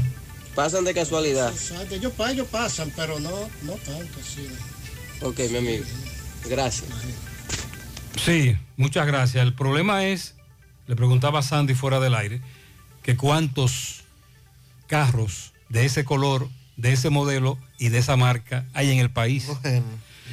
Pasan de casualidad. Exacto, ellos pasan, pero no, no tanto así. ¿no? Ok, mi amigo. Gracias. Sí, muchas gracias. El problema es, le preguntaba a Sandy fuera del aire, que cuántos carros de ese color, de ese modelo y de esa marca hay en el país.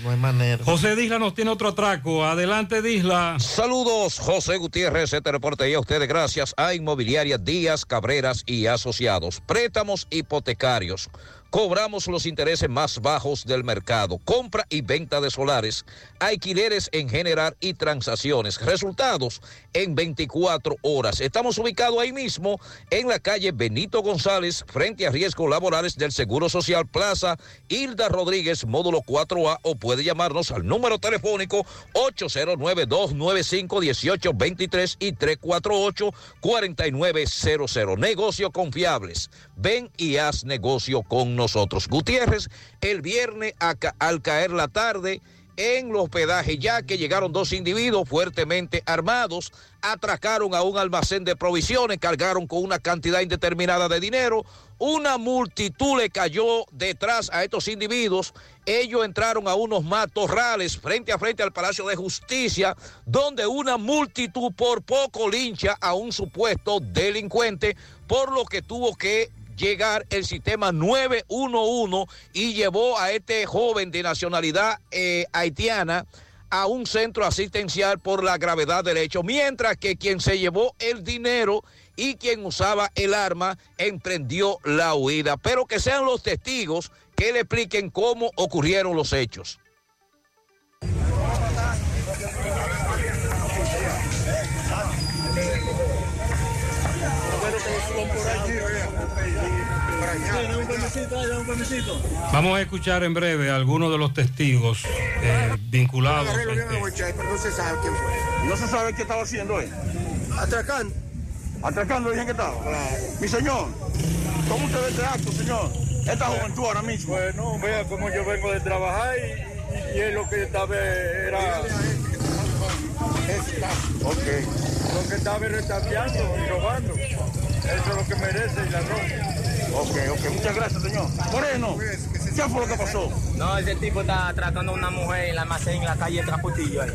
no hay manera. José Disla nos tiene otro atraco. Adelante, Disla. Saludos, José Gutiérrez, este reporte y a ustedes gracias a Inmobiliaria Díaz, Cabreras y Asociados. Préstamos hipotecarios. Cobramos los intereses más bajos del mercado. Compra y venta de solares. Alquileres en general y transacciones. Resultados en 24 horas. Estamos ubicados ahí mismo en la calle Benito González, frente a riesgos laborales del Seguro Social Plaza, Hilda Rodríguez, módulo 4A, o puede llamarnos al número telefónico 809-295-1823 y 348-4900. Negocios confiables. Ven y haz negocio con nosotros. Gutiérrez, el viernes al caer la tarde en los hospedaje, ya que llegaron dos individuos fuertemente armados, atracaron a un almacén de provisiones, cargaron con una cantidad indeterminada de dinero, una multitud le cayó detrás a estos individuos, ellos entraron a unos matorrales frente a frente al Palacio de Justicia, donde una multitud por poco lincha a un supuesto delincuente, por lo que tuvo que llegar el sistema 911 y llevó a este joven de nacionalidad eh, haitiana a un centro asistencial por la gravedad del hecho, mientras que quien se llevó el dinero y quien usaba el arma emprendió la huida. Pero que sean los testigos que le expliquen cómo ocurrieron los hechos. Vamos a escuchar en breve a algunos de los testigos eh, vinculados. a este- no se sabe quién fue. No se sabe qué estaba haciendo él. Atracando. Atracando, dije que estaba. Mi señor, ¿cómo usted ve este acto, señor? Esta juventud ahora mismo. Bueno, vea cómo yo vengo de trabajar y, y, y él lo que estaba era. Ok. Lo que estaba era estafiando y robando. Eso es lo que merece el ladrón. Ok, ok, muchas gracias, señor. Moreno, ¿qué fue lo que pasó? No, ese tipo está atracando a una mujer en el almacén en la calle Trapotillo ahí.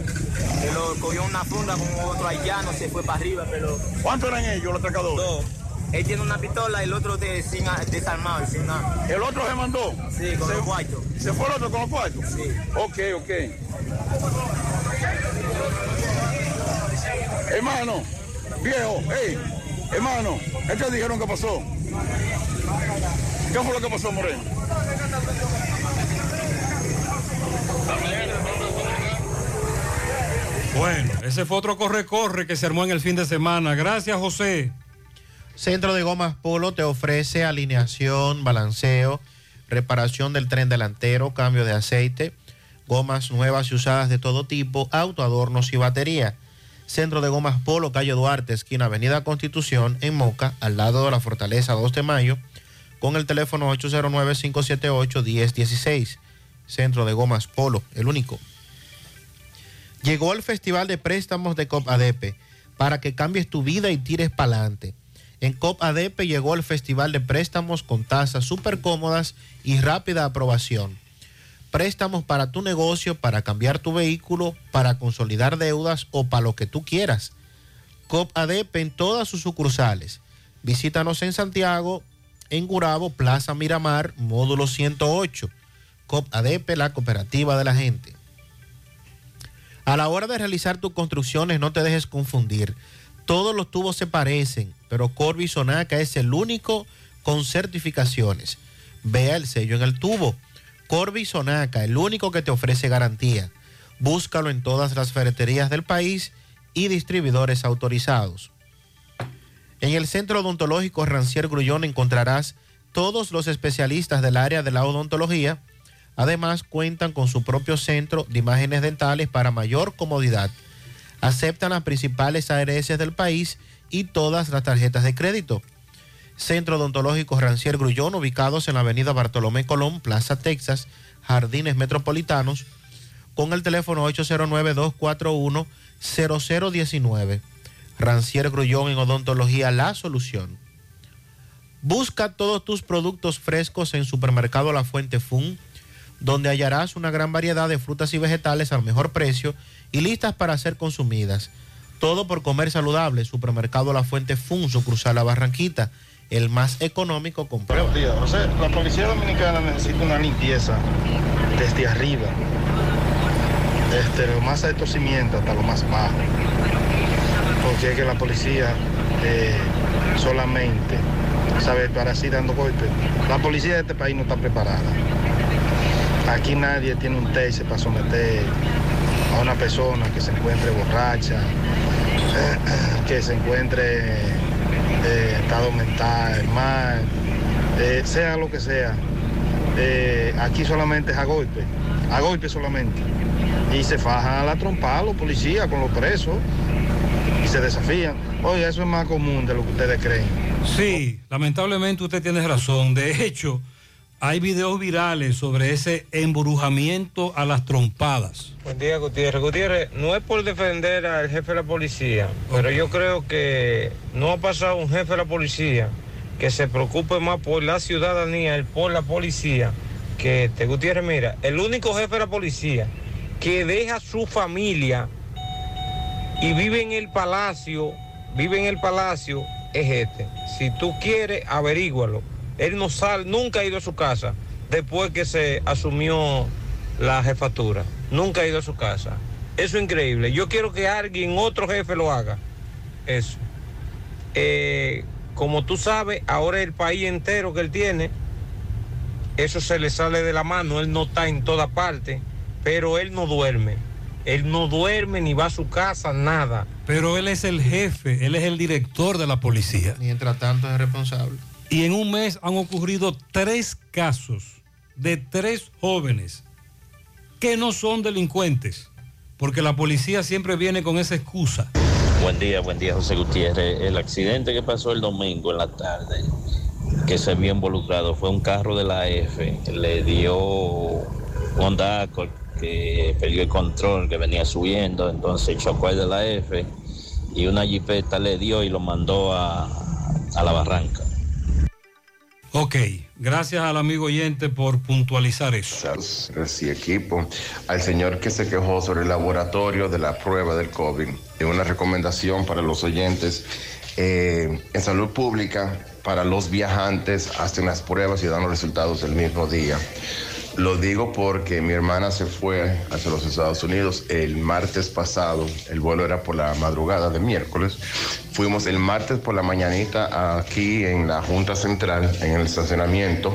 Que lo cogió una funda con otro haitiano, se fue para arriba, pero... ¿Cuántos eran ellos, los atracadores? Dos. Él tiene una pistola y el otro de, sin, desarmado, sin nada. ¿El otro se mandó? Sí, con Se- los. ¿Se fue el otro con los cuartos? Sí. Ok, ok. Hermano, viejo, hey, hermano, ¿qué dijeron que pasó? ¿Qué fue lo que pasó, Moreno? Bueno, ese fue otro corre-corre que se armó en el fin de semana. Gracias, José. Centro de Gomas Polo te ofrece alineación, balanceo, reparación del tren delantero, cambio de aceite, gomas nuevas y usadas de todo tipo, auto, adornos y batería. Centro de Gomas Polo, calle Duarte, esquina Avenida Constitución, en Moca, al lado de la Fortaleza 2 de Mayo, con el teléfono 809-578-1016. Centro de Gomas Polo, el único. Llegó el Festival de Préstamos de COP ADP para que cambies tu vida y tires para adelante. En COP ADP llegó el Festival de Préstamos con tasas súper cómodas y rápida aprobación. Préstamos para tu negocio, para cambiar tu vehículo, para consolidar deudas o para lo que tú quieras. COP ADP en todas sus sucursales. Visítanos en Santiago, en Gurabo, Plaza Miramar, módulo 108. COP ADP, la cooperativa de la gente. A la hora de realizar tus construcciones, no te dejes confundir. Todos los tubos se parecen, pero Corby Sonaca es el único con certificaciones. Vea el sello en el tubo. Corby Sonaca, el único que te ofrece garantía. Búscalo en todas las ferreterías del país y distribuidores autorizados. En el Centro Odontológico Rancier Grullón encontrarás todos los especialistas del área de la odontología. Además, cuentan con su propio centro de imágenes dentales para mayor comodidad. Aceptan las principales ARS del país y todas las tarjetas de crédito. Centro Odontológico Rancier Grullón, ubicados en la avenida Bartolomé Colón, Plaza Texas, Jardines Metropolitanos, con el teléfono 809-241-0019. Rancier Grullón en Odontología La Solución. Busca todos tus productos frescos en Supermercado La Fuente Fun, donde hallarás una gran variedad de frutas y vegetales al mejor precio y listas para ser consumidas. Todo por comer saludable. Supermercado La Fuente Fun, sucursal La Barranquita, el más económico. José, la policía dominicana necesita una limpieza desde arriba, desde lo más alto cimiento hasta lo más bajo. Que la policía eh, solamente sabe para así dando golpes. La policía de este país no está preparada. Aquí nadie tiene un taser para someter a una persona que se encuentre borracha, que se encuentre eh, estado mental, mal, eh, sea lo que sea. Eh, aquí solamente es a golpe, a golpe solamente. Y se fajan a la trompa los policías con los presos y se desafían. Oye, eso es más común de lo que ustedes creen. Sí, lamentablemente usted tiene razón. De hecho, hay videos virales sobre ese embrujamiento a las trompadas. Buen día, Gutiérrez. Gutiérrez, no es por defender al jefe de la policía, pero yo creo que no ha pasado un jefe de la policía que se preocupe más por la ciudadanía, el por la policía, que este. Gutiérrez, mira, el único jefe de la policía que deja su familia y vive en el palacio, vive en el palacio, es este. Si tú quieres, averígualo. Él no sale, nunca ha ido a su casa después que se asumió la jefatura. Nunca ha ido a su casa. Eso es increíble. Yo quiero que alguien, otro jefe lo haga. Eso. Eh, como tú sabes, ahora el país entero que él tiene, eso se le sale de la mano. Él no está en toda parte, pero él no duerme. Él no duerme ni va a su casa, nada. Pero él es el jefe, él es el director de la policía. Mientras tanto es responsable. Y en un mes han ocurrido tres casos de tres jóvenes que no son delincuentes, porque la policía siempre viene con esa excusa. Buen día, buen día, José Gutiérrez. El accidente que pasó el domingo en la tarde, que se vio involucrado, fue un carro de la F. Le dio Honda Accord que perdió el control, que venía subiendo, entonces chocó el de la F y una jipeta le dio y lo mandó a, a la barranca. Ok, gracias al amigo oyente por puntualizar eso. Gracias, equipo. Al señor que se quejó sobre el laboratorio de la prueba del COVID, es una recomendación para los oyentes. Eh, en salud pública, para los viajantes, hacen las pruebas y dan los resultados el mismo día. Lo digo porque mi hermana se fue hacia los Estados Unidos el martes pasado. El vuelo era por la madrugada de miércoles. Fuimos el martes por la mañanita aquí en la Junta Central, en el estacionamiento.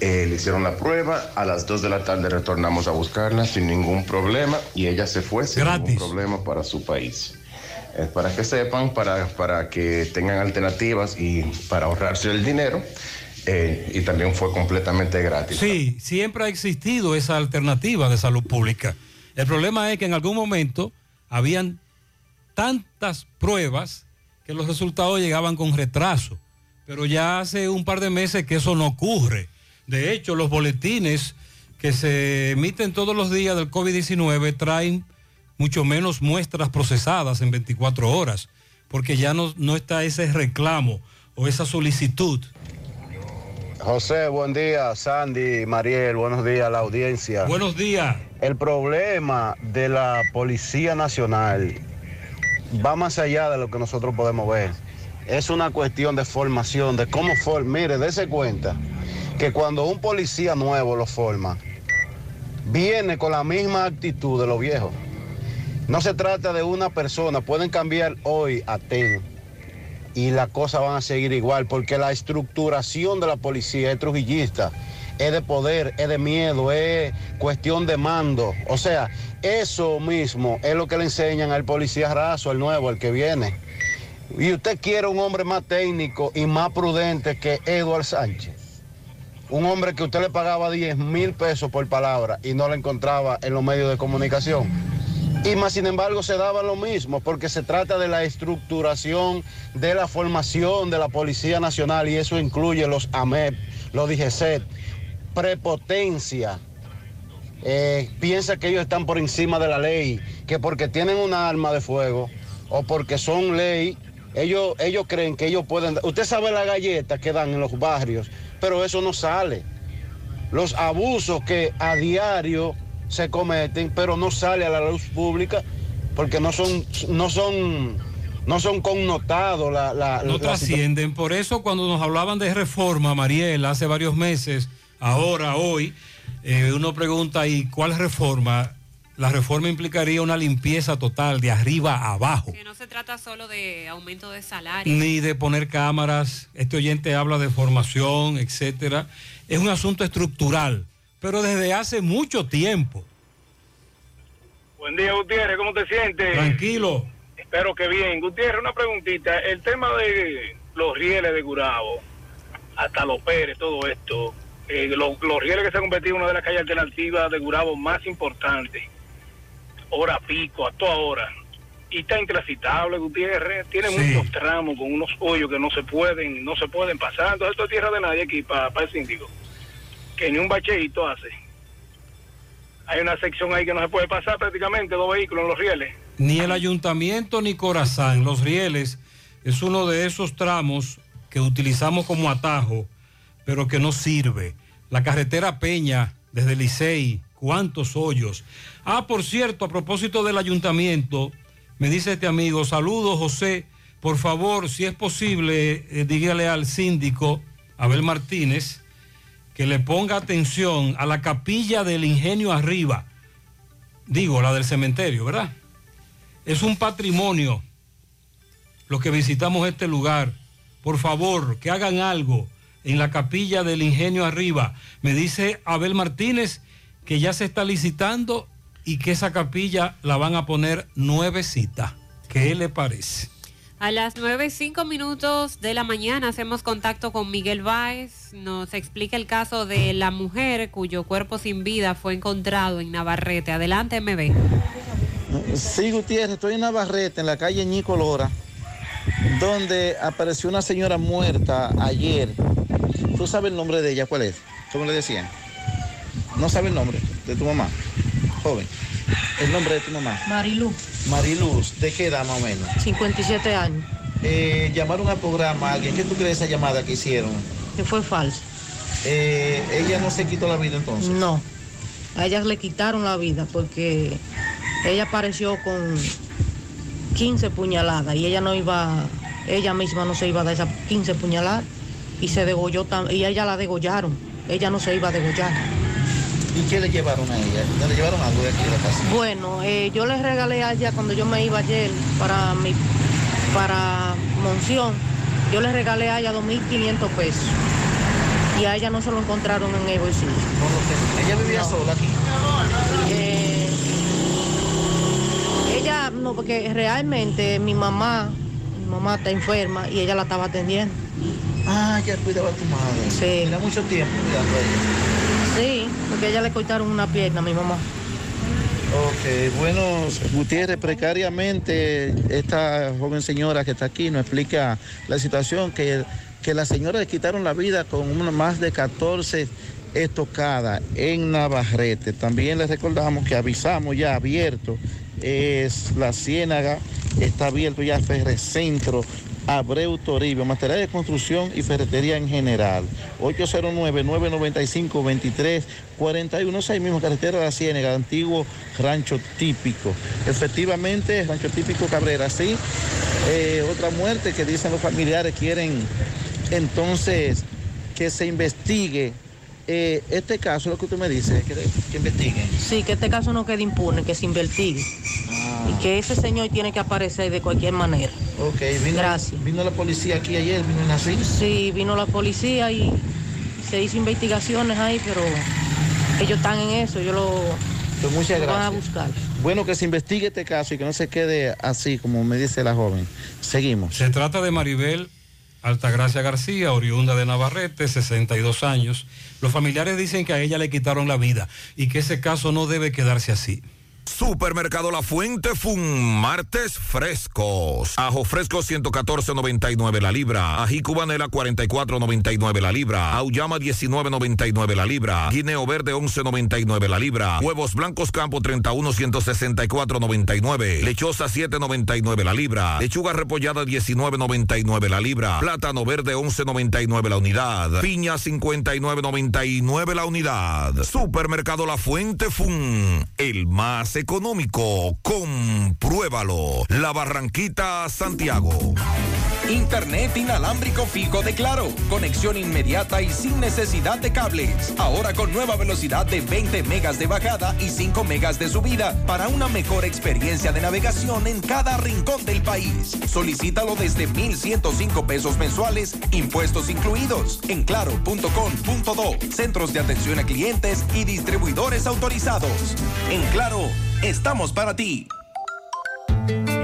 Eh, le hicieron la prueba. A las 2 de la tarde retornamos a buscarla sin ningún problema y ella se fue sin ningún problema para su país. Es para que sepan, para, para que tengan alternativas y para ahorrarse el dinero. Eh, y también fue completamente gratis. Sí, siempre ha existido esa alternativa de salud pública. El problema es que en algún momento habían tantas pruebas que los resultados llegaban con retraso. Pero ya hace un par de meses que eso no ocurre. De hecho, los boletines que se emiten todos los días del COVID-19 traen mucho menos muestras procesadas en 24 horas, porque ya no, no está ese reclamo o esa solicitud. José, buen día. Sandy, Mariel, buenos días a la audiencia. Buenos días. El problema de la Policía Nacional va más allá de lo que nosotros podemos ver. Es una cuestión de formación, de cómo forma. Mire, dése cuenta que cuando un policía nuevo lo forma, viene con la misma actitud de los viejos. No se trata de una persona, pueden cambiar hoy a TEN y las cosas van a seguir igual, porque la estructuración de la policía es trujillista, es de poder, es de miedo, es cuestión de mando. O sea, eso mismo es lo que le enseñan al policía raso, al nuevo, al que viene. Y usted quiere un hombre más técnico y más prudente que Eduard Sánchez. Un hombre que usted le pagaba 10 mil pesos por palabra y no la encontraba en los medios de comunicación. Y más sin embargo se daba lo mismo porque se trata de la estructuración de la formación de la Policía Nacional y eso incluye los AMEP, los DGCET, prepotencia. Eh, piensa que ellos están por encima de la ley, que porque tienen una arma de fuego o porque son ley, ellos, ellos creen que ellos pueden... Usted sabe la galleta que dan en los barrios, pero eso no sale. Los abusos que a diario se cometen, pero no sale a la luz pública porque no son, no son, no son connotados. La, la, no la trascienden. Por eso cuando nos hablaban de reforma, Mariel, hace varios meses, ahora, hoy, eh, uno pregunta, ¿y cuál reforma? La reforma implicaría una limpieza total de arriba a abajo. Que no se trata solo de aumento de salario. Ni de poner cámaras. Este oyente habla de formación, etcétera. Es un asunto estructural, pero desde hace mucho tiempo. Buen día, Gutiérrez, ¿cómo te sientes? Tranquilo. Espero que bien. Gutiérrez, una preguntita. El tema de los rieles de Gurabo, hasta los Pérez, todo esto, eh, los, los rieles que se han convertido en una de las calles alternativas de Gurabo más importantes, hora pico, a toda hora. Y está intransitable, Gutiérrez. Tiene Sí. muchos tramos con unos hoyos que no se pueden, no se pueden pasar. Entonces esto es tierra de nadie aquí para el síndico. Que ni un bacheito hace. Hay una sección ahí que no se puede pasar prácticamente, dos vehículos en los rieles. Ni el ayuntamiento ni Corazán. Los rieles es uno de esos tramos que utilizamos como atajo, pero que no sirve. La carretera Peña, desde Licey, cuántos hoyos. Ah, por cierto, a propósito del ayuntamiento, me dice este amigo, saludos José, por favor, si es posible, eh, dígale al síndico Abel Martínez que le ponga atención a la capilla del ingenio arriba, digo, la del cementerio, ¿verdad? Es un patrimonio los que visitamos este lugar. Por favor, que hagan algo en la capilla del ingenio arriba. Me dice Abel Martínez que ya se está licitando y que esa capilla la van a poner nuevecita. ¿Qué le parece? A las 9 y 5 minutos de la mañana hacemos contacto con Miguel Báez. Nos explica el caso de la mujer cuyo cuerpo sin vida fue encontrado en Navarrete. Adelante, MB. Sí, Gutiérrez, estoy en Navarrete, en la calle Ñico Lora, donde apareció una señora muerta ayer. ¿Tú sabes el nombre de ella? ¿Cuál es? ¿Cómo le decían? ¿No sabe el nombre de tu mamá? Joven. El nombre de tu mamá. Marilú, Mariluz, ¿de qué edad más o menos? 57 años, Eh, llamaron al programa a alguien. ¿Qué tú crees de esa llamada que hicieron? que fue falso. Eh, ella no se quitó la vida entonces. No, a ellas le quitaron la vida porque ella apareció con 15 puñaladas y ella no iba, ella misma no se iba a dar esas 15 puñaladas y se degolló y a ella la degollaron. Ella no se iba a degollar. ¿Y qué le llevaron a ella? ¿No le llevaron algo de aquí de la casa? Bueno, eh, yo le regalé a ella cuando yo me iba ayer para mi para Monción, yo le regalé a ella 2.500 pesos y a ella no se lo encontraron en el bolsillo. ¿Ella vivía sola aquí? Eh, ella, no, porque realmente mi mamá, mi mamá está enferma y ella la estaba atendiendo. Ah, ya cuidaba a tu madre. Sí. Era mucho tiempo cuidando a ella. Sí, porque ella le cortaron una pierna a mi mamá. Ok, bueno, Gutiérrez, precariamente esta joven señora que está aquí nos explica la situación que, que la señora le quitaron la vida con más de 14 estocada en Navarrete. También les recordamos que avisamos ya abierto, es la Ciénaga, está abierto ya Ferrecentro, Abreu Toribio, material de construcción y ferretería en general. 809-995-2341, esa mismo carretera de la Ciénaga, antiguo rancho típico. Efectivamente, rancho típico Cabrera, sí. Eh, otra muerte que dicen los familiares quieren entonces que se investigue eh, este caso, lo que usted me dice, que, que investiguen. Sí, que este caso no quede impune, que se investigue. Y que ese señor tiene que aparecer de cualquier manera. Ok, vino, Gracias. vino la policía aquí ayer, vino en así. Sí, vino la policía y se hizo investigaciones ahí, pero ellos están en eso, ellos lo, Pues muchas lo van a buscar. Bueno, que se investigue este caso y que no se quede así, como me dice la joven. Seguimos. Se trata de Maribel Altagracia García, oriunda de Navarrete, 62 años. Los familiares dicen que a ella le quitaron la vida y que ese caso no debe quedarse así. Supermercado La Fuente Fun, martes frescos. Ajo fresco 114.99 la libra. Ají cubanela 44.99 la libra. Auyama 19.99 la libra. Guineo verde 11.99 la libra. Huevos blancos campo 31 164.99. Lechosa 7.99 la libra. Lechuga repollada 19.99 la libra. Plátano verde 11.99 la unidad. Piña 59.99 la unidad. Supermercado La Fuente Fun, el más económico. Compruébalo. La Barranquita, Santiago. Internet inalámbrico fijo de Claro. Conexión inmediata y sin necesidad de cables. Ahora con nueva velocidad de 20 megas de bajada y 5 megas de subida para una mejor experiencia de navegación en cada rincón del país. Solicítalo desde 1,105 pesos mensuales, impuestos incluidos, en claro.com.do. Centros de atención a clientes y distribuidores autorizados. En Claro, estamos para ti.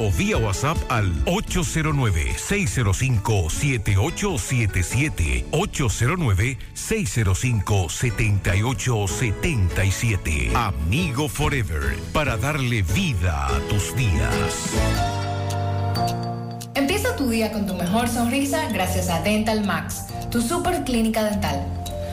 o vía WhatsApp al 809-605-7877. 809-605-7877. Amigo Forever, para darle vida a tus días. Empieza tu día con tu mejor sonrisa gracias a Dental Max, tu super clínica dental.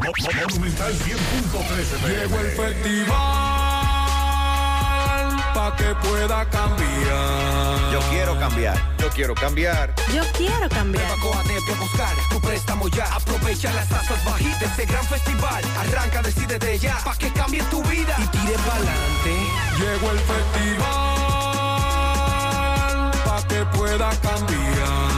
Monumental 100.13 Llegó el festival pa' que pueda cambiar. Yo quiero cambiar. Yo quiero cambiar. Yo quiero cambiar. Coatete a buscar tu préstamo ya. Aprovecha las tasas bajitas de este gran festival. Arranca, decide de ya, pa' que cambie tu vida y tire pa'lante. Llegó el festival pa' que pueda cambiar.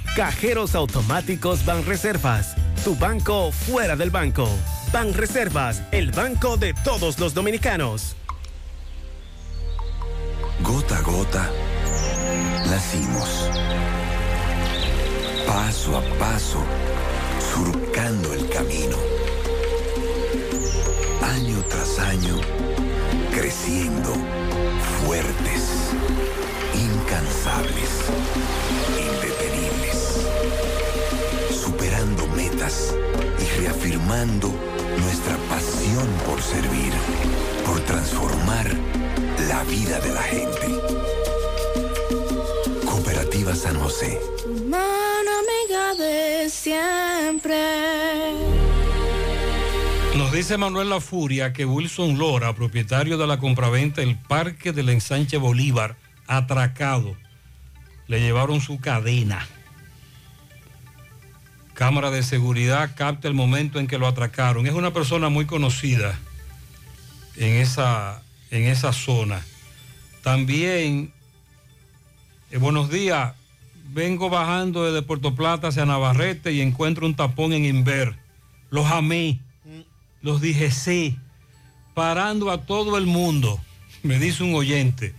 Cajeros automáticos Banreservas, tu banco fuera del banco. Banreservas, el banco de todos los dominicanos. Gota a gota, nacimos. Paso a paso, surcando el camino. Año tras año, creciendo, fuertes, incansables, y reafirmando nuestra pasión por servir, por transformar la vida de la gente. Cooperativa San José. Mano amiga de siempre. Nos dice Manuel La Furia que Wilson Lora, propietario de la compraventa El Parque del Ensanche Bolívar, atracado, le llevaron su cadena. Cámara de seguridad capta el momento en que lo atracaron. Es una persona muy conocida en esa, en esa zona. También, eh, buenos días, vengo bajando desde Puerto Plata hacia Navarrete y encuentro un tapón en Inver. Los amé, los dije sí, parando a todo el mundo, me dice un oyente.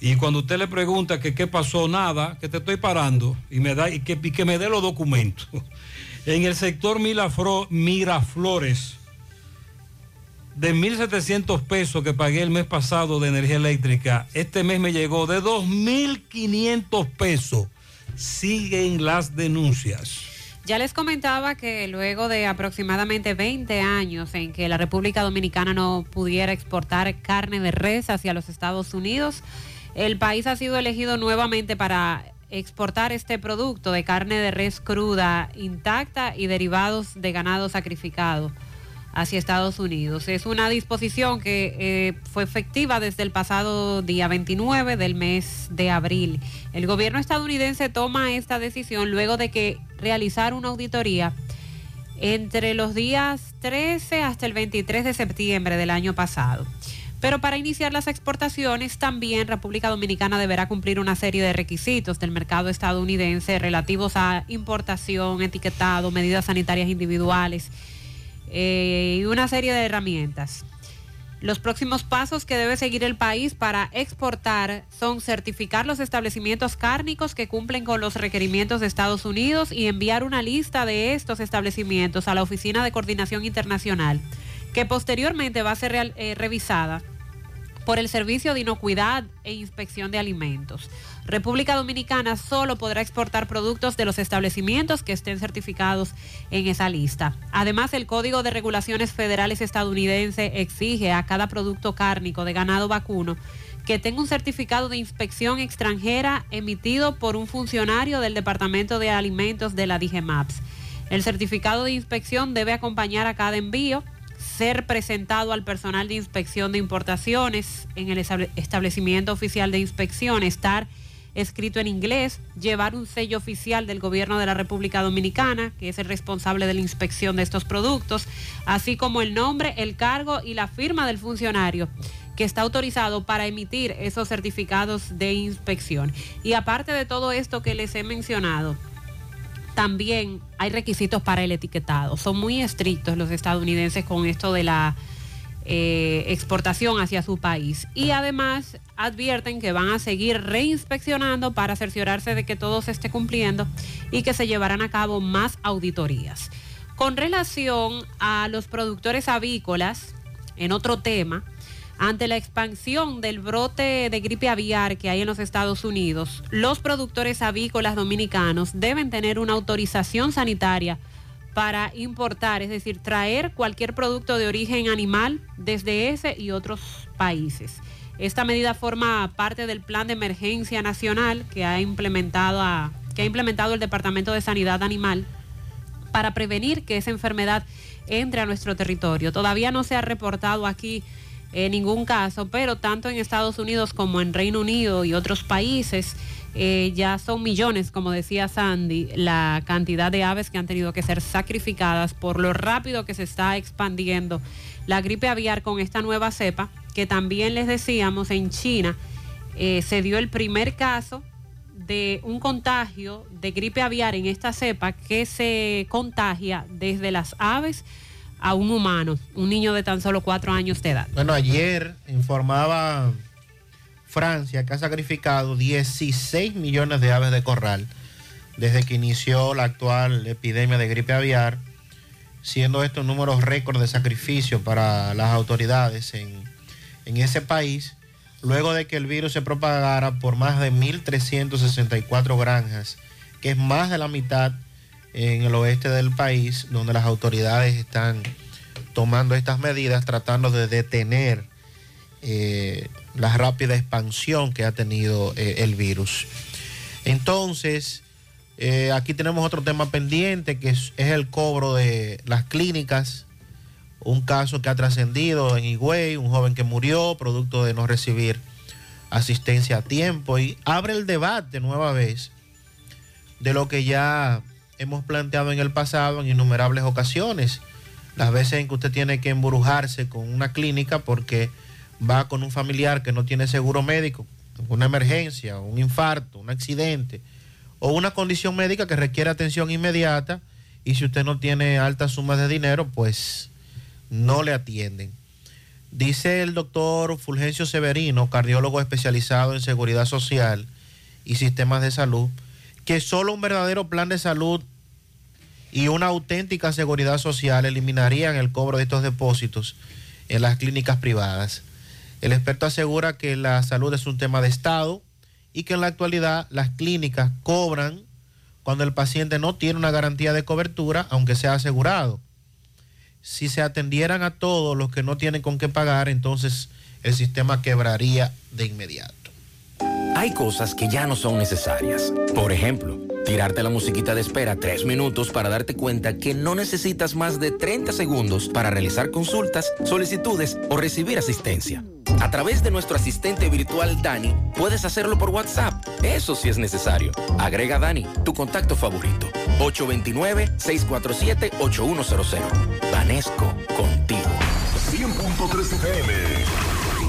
Y cuando usted le pregunta que qué pasó, nada, que te estoy parando y, me da, y, que, y que me dé los documentos. En el sector Milafro, Miraflores, de 1.700 pesos que pagué el mes pasado de energía eléctrica, este mes me llegó de 2.500 pesos. Siguen las denuncias. Ya les comentaba que luego de aproximadamente 20 años en que la República Dominicana no pudiera exportar carne de res hacia los Estados Unidos, el país ha sido elegido nuevamente para exportar este producto de carne de res cruda, intacta y derivados de ganado sacrificado hacia Estados Unidos. Es una disposición que eh, fue efectiva desde el pasado día 29 del mes de abril. El gobierno estadounidense toma esta decisión luego de que realizar una auditoría entre los días 13 hasta el 23 de septiembre del año pasado. Pero para iniciar las exportaciones también República Dominicana deberá cumplir una serie de requisitos del mercado estadounidense relativos a importación, etiquetado, medidas sanitarias individuales eh, y una serie de herramientas. Los próximos pasos que debe seguir el país para exportar son certificar los establecimientos cárnicos que cumplen con los requerimientos de Estados Unidos y enviar una lista de estos establecimientos a la Oficina de Coordinación Internacional, que posteriormente va a ser eh, revisada por el Servicio de Inocuidad e Inspección de Alimentos. República Dominicana solo podrá exportar productos de los establecimientos que estén certificados en esa lista. Además, el Código de Regulaciones Federales estadounidense exige a cada producto cárnico de ganado vacuno que tenga un certificado de inspección extranjera emitido por un funcionario del Departamento de Alimentos de la DGMAPS. El certificado de inspección debe acompañar a cada envío ser presentado al personal de inspección de importaciones en el estable- establecimiento oficial de inspección, estar escrito en inglés, llevar un sello oficial del gobierno de la República Dominicana, que es el responsable de la inspección de estos productos, así como el nombre, el cargo y la firma del funcionario que está autorizado para emitir esos certificados de inspección. Y aparte de todo esto que les he mencionado, también hay requisitos para el etiquetado. Son muy estrictos los estadounidenses con esto de la eh, exportación hacia su país. Y además advierten que van a seguir reinspeccionando para cerciorarse de que todo se esté cumpliendo y que se llevarán a cabo más auditorías. Con relación a los productores avícolas, en otro tema, ante la expansión del brote de gripe aviar que hay en los Estados Unidos, los productores avícolas dominicanos deben tener una autorización sanitaria para importar, es decir, traer cualquier producto de origen animal desde ese y otros países. Esta medida forma parte del plan de emergencia nacional que ha implementado, que ha implementado el Departamento de Sanidad Animal para prevenir que esa enfermedad entre a nuestro territorio. Todavía no se ha reportado aquí eh, ningún caso, pero tanto en Estados Unidos como en Reino Unido y otros países eh, ya son millones, como decía Sandy, la cantidad de aves que han tenido que ser sacrificadas por lo rápido que se está expandiendo la gripe aviar con esta nueva cepa, que también les decíamos en China eh, se dio el primer caso de un contagio de gripe aviar en esta cepa que se contagia desde las aves a un humano, un niño de tan solo cuatro años de edad. Bueno, ayer informaba Francia que ha sacrificado 16 millones de aves de corral desde que inició la actual epidemia de gripe aviar, siendo estos números récord de sacrificio para las autoridades en, en ese país, luego de que el virus se propagara por más de 1.364 granjas, que es más de la mitad en el oeste del país, donde las autoridades están tomando estas medidas, tratando de detener eh, la rápida expansión que ha tenido eh, el virus. Entonces, eh, aquí tenemos otro tema pendiente, que es, es el cobro de las clínicas. Un caso que ha trascendido en Higüey, un joven que murió producto de no recibir asistencia a tiempo y abre el debate nueva vez de lo que ya hemos planteado en el pasado en innumerables ocasiones. Las veces en que usted tiene que embrujarse con una clínica porque va con un familiar que no tiene seguro médico, una emergencia, un infarto, un accidente o una condición médica que requiere atención inmediata y si usted no tiene altas sumas de dinero, pues no le atienden. Dice el doctor Fulgencio Severino, cardiólogo especializado en seguridad social y sistemas de salud, que solo un verdadero plan de salud y una auténtica seguridad social eliminarían el cobro de estos depósitos en las clínicas privadas. El experto asegura que la salud es un tema de Estado y que en la actualidad las clínicas cobran cuando el paciente no tiene una garantía de cobertura, aunque sea asegurado. Si se atendieran a todos los que no tienen con qué pagar, entonces el sistema quebraría de inmediato. Hay cosas que ya no son necesarias. Por ejemplo, tirarte la musiquita de espera tres minutos para darte cuenta que no necesitas más de 30 segundos para realizar consultas, solicitudes o recibir asistencia. A través de nuestro asistente virtual Dani, puedes hacerlo por WhatsApp. Eso sí es necesario. Agrega Dani, tu contacto favorito. 829-647-8100. Vanesco, contigo. 100.3 FM,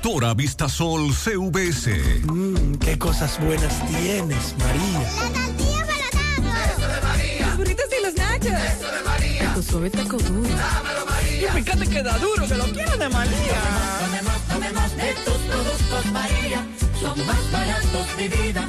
Constructora Vistasol CVS. Mmm, qué cosas buenas tienes, María. La tortilla para Eso de María. Los burritos y los nachos. Eso de María. Tu suave taco duro. Dámelo, María. Y fíjate que da duro, que lo quiero de María. Tomemos, tomemos de tus productos, María. Son más baratos vida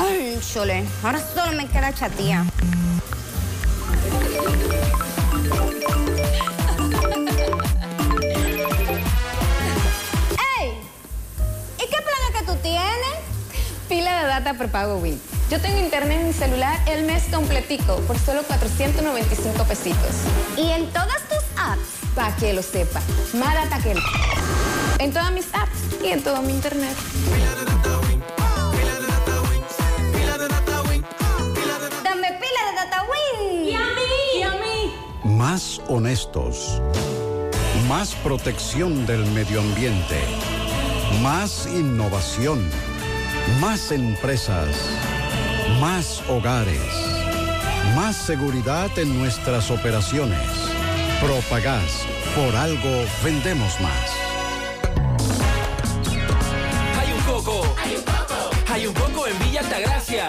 Cónchole, ahora solo me queda chatía. ¡Ey! ¿Y qué planes que tú tienes? Pila de data prepago Win. Yo tengo internet en mi celular el mes completico por solo 495 pesitos. ¿Y en todas tus apps? Para que lo sepa. Más data que... En todas mis apps y en todo mi internet. Más honestos. Más protección del medio ambiente. Más innovación. Más empresas. Más hogares. Más seguridad en nuestras operaciones. Propagás. Por algo vendemos más. Hay un coco. Hay un coco. Hay un coco en Villa Altagracia.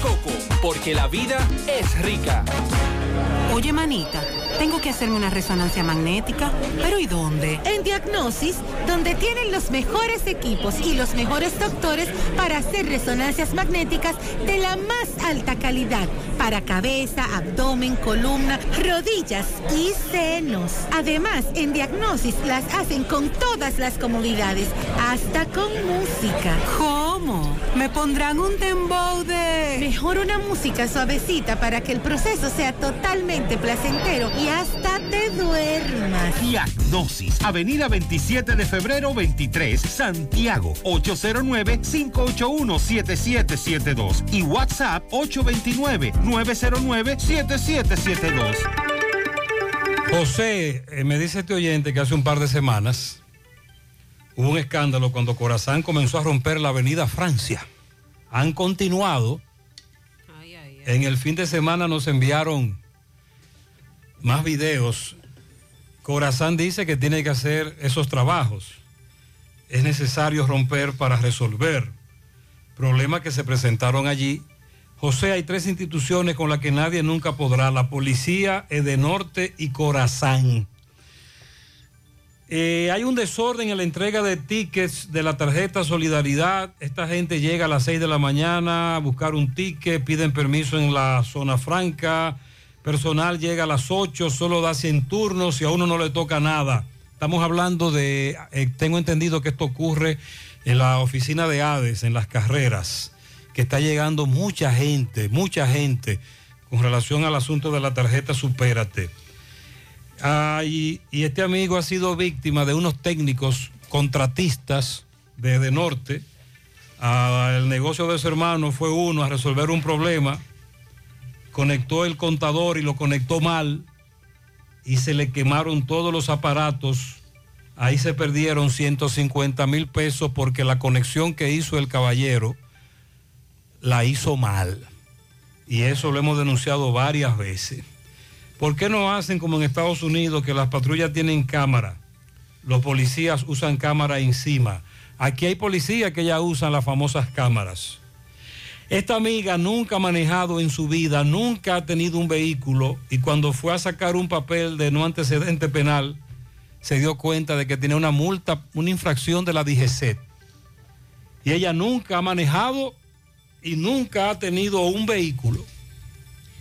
coco, porque la vida es rica. Oye, manita, tengo que hacerme una resonancia magnética, pero ¿y dónde? En Diagnosis, donde tienen los mejores equipos y los mejores doctores para hacer resonancias magnéticas de la más alta calidad para cabeza, abdomen, columna, rodillas y senos. Además, en Diagnosis las hacen con todas las comodidades, hasta con música. ¿Cómo? ¿Me pondrán un dembow de...? Mejor una música suavecita para que el proceso sea totalmente placentero y hasta te duermas. Diagnosis, Avenida 27 de febrero 23, Santiago, 809-581-7772 y WhatsApp 829-909-7772. José, eh, me dice este oyente que hace un par de semanas hubo un escándalo cuando Corazán comenzó a romper la avenida Francia. Han continuado. En el fin de semana nos enviaron más videos. Corazán dice que tiene que hacer esos trabajos. Es necesario romper para resolver problemas que se presentaron allí. José, hay tres instituciones con las que nadie nunca podrá. La policía, Edenorte y Corazán. Eh, hay un desorden en la entrega de tickets de la tarjeta Solidaridad. Esta gente llega a las 6 de la mañana a buscar un ticket, piden permiso en la zona franca. Personal llega a las 8, solo da 100 turnos y a uno no le toca nada. Estamos hablando de, eh, tengo entendido que esto ocurre en la oficina de Hades, en las carreras. que está llegando mucha gente, mucha gente con relación al asunto de la tarjeta Supérate. Ah, y, este amigo ha sido víctima de unos técnicos contratistas desde Norte. Ah, el negocio de su hermano fue uno a resolver un problema. Conectó el contador y lo conectó mal y se le quemaron todos los aparatos. Ahí se perdieron 150 mil pesos porque la conexión que hizo el caballero la hizo mal. Y eso lo hemos denunciado varias veces. ¿Por qué no hacen como en Estados Unidos que las patrullas tienen cámara? Los policías usan cámara encima. Aquí hay policías que ya usan las famosas cámaras. Esta amiga nunca ha manejado en su vida, nunca ha tenido un vehículo y cuando fue a sacar un papel de no antecedente penal, se dio cuenta de que tenía una multa, una infracción de la DGC. Y ella nunca ha manejado y nunca ha tenido un vehículo.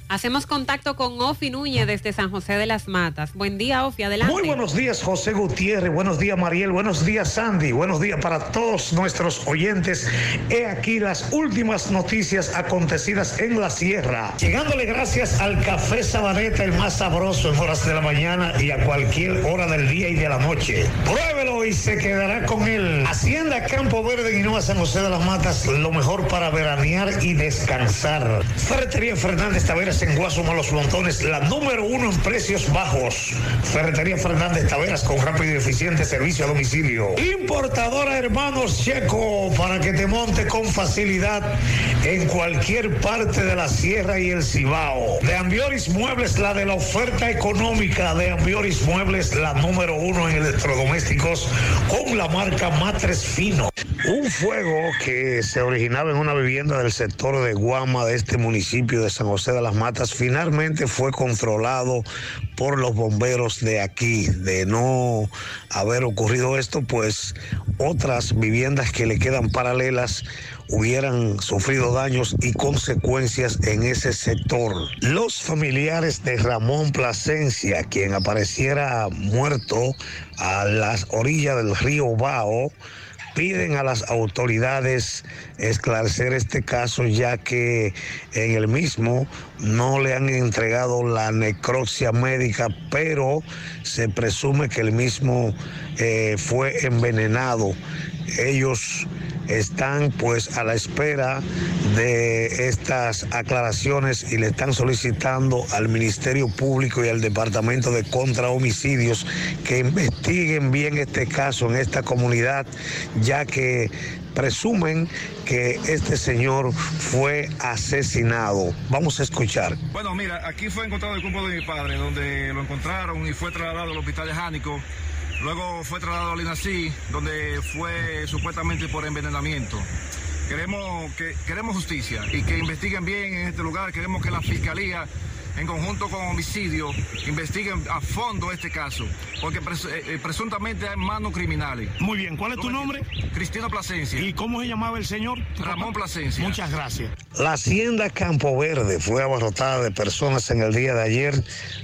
Hacemos contacto con Ofi Núñez desde San José de las Matas. Buen día, Ofi, adelante. Muy buenos días, José Gutiérrez. Buenos días, Mariel. Buenos días, Sandy. Buenos días para todos nuestros oyentes. He aquí las últimas noticias acontecidas en la sierra. Llegándole gracias al café Sabaneta, el más sabroso en horas de la mañana y a cualquier hora del día y de la noche. Pruébelo y se quedará con él. Hacienda Campo Verde, Guinoa, San José de las Matas, lo mejor para veranear y descansar. Ferretería Fernández Taveras en Guasuma Los Montones, la número uno en precios bajos. Ferretería Fernández Taveras con rápido y eficiente servicio a domicilio. Importadora Hermanos Checo para que te monte con facilidad en cualquier parte de la sierra y el Cibao. De Ambioris Muebles, la de la oferta económica. De Ambioris Muebles, la número uno en electrodomésticos con la marca Matres Fino. Un fuego que se originaba en una vivienda del sector de Guama de este municipio de San José de las Matas finalmente fue controlado por los bomberos de aquí. De no haber ocurrido esto, pues otras viviendas que le quedan paralelas hubieran sufrido daños y consecuencias en ese sector. Los familiares de Ramón Plasencia, quien apareciera muerto a las orillas del río Bao, piden a las autoridades esclarecer este caso ya que en el mismo no le han entregado la necropsia médica, pero se presume que el mismo eh, fue envenenado. Ellos están pues a la espera de estas aclaraciones y le están solicitando al Ministerio Público y al Departamento de Contra Homicidios que investiguen bien este caso en esta comunidad, ya que presumen que este señor fue asesinado. Vamos a escuchar. Bueno, mira, aquí fue encontrado el cuerpo de mi padre, donde lo encontraron y fue trasladado al hospital de Jánico. Luego fue trasladado al INACI, donde fue supuestamente por envenenamiento. Queremos, que, queremos justicia y que investiguen bien en este lugar. Queremos que la fiscalía, en conjunto con homicidio, investiguen a fondo este caso, porque pres- eh, eh, presuntamente hay manos criminales. Muy bien, ¿cuál es tu nombre? Cristina Plasencia. ¿Y cómo se llamaba el señor? Ramón Plasencia. Muchas gracias. La hacienda Campo Verde fue abarrotada de personas en el día de ayer,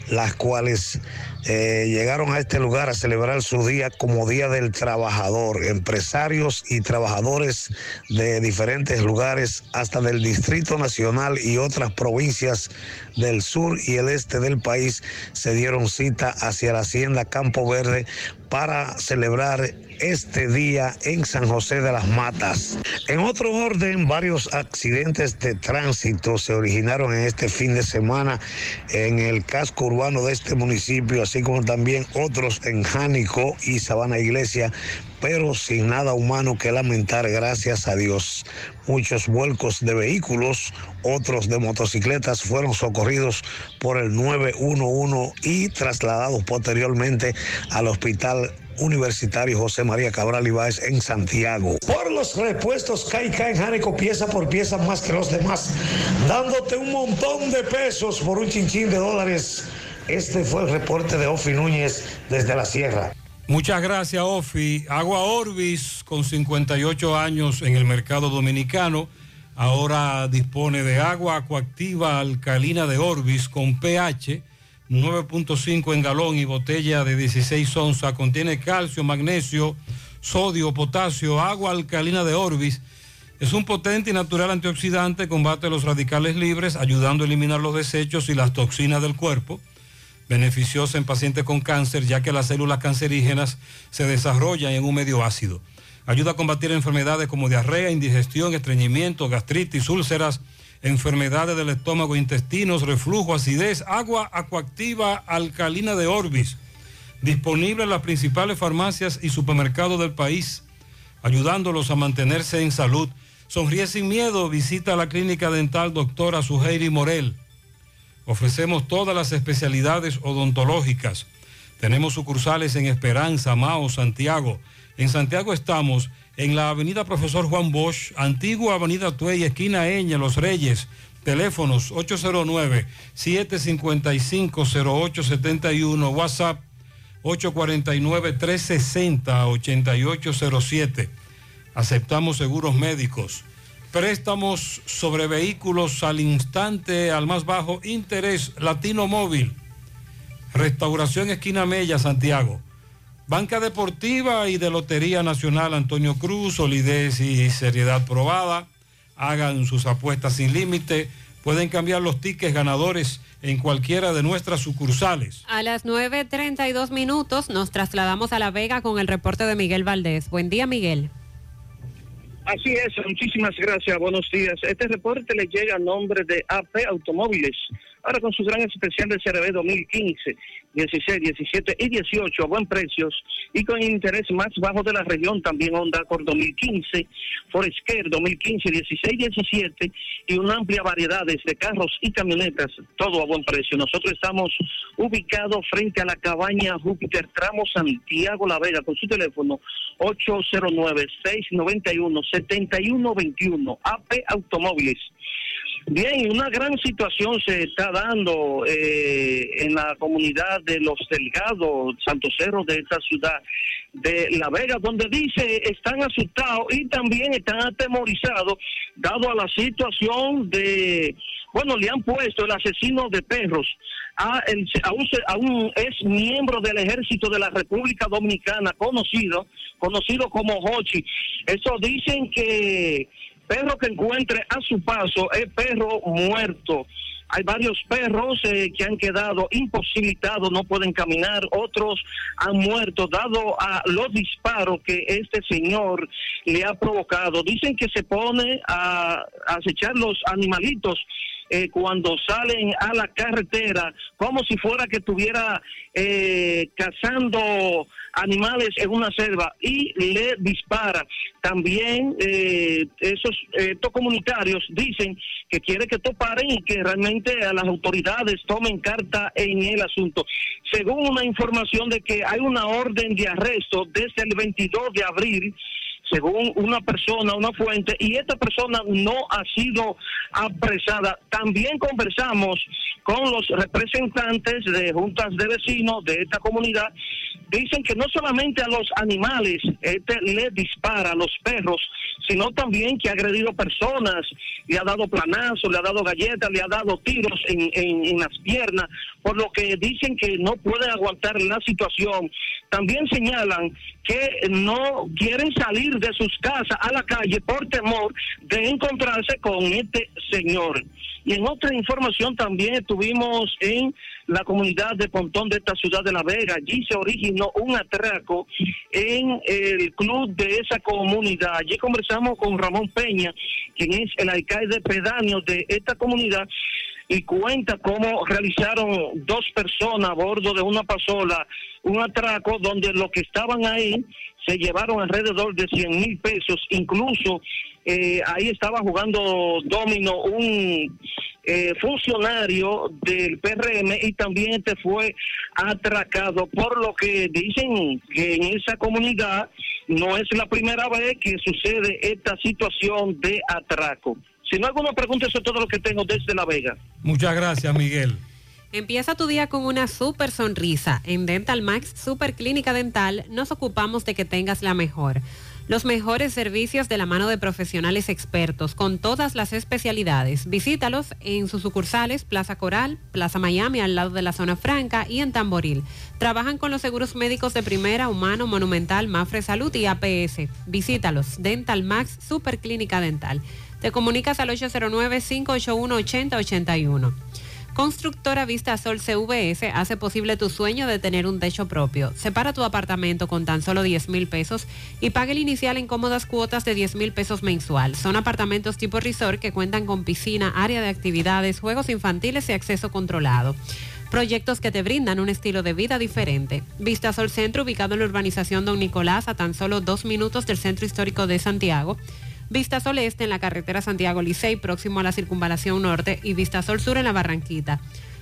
las cuales eh, llegaron a este lugar a celebrar su día como Día del Trabajador. Empresarios y trabajadores de diferentes lugares, hasta del Distrito Nacional y otras provincias del sur y el este del país, se dieron cita hacia la hacienda Campo Verde para celebrar este día en San José de las Matas. En otro orden, varios accidentes de tránsito se originaron en este fin de semana en el casco urbano de este municipio, así como también otros en Jánico y Sabana Iglesia, pero sin nada humano que lamentar, gracias a Dios. Muchos vuelcos de vehículos, otros de motocicletas fueron socorridos por el 911 y trasladados posteriormente al hospital Universitario José María Cabral Ibáez en Santiago. Por los repuestos Caica en Jánico, pieza por pieza más que los demás, dándote un montón de pesos por un chinchín de dólares. Este fue el reporte de Ofi Núñez desde la Sierra. Muchas gracias, Ofi. Agua Orbis, con 58 años en el mercado dominicano, ahora dispone de agua acuactiva alcalina de Orbis con pH 9.5 en galón y botella de 16 onzas. Contiene calcio, magnesio, sodio, potasio, agua alcalina de Orbis. Es un potente y natural antioxidante, combate los radicales libres, ayudando a eliminar los desechos y las toxinas del cuerpo. Beneficiosa en pacientes con cáncer, ya que las células cancerígenas se desarrollan en un medio ácido. Ayuda a combatir enfermedades como diarrea, indigestión, estreñimiento, gastritis, úlceras, enfermedades del estómago, intestinos, reflujo, acidez, agua acuactiva alcalina de Orbis. Disponible en las principales farmacias y supermercados del país, ayudándolos a mantenerse en salud. Sonríe sin miedo, visita la clínica dental doctora Suheiri Morel. Ofrecemos todas las especialidades odontológicas. Tenemos sucursales en Esperanza, Mao, Santiago. En Santiago estamos en la avenida Profesor Juan Bosch, antigua avenida Tuey, esquina Eña, Los Reyes. Teléfonos 809-755-0871, WhatsApp 849-360-8807. Aceptamos seguros médicos. Préstamos sobre vehículos al instante, al más bajo interés, Latino Móvil. Restauración Esquina Mella, Santiago. Banca Deportiva y de Lotería Nacional Antonio Cruz, solidez y seriedad probada. Hagan sus apuestas sin límite. Pueden cambiar los tickets ganadores en cualquiera de nuestras sucursales. A las 9.32 minutos nos trasladamos a La Vega con el reporte de Miguel Valdés. Buen día, Miguel. Así es, muchísimas gracias, buenos días. Este reporte le llega a nombre de AP Automóviles, ahora con su gran especial de CRB 2015, 16, 17 y 18 a buen precios y con interés más bajo de la región, también Honda Accord 2015, Foresker 2015, 16, 17 y una amplia variedad de carros y camionetas, todo a buen precio. Nosotros estamos ubicados frente a la cabaña Júpiter Tramo Santiago La Vega con su teléfono 809-691-7121, AP Automóviles. Bien, una gran situación se está dando eh, en la comunidad de Los Delgados, Santo Cerro de esta ciudad de La Vega, donde dice están asustados y también están atemorizados, dado a la situación de, bueno, le han puesto el asesino de perros a, el, a, un, a un ex miembro del ejército de la República Dominicana, conocido, conocido como Hochi. Eso dicen que perro que encuentre a su paso es perro muerto. Hay varios perros eh, que han quedado imposibilitados, no pueden caminar, otros han muerto dado a los disparos que este señor le ha provocado. Dicen que se pone a, a acechar los animalitos eh, cuando salen a la carretera, como si fuera que estuviera eh, cazando animales en una selva y le dispara. También eh, esos estos comunitarios dicen que quiere que esto paren y que realmente a las autoridades tomen carta en el asunto. Según una información de que hay una orden de arresto desde el 22 de abril según una persona, una fuente, y esta persona no ha sido apresada. También conversamos con los representantes de juntas de vecinos de esta comunidad. Dicen que no solamente a los animales este le dispara, a los perros, sino también que ha agredido personas, le ha dado planazos, le ha dado galletas, le ha dado tiros en, en, en las piernas, por lo que dicen que no pueden aguantar la situación. También señalan que no quieren salir de sus casas a la calle por temor de encontrarse con este señor. Y en otra información también estuvimos en la comunidad de Pontón de esta ciudad de La Vega. Allí se originó un atraco en el club de esa comunidad. Allí conversamos con Ramón Peña, quien es el alcalde pedáneo de esta comunidad y cuenta cómo realizaron dos personas a bordo de una pasola un atraco donde los que estaban ahí se llevaron alrededor de 100 mil pesos, incluso eh, ahí estaba jugando domino un eh, funcionario del PRM y también este fue atracado, por lo que dicen que en esa comunidad no es la primera vez que sucede esta situación de atraco. Si no alguna pregunta, eso es todo lo que tengo desde La Vega. Muchas gracias, Miguel. Empieza tu día con una super sonrisa. En Dental Max Super Clínica Dental nos ocupamos de que tengas la mejor. Los mejores servicios de la mano de profesionales expertos con todas las especialidades. Visítalos en sus sucursales Plaza Coral, Plaza Miami al lado de la zona franca y en Tamboril. Trabajan con los seguros médicos de primera, humano, monumental, Mafre Salud y APS. Visítalos. Dental Max, Superclínica Dental. Te comunicas al 809-581-8081. Constructora Vista Sol CVS hace posible tu sueño de tener un techo propio. Separa tu apartamento con tan solo 10 mil pesos y pague el inicial en cómodas cuotas de 10 mil pesos mensual. Son apartamentos tipo resort que cuentan con piscina, área de actividades, juegos infantiles y acceso controlado. Proyectos que te brindan un estilo de vida diferente. Vista Sol Centro, ubicado en la urbanización Don Nicolás, a tan solo dos minutos del centro histórico de Santiago. Vista Sol Este en la carretera Santiago Licey, próximo a la circunvalación norte, y Vista Sol Sur en la Barranquita.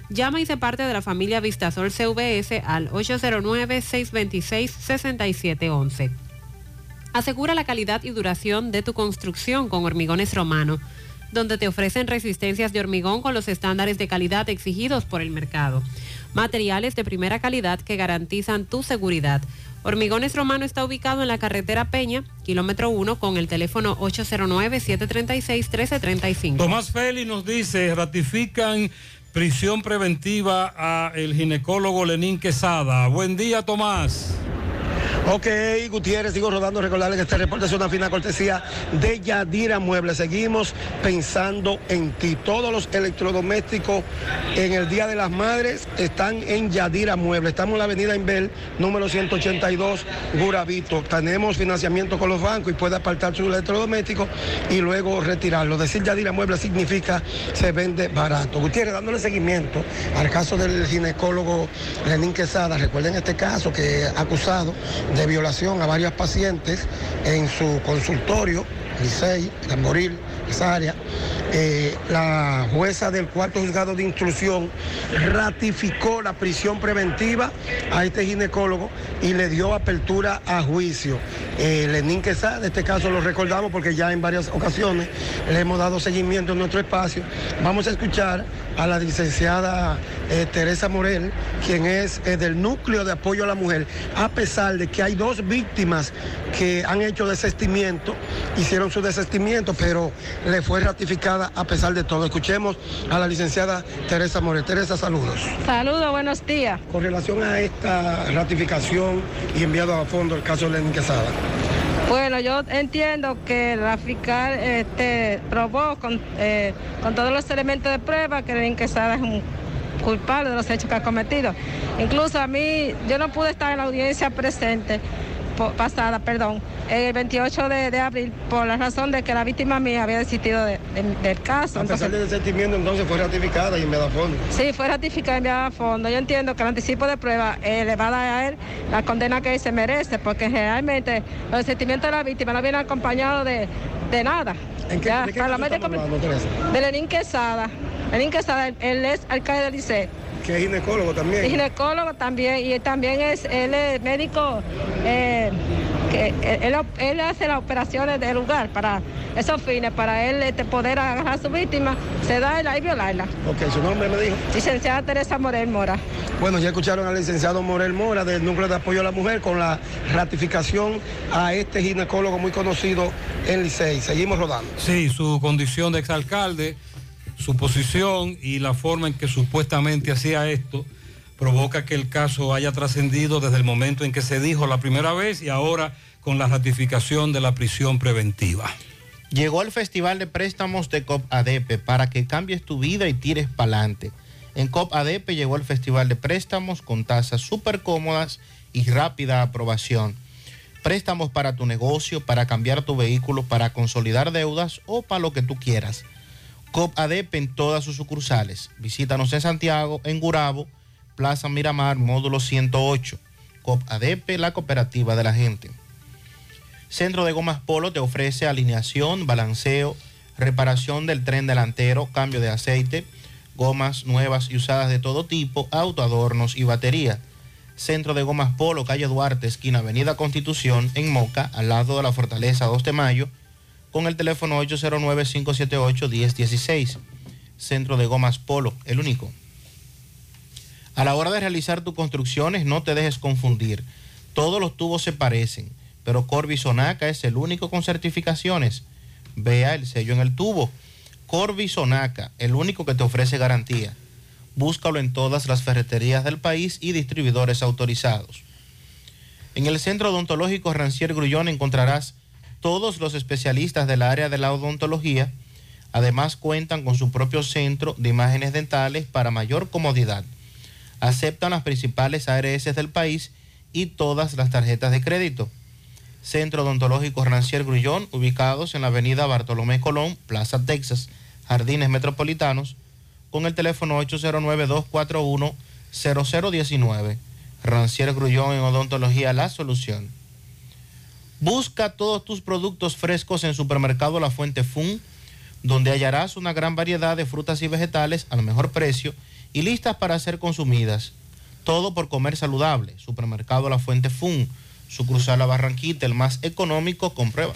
Llama y se parte de la familia Vistasol CVS al 809-626-6711. Asegura la calidad y duración de tu construcción con Hormigones Romano, donde te ofrecen resistencias de hormigón con los estándares de calidad exigidos por el mercado. Materiales de primera calidad que garantizan tu seguridad. Hormigones Romano está ubicado en la carretera Peña, kilómetro 1, con el teléfono 809-736-1335. Tomás Félix nos dice, ratifican prisión preventiva a el ginecólogo Lenín Quesada. Buen día, Tomás. Ok, Gutiérrez, sigo rodando. Recordarles que este reporte es una fina cortesía de Yadira Muebles. Seguimos pensando en ti. Todos los electrodomésticos en el Día de las Madres están en Yadira Muebles. Estamos en la avenida Inbel, número 182, Guravito. Tenemos financiamiento con los bancos y puede apartar su electrodoméstico y luego retirarlo. Decir Yadira Muebles significa se vende barato. Gutiérrez, dándole seguimiento al caso del ginecólogo Lenín Quesada. Recuerden este caso que acusado de violación a varias pacientes en su consultorio, Licey, Tamboril, esa área. Eh, la jueza del cuarto juzgado de instrucción ratificó la prisión preventiva a este ginecólogo y le dio apertura a juicio. Eh, Lenín Quesada, en este caso lo recordamos porque ya en varias ocasiones le hemos dado seguimiento en nuestro espacio. Vamos a escuchar a la licenciada eh, Teresa Morel, quien es eh, del núcleo de apoyo a la mujer, a pesar de que hay dos víctimas que han hecho desestimiento, hicieron su desestimiento, pero le fue ratificada a pesar de todo. Escuchemos a la licenciada Teresa Morel. Teresa, saludos. Saludos, buenos días. Con relación a esta ratificación y enviado a fondo el caso de Lenín Quesada. Bueno, yo entiendo que la fiscal este, probó con, eh, con todos los elementos de prueba que Lenín Quesada es un culpable de los hechos que ha cometido. Incluso a mí, yo no pude estar en la audiencia presente, pasada, perdón, el 28 de, de abril, por la razón de que la víctima mía había desistido de- de- del caso. A pesar Entonces, del desentimiento, entonces fue ratificada y enviada a fondo. Sí, fue ratificada y enviada a fondo. Yo entiendo que el anticipo de prueba eh, le va a dar a él la condena que él se merece, porque realmente los sentimientos de la víctima no vienen acompañados de, de nada. ¿En qué, Ya, ¿de qué caso estamos hablando, Teresa? de Lenín Quesada. Lenín Quesada, él, él es alcalde del Liceo. Que es ginecólogo también. Y ginecólogo también, y él también es, él es médico, eh, que él, él- él hace las operaciones del lugar para esos fines, para él este, poder agarrar a su víctima, sedarla y violarla. Ok, su nombre me dijo. Licenciada Teresa Morel Mora. Bueno, ya escucharon al licenciado Morel Mora del Núcleo de Apoyo a la Mujer con la ratificación a este ginecólogo muy conocido en Licey. Seguimos rodando. Sí, su condición de exalcalde, su posición y la forma en que supuestamente hacía esto provoca que el caso haya trascendido desde el momento en que se dijo la primera vez y ahora con la ratificación de la prisión preventiva. Llegó el Festival de Préstamos de COP ADP para que cambies tu vida y tires para adelante. En COP ADP llegó el Festival de Préstamos con tasas súper cómodas y rápida aprobación. Préstamos para tu negocio, para cambiar tu vehículo, para consolidar deudas o para lo que tú quieras. COP ADP en todas sus sucursales. Visítanos en Santiago, en Gurabo, Plaza Miramar, módulo 108. COP ADP, la cooperativa de la gente. Centro de Gomas Polo te ofrece alineación, balanceo, reparación del tren delantero, cambio de aceite, gomas nuevas y usadas de todo tipo, autoadornos y batería. Centro de Gomas Polo, calle Duarte, esquina Avenida Constitución, en Moca, al lado de la Fortaleza 2 de Mayo, con el teléfono 809-578-1016. Centro de Gomas Polo, el único. A la hora de realizar tus construcciones, no te dejes confundir. Todos los tubos se parecen. pero Corby Sonaca es el único con certificaciones. Vea el sello en el tubo. Corby Sonaca, el único que te ofrece garantía. Búscalo en todas las ferreterías del país y distribuidores autorizados. En el Centro Odontológico Rancier Grullón encontrarás todos los especialistas del área de la odontología. Además cuentan con su propio centro de imágenes dentales para mayor comodidad. Aceptan las principales ARS del país y todas las tarjetas de crédito. Centro Odontológico Rancier Grullón, ubicados en la avenida Bartolomé Colón, Plaza Texas, Jardines Metropolitanos, con el teléfono 809-241-0019. Rancier Grullón en Odontología La Solución. Busca todos tus productos frescos en Supermercado La Fuente Fun, donde hallarás una gran variedad de frutas y vegetales al mejor precio y listas para ser consumidas. Todo por comer saludable. Supermercado La Fuente Fun, sucursal La Barranquita, el más económico, comprueba.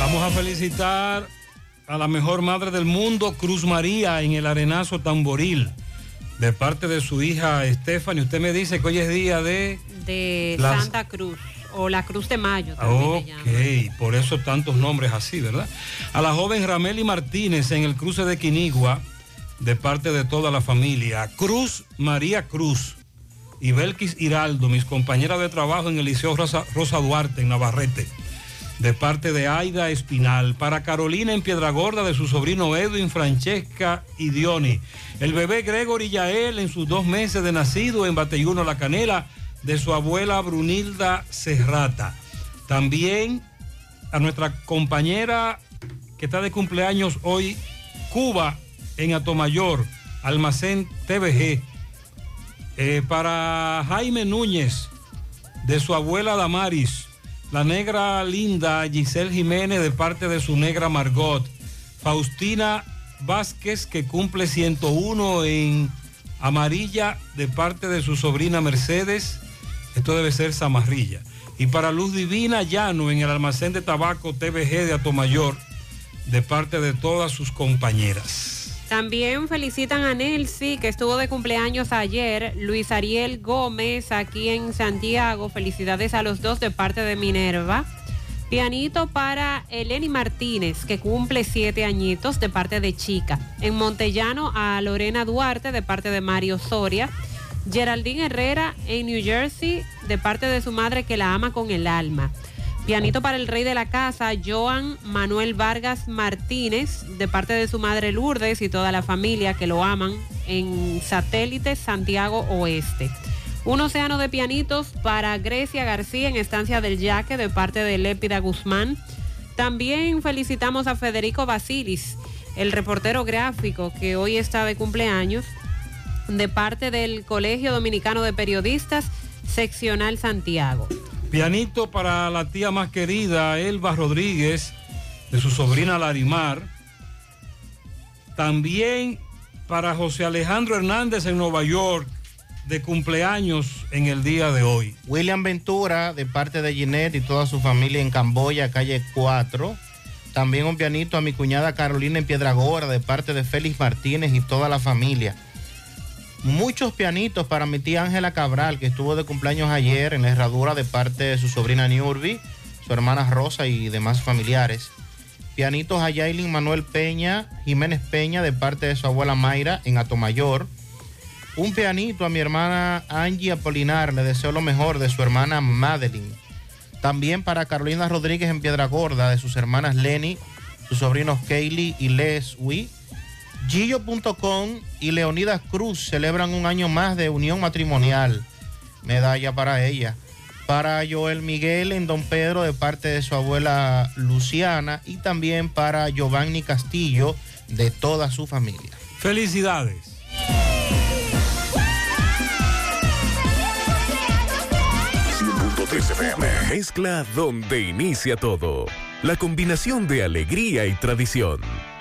Vamos a felicitar a la mejor madre del mundo, Cruz María, en el Arenazo Tamboril, de parte de su hija Stephanie. Usted me dice que hoy es día de... De Las- Santa Cruz o la Cruz de Mayo. también. Ok, por eso tantos nombres así, ¿verdad? A la joven Rameli Martínez en el cruce de Quinigua, de parte de toda la familia. Cruz María Cruz y Belkis Hiraldo, mis compañeras de trabajo en el Liceo Rosa, Rosa Duarte, en Navarrete, de parte de Aida Espinal. Para Carolina en Piedragorda, de su sobrino Edwin, Francesca y Dioni. El bebé Gregory Yael en sus dos meses de nacido en Bateyuno La Canela, de su abuela Brunilda Serrata. También a nuestra compañera que está de cumpleaños hoy, Cuba, en Atomayor, Almacén TVG. Eh, para Jaime Núñez, de su abuela Damaris, la negra linda Giselle Jiménez, de parte de su negra Margot. Faustina Vázquez, que cumple 101 en Amarilla, de parte de su sobrina Mercedes. Esto debe ser Zamarrilla. Y para Luz Divina Llano, en el almacén de tabaco TVG de Atomayor, de parte de todas sus compañeras. También felicitan a Nelsi, que estuvo de cumpleaños ayer, Luis Ariel Gómez, aquí en Santiago. Felicidades a los dos de parte de Minerva. Pianito para Eleni Martínez, que cumple siete añitos de parte de Chica. En Montellano a Lorena Duarte de parte de Mario Soria. Geraldine Herrera en New Jersey de parte de su madre que la ama con el alma. Pianito para el rey de la casa, Joan Manuel Vargas Martínez, de parte de su madre Lourdes y toda la familia que lo aman en Satélite Santiago Oeste. Un océano de pianitos para Grecia García en Estancia del Yaque, de parte de Lépida Guzmán. También felicitamos a Federico Basilis, el reportero gráfico que hoy está de cumpleaños, de parte del Colegio Dominicano de Periodistas, Seccional Santiago. Pianito para la tía más querida, Elba Rodríguez, de su sobrina Larimar. También para José Alejandro Hernández en Nueva York, de cumpleaños en el día de hoy. William Ventura, de parte de Ginette y toda su familia en Camboya, calle 4. También un pianito a mi cuñada Carolina en Piedragora, de parte de Félix Martínez y toda la familia. Muchos pianitos para mi tía Ángela Cabral, que estuvo de cumpleaños ayer en la herradura de parte de su sobrina Niurbi, su hermana Rosa y demás familiares. Pianitos a Yailin Manuel Peña, Jiménez Peña, de parte de su abuela Mayra en Atomayor. Un pianito a mi hermana Angie Apolinar, le deseo lo mejor de su hermana Madeline. También para Carolina Rodríguez en Piedra Gorda, de sus hermanas Lenny, sus sobrinos Kaylee y Leslie. Gillo.com y Leonidas Cruz celebran un año más de unión matrimonial. Medalla para ella. Para Joel Miguel en Don Pedro de parte de su abuela Luciana y también para Giovanni Castillo de toda su familia. Felicidades. FM. Mezcla donde inicia todo. La combinación de alegría y tradición.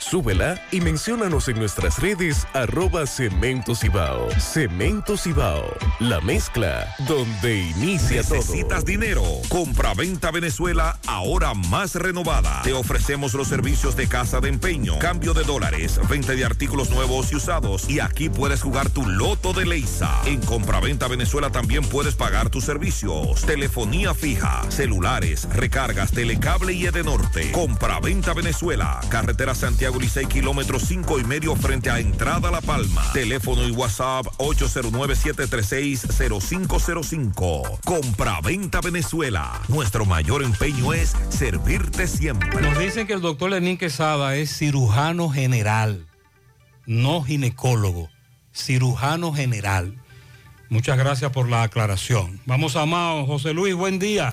Súbela y menciónanos en nuestras redes arroba Cemento Cibao. Cemento Cibao, la mezcla donde inicia. ¿Necesitas dinero? Compra-venta Venezuela, ahora más renovada. Te ofrecemos los servicios de casa de empeño, cambio de dólares, venta de artículos nuevos y usados. Y aquí puedes jugar tu loto de Leisa. En Compra-venta Venezuela también puedes pagar tus servicios. Telefonía fija, celulares, recargas, telecable y Edenorte. Compra-venta Venezuela, carretera Santiago Licey, kilómetro 5 y medio frente a Entrada La Palma. Teléfono y WhatsApp 809-736-0505. Compra-venta Venezuela. Nuestro mayor empeño es servirte siempre. Nos dicen que el doctor Lenín Quesada es cirujano general, no ginecólogo, cirujano general. Muchas gracias por la aclaración. Vamos a Mao. José Luis, buen día.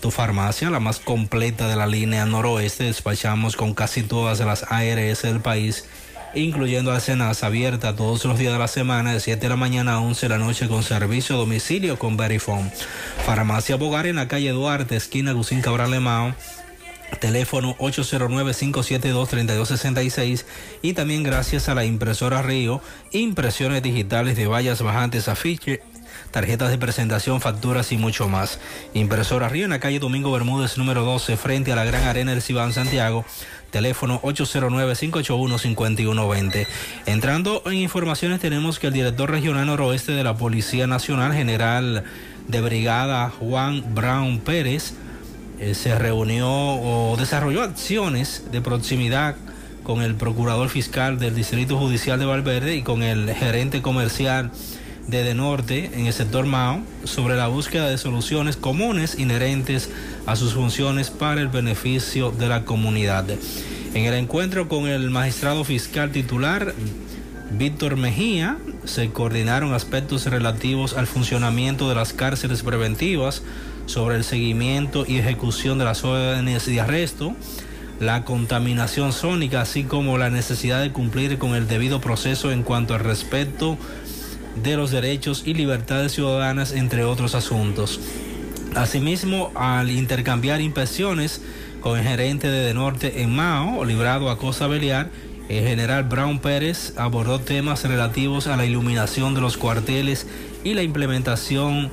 tu farmacia, la más completa de la línea noroeste. Despachamos con casi todas las ARS del país, incluyendo Alcenas, abierta todos los días de la semana, de 7 de la mañana a 11 de la noche, con servicio a domicilio con Verifone. Farmacia Bogar en la calle Duarte, esquina Lucín Cabral Lemao. Teléfono 809-572-3266 y también gracias a la impresora Río, impresiones digitales de vallas bajantes, afiche, tarjetas de presentación, facturas y mucho más. Impresora Río en la calle Domingo Bermúdez número 12 frente a la Gran Arena del Cibán Santiago. Teléfono 809-581-5120. Entrando en informaciones tenemos que el director regional noroeste de la Policía Nacional, general de brigada Juan Brown Pérez, eh, se reunió o desarrolló acciones de proximidad con el procurador fiscal del Distrito Judicial de Valverde y con el gerente comercial de De Norte en el sector Mao sobre la búsqueda de soluciones comunes inherentes a sus funciones para el beneficio de la comunidad. En el encuentro con el magistrado fiscal titular, Víctor Mejía, se coordinaron aspectos relativos al funcionamiento de las cárceles preventivas, sobre el seguimiento y ejecución de las órdenes de arresto, la contaminación sónica, así como la necesidad de cumplir con el debido proceso en cuanto al respeto de los derechos y libertades ciudadanas, entre otros asuntos. Asimismo, al intercambiar impresiones con el gerente de De Norte en Mao, librado a Cosa Beliar, el general Brown Pérez abordó temas relativos a la iluminación de los cuarteles y la implementación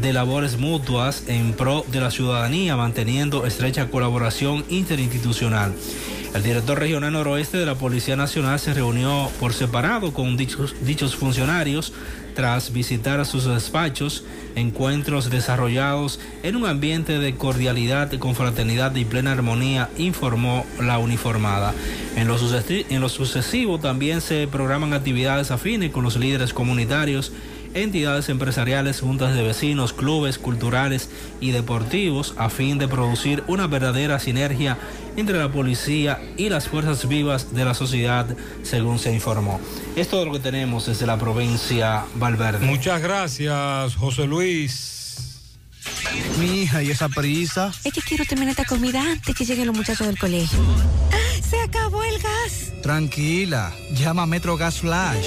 de labores mutuas en pro de la ciudadanía, manteniendo estrecha colaboración interinstitucional. El director regional noroeste de la Policía Nacional se reunió por separado con dichos, funcionarios tras visitar sus despachos, encuentros desarrollados en un ambiente de cordialidad, confraternidad y plena armonía, informó la uniformada. En en lo sucesivo también se programan actividades afines con los líderes comunitarios entidades empresariales, juntas de vecinos, clubes culturales y deportivos a fin de producir una verdadera sinergia entre la policía y las fuerzas vivas de la sociedad, según se informó. Es todo lo que tenemos desde la provincia Valverde. Muchas gracias, José Luis. Mi hija, ¿y esa prisa? Es que quiero terminar esta comida antes que lleguen los muchachos del colegio. ¡Se acabó el gas! Tranquila, llama a Metro Gas Flash.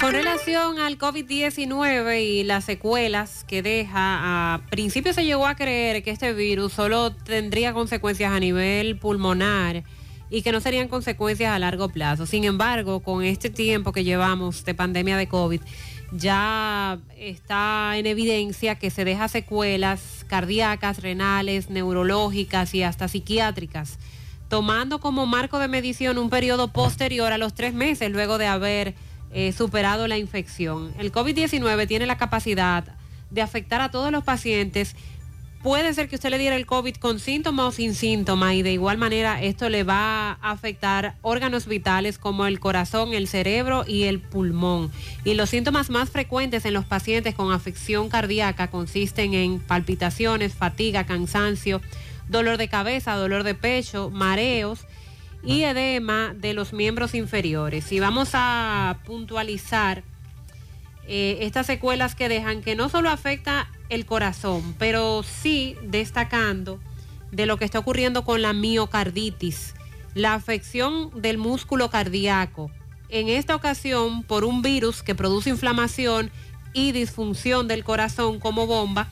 Con relación al COVID-19 y las secuelas que deja, a principio se llegó a creer que este virus solo tendría consecuencias a nivel pulmonar y que no serían consecuencias a largo plazo. Sin embargo, con este tiempo que llevamos de pandemia de COVID, ya está en evidencia que se deja secuelas cardíacas, renales, neurológicas y hasta psiquiátricas, tomando como marco de medición un periodo posterior a los tres meses luego de haber eh, superado la infección. El COVID-19 tiene la capacidad de afectar a todos los pacientes. Puede ser que usted le diera el COVID con síntomas o sin síntomas y de igual manera esto le va a afectar órganos vitales como el corazón, el cerebro y el pulmón. Y los síntomas más frecuentes en los pacientes con afección cardíaca consisten en palpitaciones, fatiga, cansancio, dolor de cabeza, dolor de pecho, mareos y edema de los miembros inferiores. Y vamos a puntualizar eh, estas secuelas que dejan que no solo afecta el corazón, pero sí destacando de lo que está ocurriendo con la miocarditis, la afección del músculo cardíaco. En esta ocasión, por un virus que produce inflamación y disfunción del corazón como bomba,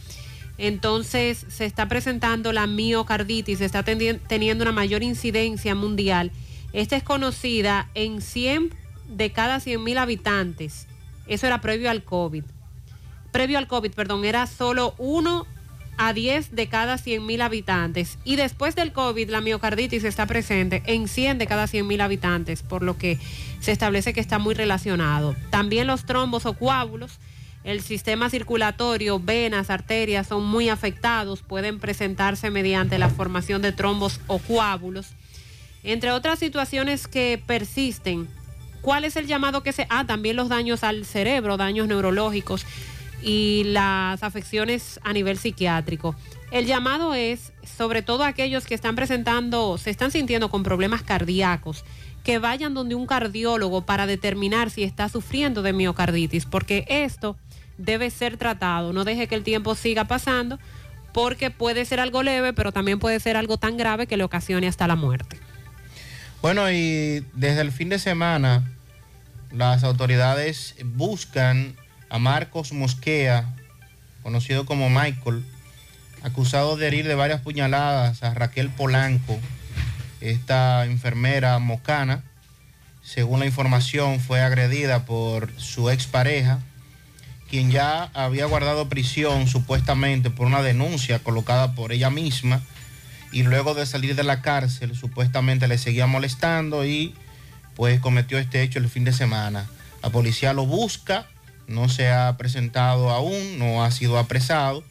entonces se está presentando la miocarditis, se está teniendo una mayor incidencia mundial. Esta es conocida en 100 de cada 100 mil habitantes. Eso era previo al COVID. Previo al COVID, perdón, era solo 1 a 10 de cada 100 mil habitantes. Y después del COVID, la miocarditis está presente en 100 de cada 100 mil habitantes, por lo que se establece que está muy relacionado. También los trombos o coágulos el sistema circulatorio, venas, arterias son muy afectados, pueden presentarse mediante la formación de trombos o coágulos. Entre otras situaciones que persisten, ¿cuál es el llamado que se... Ah, también los daños al cerebro, daños neurológicos y las afecciones a nivel psiquiátrico. El llamado es, sobre todo aquellos que están presentando, se están sintiendo con problemas cardíacos, que vayan donde un cardiólogo para determinar si está sufriendo de miocarditis, porque esto debe ser tratado. No deje que el tiempo siga pasando, porque puede ser algo leve, pero también puede ser algo tan grave que le ocasione hasta la muerte. Bueno, y desde el fin de semana las autoridades buscan a Marcos Mosquea, conocido como Michael, acusado de herir de varias puñaladas a Raquel Polanco, esta enfermera mocana. Según la información, fue agredida por su expareja, quien ya había guardado prisión supuestamente por una denuncia colocada por ella misma y luego de salir de la cárcel supuestamente le seguía molestando y pues cometió este hecho el fin de semana. La policía lo busca, no se ha presentado aún, no ha sido apresado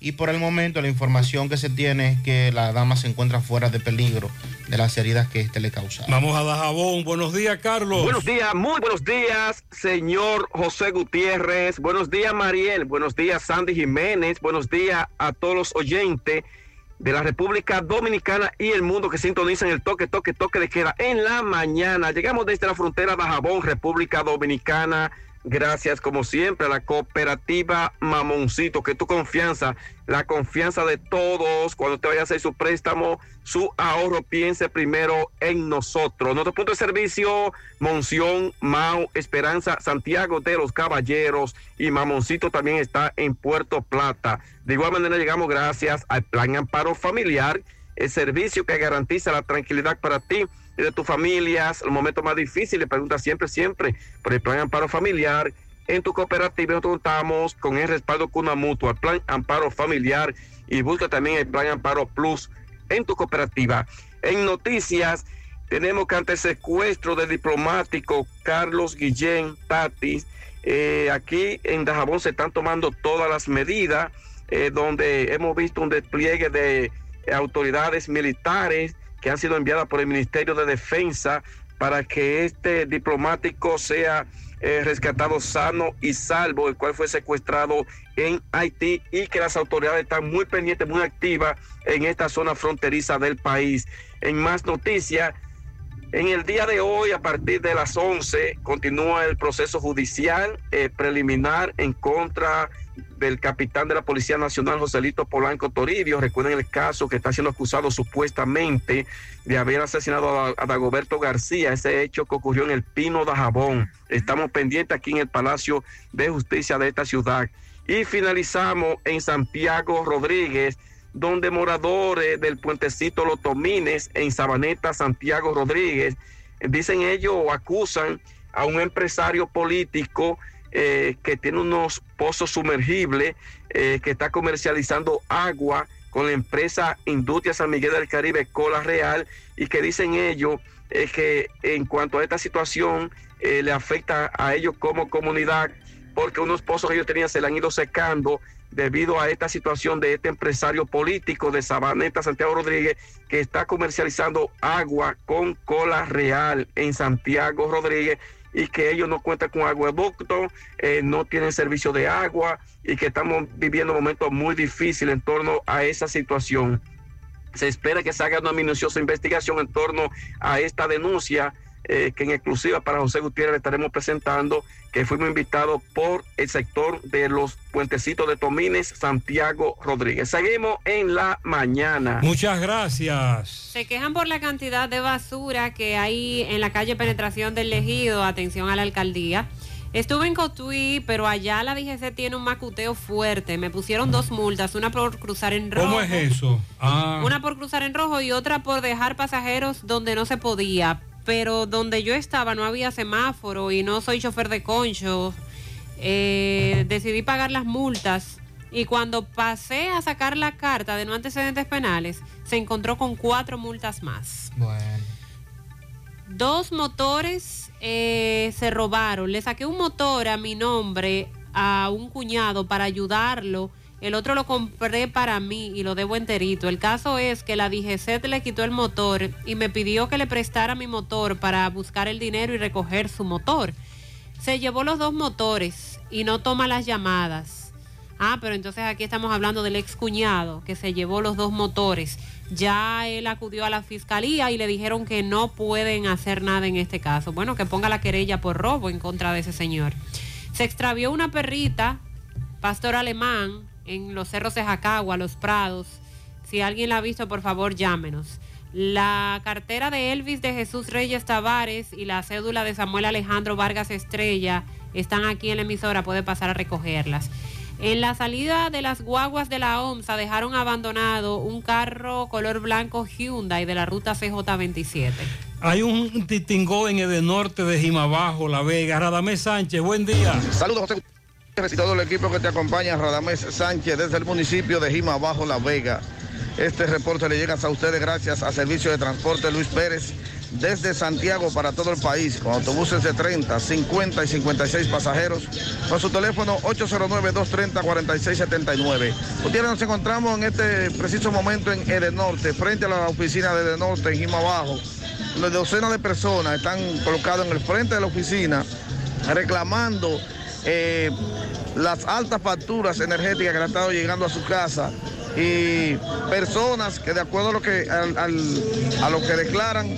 y por el momento la información que se tiene es que la dama se encuentra fuera de peligro de las heridas que este le causaron. Vamos a Dajabón. Buenos días, Carlos. Buenos días, muy buenos días, señor José Gutiérrez. Buenos días, Mariel. Buenos días, Sandy Jiménez. Buenos días a todos los oyentes de la República Dominicana y el mundo que sintonizan el toque, toque, toque de queda en la mañana. Llegamos desde la frontera de Jabón, República Dominicana. Gracias, como siempre, a la cooperativa Mamoncito, que tu confianza, la confianza de todos, cuando te vaya a hacer su préstamo, su ahorro, piense primero en nosotros. Nuestro punto de servicio, Monción, Mau, Esperanza, Santiago de los Caballeros y Mamoncito también está en Puerto Plata. De igual manera llegamos gracias al Plan Amparo Familiar, el servicio que garantiza la tranquilidad para ti y de tus familias, los momentos más difíciles, pregunta siempre, siempre por el Plan Amparo Familiar. En tu cooperativa nosotros contamos con el respaldo Cuna Mutua, Plan Amparo Familiar y busca también el Plan Amparo Plus en tu cooperativa. En noticias, tenemos que ante el secuestro del diplomático Carlos Guillén Tatis, eh, aquí en Dajabón se están tomando todas las medidas, eh, donde hemos visto un despliegue de autoridades militares que han sido enviadas por el Ministerio de Defensa para que este diplomático sea eh, rescatado sano y salvo, el cual fue secuestrado en Haití y que las autoridades están muy pendientes, muy activas en esta zona fronteriza del país. En más noticias, en el día de hoy, a partir de las 11, continúa el proceso judicial eh, preliminar en contra del capitán de la Policía Nacional, Joselito Polanco Toribio. Recuerden el caso que está siendo acusado supuestamente de haber asesinado a, Dagoberto García, ese hecho que ocurrió en el Pino de Jabón. Estamos pendientes aquí en el Palacio de Justicia de esta ciudad. Y finalizamos en Santiago Rodríguez, donde moradores del puentecito Los Tomines en Sabaneta, Santiago Rodríguez, dicen ellos o acusan a un empresario político eh, que tiene unos pozos sumergibles, eh, que está comercializando agua con la empresa Industria San Miguel del Caribe, Cola Real, y que dicen ellos eh, que en cuanto a esta situación eh, le afecta a ellos como comunidad, porque unos pozos que ellos tenían se le han ido secando debido a esta situación de este empresario político de Sabaneta, Santiago Rodríguez, que está comercializando agua con cola real en Santiago Rodríguez y que ellos no cuentan con aguaducto, eh, no tienen servicio de agua y que estamos viviendo momentos muy difíciles en torno a esa situación. Se espera que se haga una minuciosa investigación en torno a esta denuncia eh, que en exclusiva para José Gutiérrez le estaremos presentando, que fuimos invitados por el sector de los puentecitos de Tomines, Santiago Rodríguez. Seguimos en la mañana. Muchas gracias. Se quejan por la cantidad de basura que hay en la calle Penetración del Ejido. Atención a la alcaldía. Estuve en Cotuí, pero allá la DGC tiene un macuteo fuerte. Me pusieron dos multas, una por cruzar en rojo. ¿Cómo es eso? Ah, Una por cruzar en rojo y otra por dejar pasajeros donde no se podía. Pero donde yo estaba no había semáforo y no soy chofer de concho. Eh, decidí pagar las multas y cuando pasé a sacar la carta de no antecedentes penales, se encontró con cuatro multas más. Bueno. Dos motores eh, se robaron. Le saqué un motor a mi nombre a un cuñado para ayudarlo. El otro lo compré para mí y lo debo enterito. El caso es que la DGC le quitó el motor y me pidió que le prestara mi motor para buscar el dinero y recoger su motor. Se llevó los dos motores y no toma las llamadas. Ah, pero entonces aquí estamos hablando del ex cuñado que se llevó los dos motores. Ya él acudió a la fiscalía y le dijeron que no pueden hacer nada en este caso. Bueno, que ponga la querella por robo en contra de ese señor. Se extravió una perrita, pastor alemán, en los cerros de Jacagua, Los Prados. Si alguien la ha visto, por favor, llámenos. La cartera de Elvis de Jesús Reyes Tavares y la cédula de Samuel Alejandro Vargas Estrella están aquí en la emisora, puede pasar a recogerlas. En la salida de las guaguas de la OMSA dejaron abandonado un carro color blanco Hyundai de la ruta CJ27. hay un titingó en el norte de Jimabajo, La Vega. Radamés Sánchez, buen día. Saludos, José y todo el equipo que te acompaña, Radamés Sánchez, desde el municipio de Jima Bajo, La Vega. Este reporte le llega a ustedes gracias a Servicio de Transporte Luis Pérez, desde Santiago para todo el país, con autobuses de 30, 50 y 56 pasajeros, con su teléfono 809-230-4679. Gutiérrez, nos encontramos en este preciso momento en Edenorte, frente a la oficina de Edenorte, en Jima Bajo. Una docena de personas están colocadas en el frente de la oficina reclamando eh, las altas facturas energéticas que le han estado llegando a su casa y personas que de acuerdo a lo que, a lo que declaran,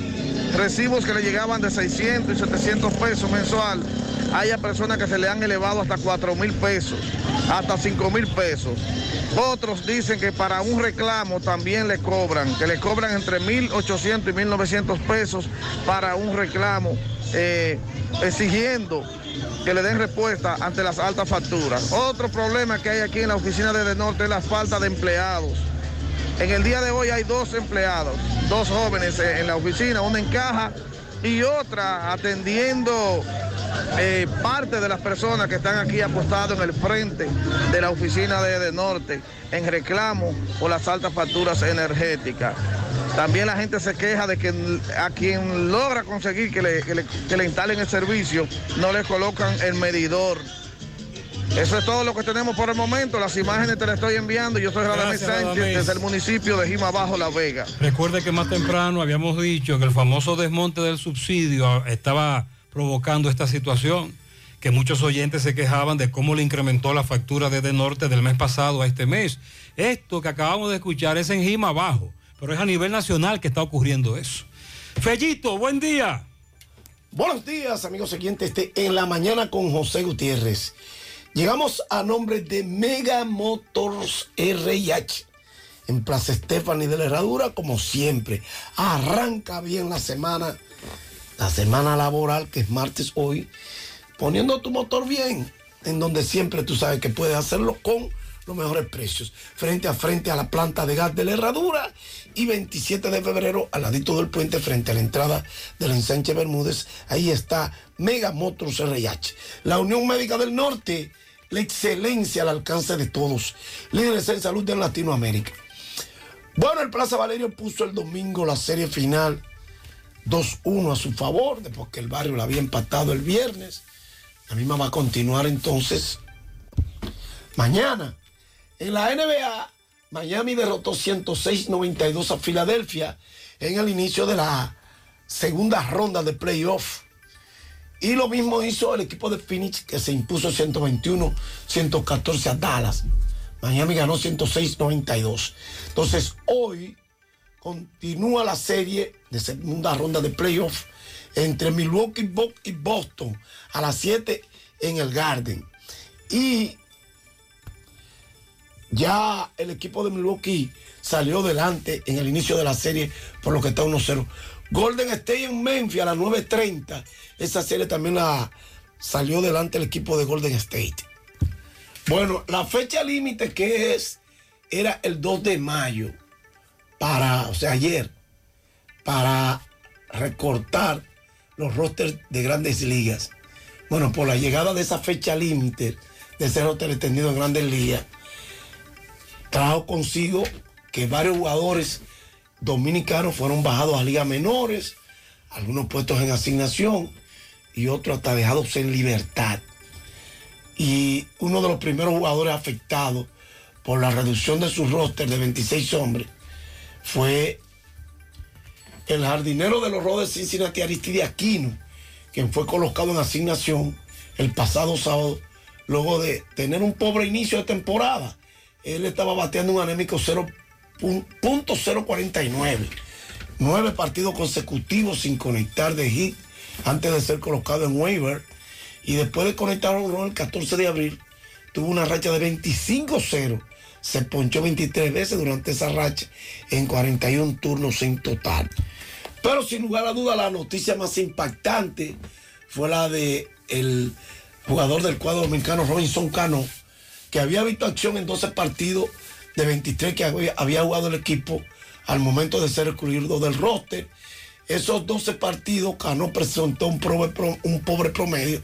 recibos que le llegaban de 600 y 700 pesos mensual, haya personas que se le han elevado hasta 4 mil pesos, hasta 5 mil pesos. Otros dicen que para un reclamo también le cobran, que le cobran entre 1.800 y 1.900 pesos para un reclamo, eh, exigiendo que le den respuesta ante las altas facturas. Otro problema que hay aquí en la oficina de Norte es la falta de empleados. En el día de hoy hay dos empleados, dos jóvenes eh, en la oficina, una en caja y otra atendiendo eh, parte de las personas que están aquí apostados en el frente de la oficina de, de Norte en reclamo por las altas facturas energéticas. También la gente se queja de que a quien logra conseguir que le, que le- que le instalen el servicio no le colocan el medidor. Eso es todo lo que tenemos por el momento. Las imágenes te las estoy enviando. Yo soy Radamés Sánchez desde el municipio de Jima Bajo, La Vega. Recuerde que más temprano habíamos dicho que el famoso desmonte del subsidio estaba provocando esta situación, que muchos oyentes se quejaban de cómo le incrementó la factura desde norte del mes pasado a este mes. Esto que acabamos de escuchar es en Jima abajo, pero es a nivel nacional que está ocurriendo eso. Fellito, buen día. Buenos días, amigos siguientes de En la Mañana con José Gutiérrez. Llegamos a nombre de Mega Motors RIH. En Plaza Stephanie de la Herradura, como siempre. Arranca bien la semana, la semana laboral, que es martes hoy, poniendo tu motor bien, en donde siempre tú sabes que puedes hacerlo con los mejores precios. Frente a frente a la planta de gas de la Herradura y 27 de febrero al ladito del puente frente a la entrada del ensanche Bermúdez. Ahí está Mega Motors RH. La Unión Médica del Norte, la excelencia al alcance de todos. Líderes en salud de Latinoamérica. Bueno, el Plaza Valerio puso el domingo la serie final 2-1 a su favor, después que el barrio la había empatado el viernes. La misma va a continuar entonces mañana. En la NBA, Miami derrotó 106-92 a Filadelfia en el inicio de la segunda ronda de playoff. Y lo mismo hizo el equipo de Phoenix que se impuso 121-114 a Dallas. Miami ganó 106-92. Entonces hoy continúa la serie de segunda ronda de playoff entre Milwaukee y Boston a las 7 en el Garden. Y ya el equipo de Milwaukee salió delante en el inicio de la serie por lo que está 1-0. Golden State en Memphis a las 9.30. Esa serie también la salió delante el equipo de Golden State. Bueno, la fecha límite que es era el 2 de mayo para, o sea, ayer, para recortar los rosters de grandes ligas. Bueno, por la llegada de esa fecha límite de ese roster extendido en grandes ligas, trajo consigo que varios jugadores dominicanos fueron bajados a ligas menores, algunos puestos en asignación y otros hasta dejados en libertad. Y uno de los primeros jugadores afectados por la reducción de su roster de 26 hombres fue el jardinero de los de Cincinnati, Aristide Aquino, quien fue colocado en asignación el pasado sábado, luego de tener un pobre inicio de temporada. Él estaba bateando un anémico 0.049. Nueve partidos consecutivos sin conectar de hit antes de ser colocado en waiver. Y después de conectar un rol el 14 de abril, tuvo una racha de 25-0. Se ponchó 23 veces durante esa racha en 41 turnos en total. Pero sin lugar a duda la noticia más impactante fue la de el jugador del cuadro dominicano Robinson Cano, que había visto acción en 12 partidos de 23 que había, jugado el equipo al momento de ser excluido del roster. Esos 12 partidos, Cano presentó un pobre, promedio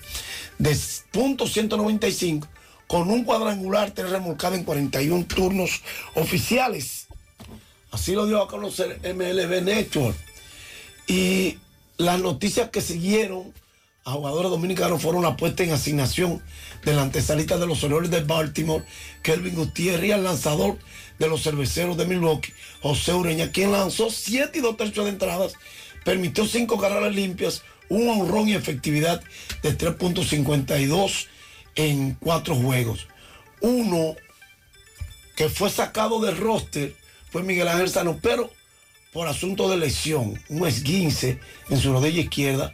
de .195 con un cuadrangular tres remolcado en 41 turnos oficiales. Así lo dio a conocer MLB Network. Y las noticias que siguieron a jugadores dominicanos fueron la puesta en asignación del antesalista de los Orioles de Baltimore, Kelvin Gutiérrez, y lanzador de los cerveceros de Milwaukee, José Ureña, quien lanzó 7 y 2 tercios de entradas, permitió 5 carreras limpias, un honrón y efectividad de 3.52 en 4 juegos. Uno que fue sacado del roster fue Miguel Ángel Sano, pero por asunto de lesión, un esguince en su rodilla izquierda,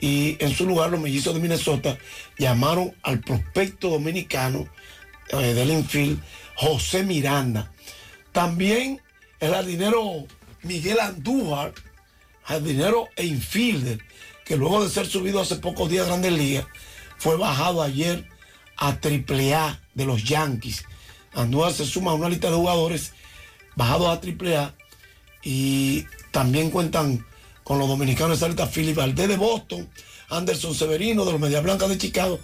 y en su lugar los mellizos de Minnesota llamaron al prospecto dominicano eh, del infield, José Miranda. También el jardinero Miguel Andújar, jardinero e infielder, que luego de ser subido hace pocos días a Grandes Ligas, fue bajado ayer a AAA de los Yankees. Andújar se suma a una lista de jugadores bajados a AAA y también cuentan con los dominicanos de Salta, Philip Valdés de Boston, Anderson Severino de los Media Blancas de Chicago,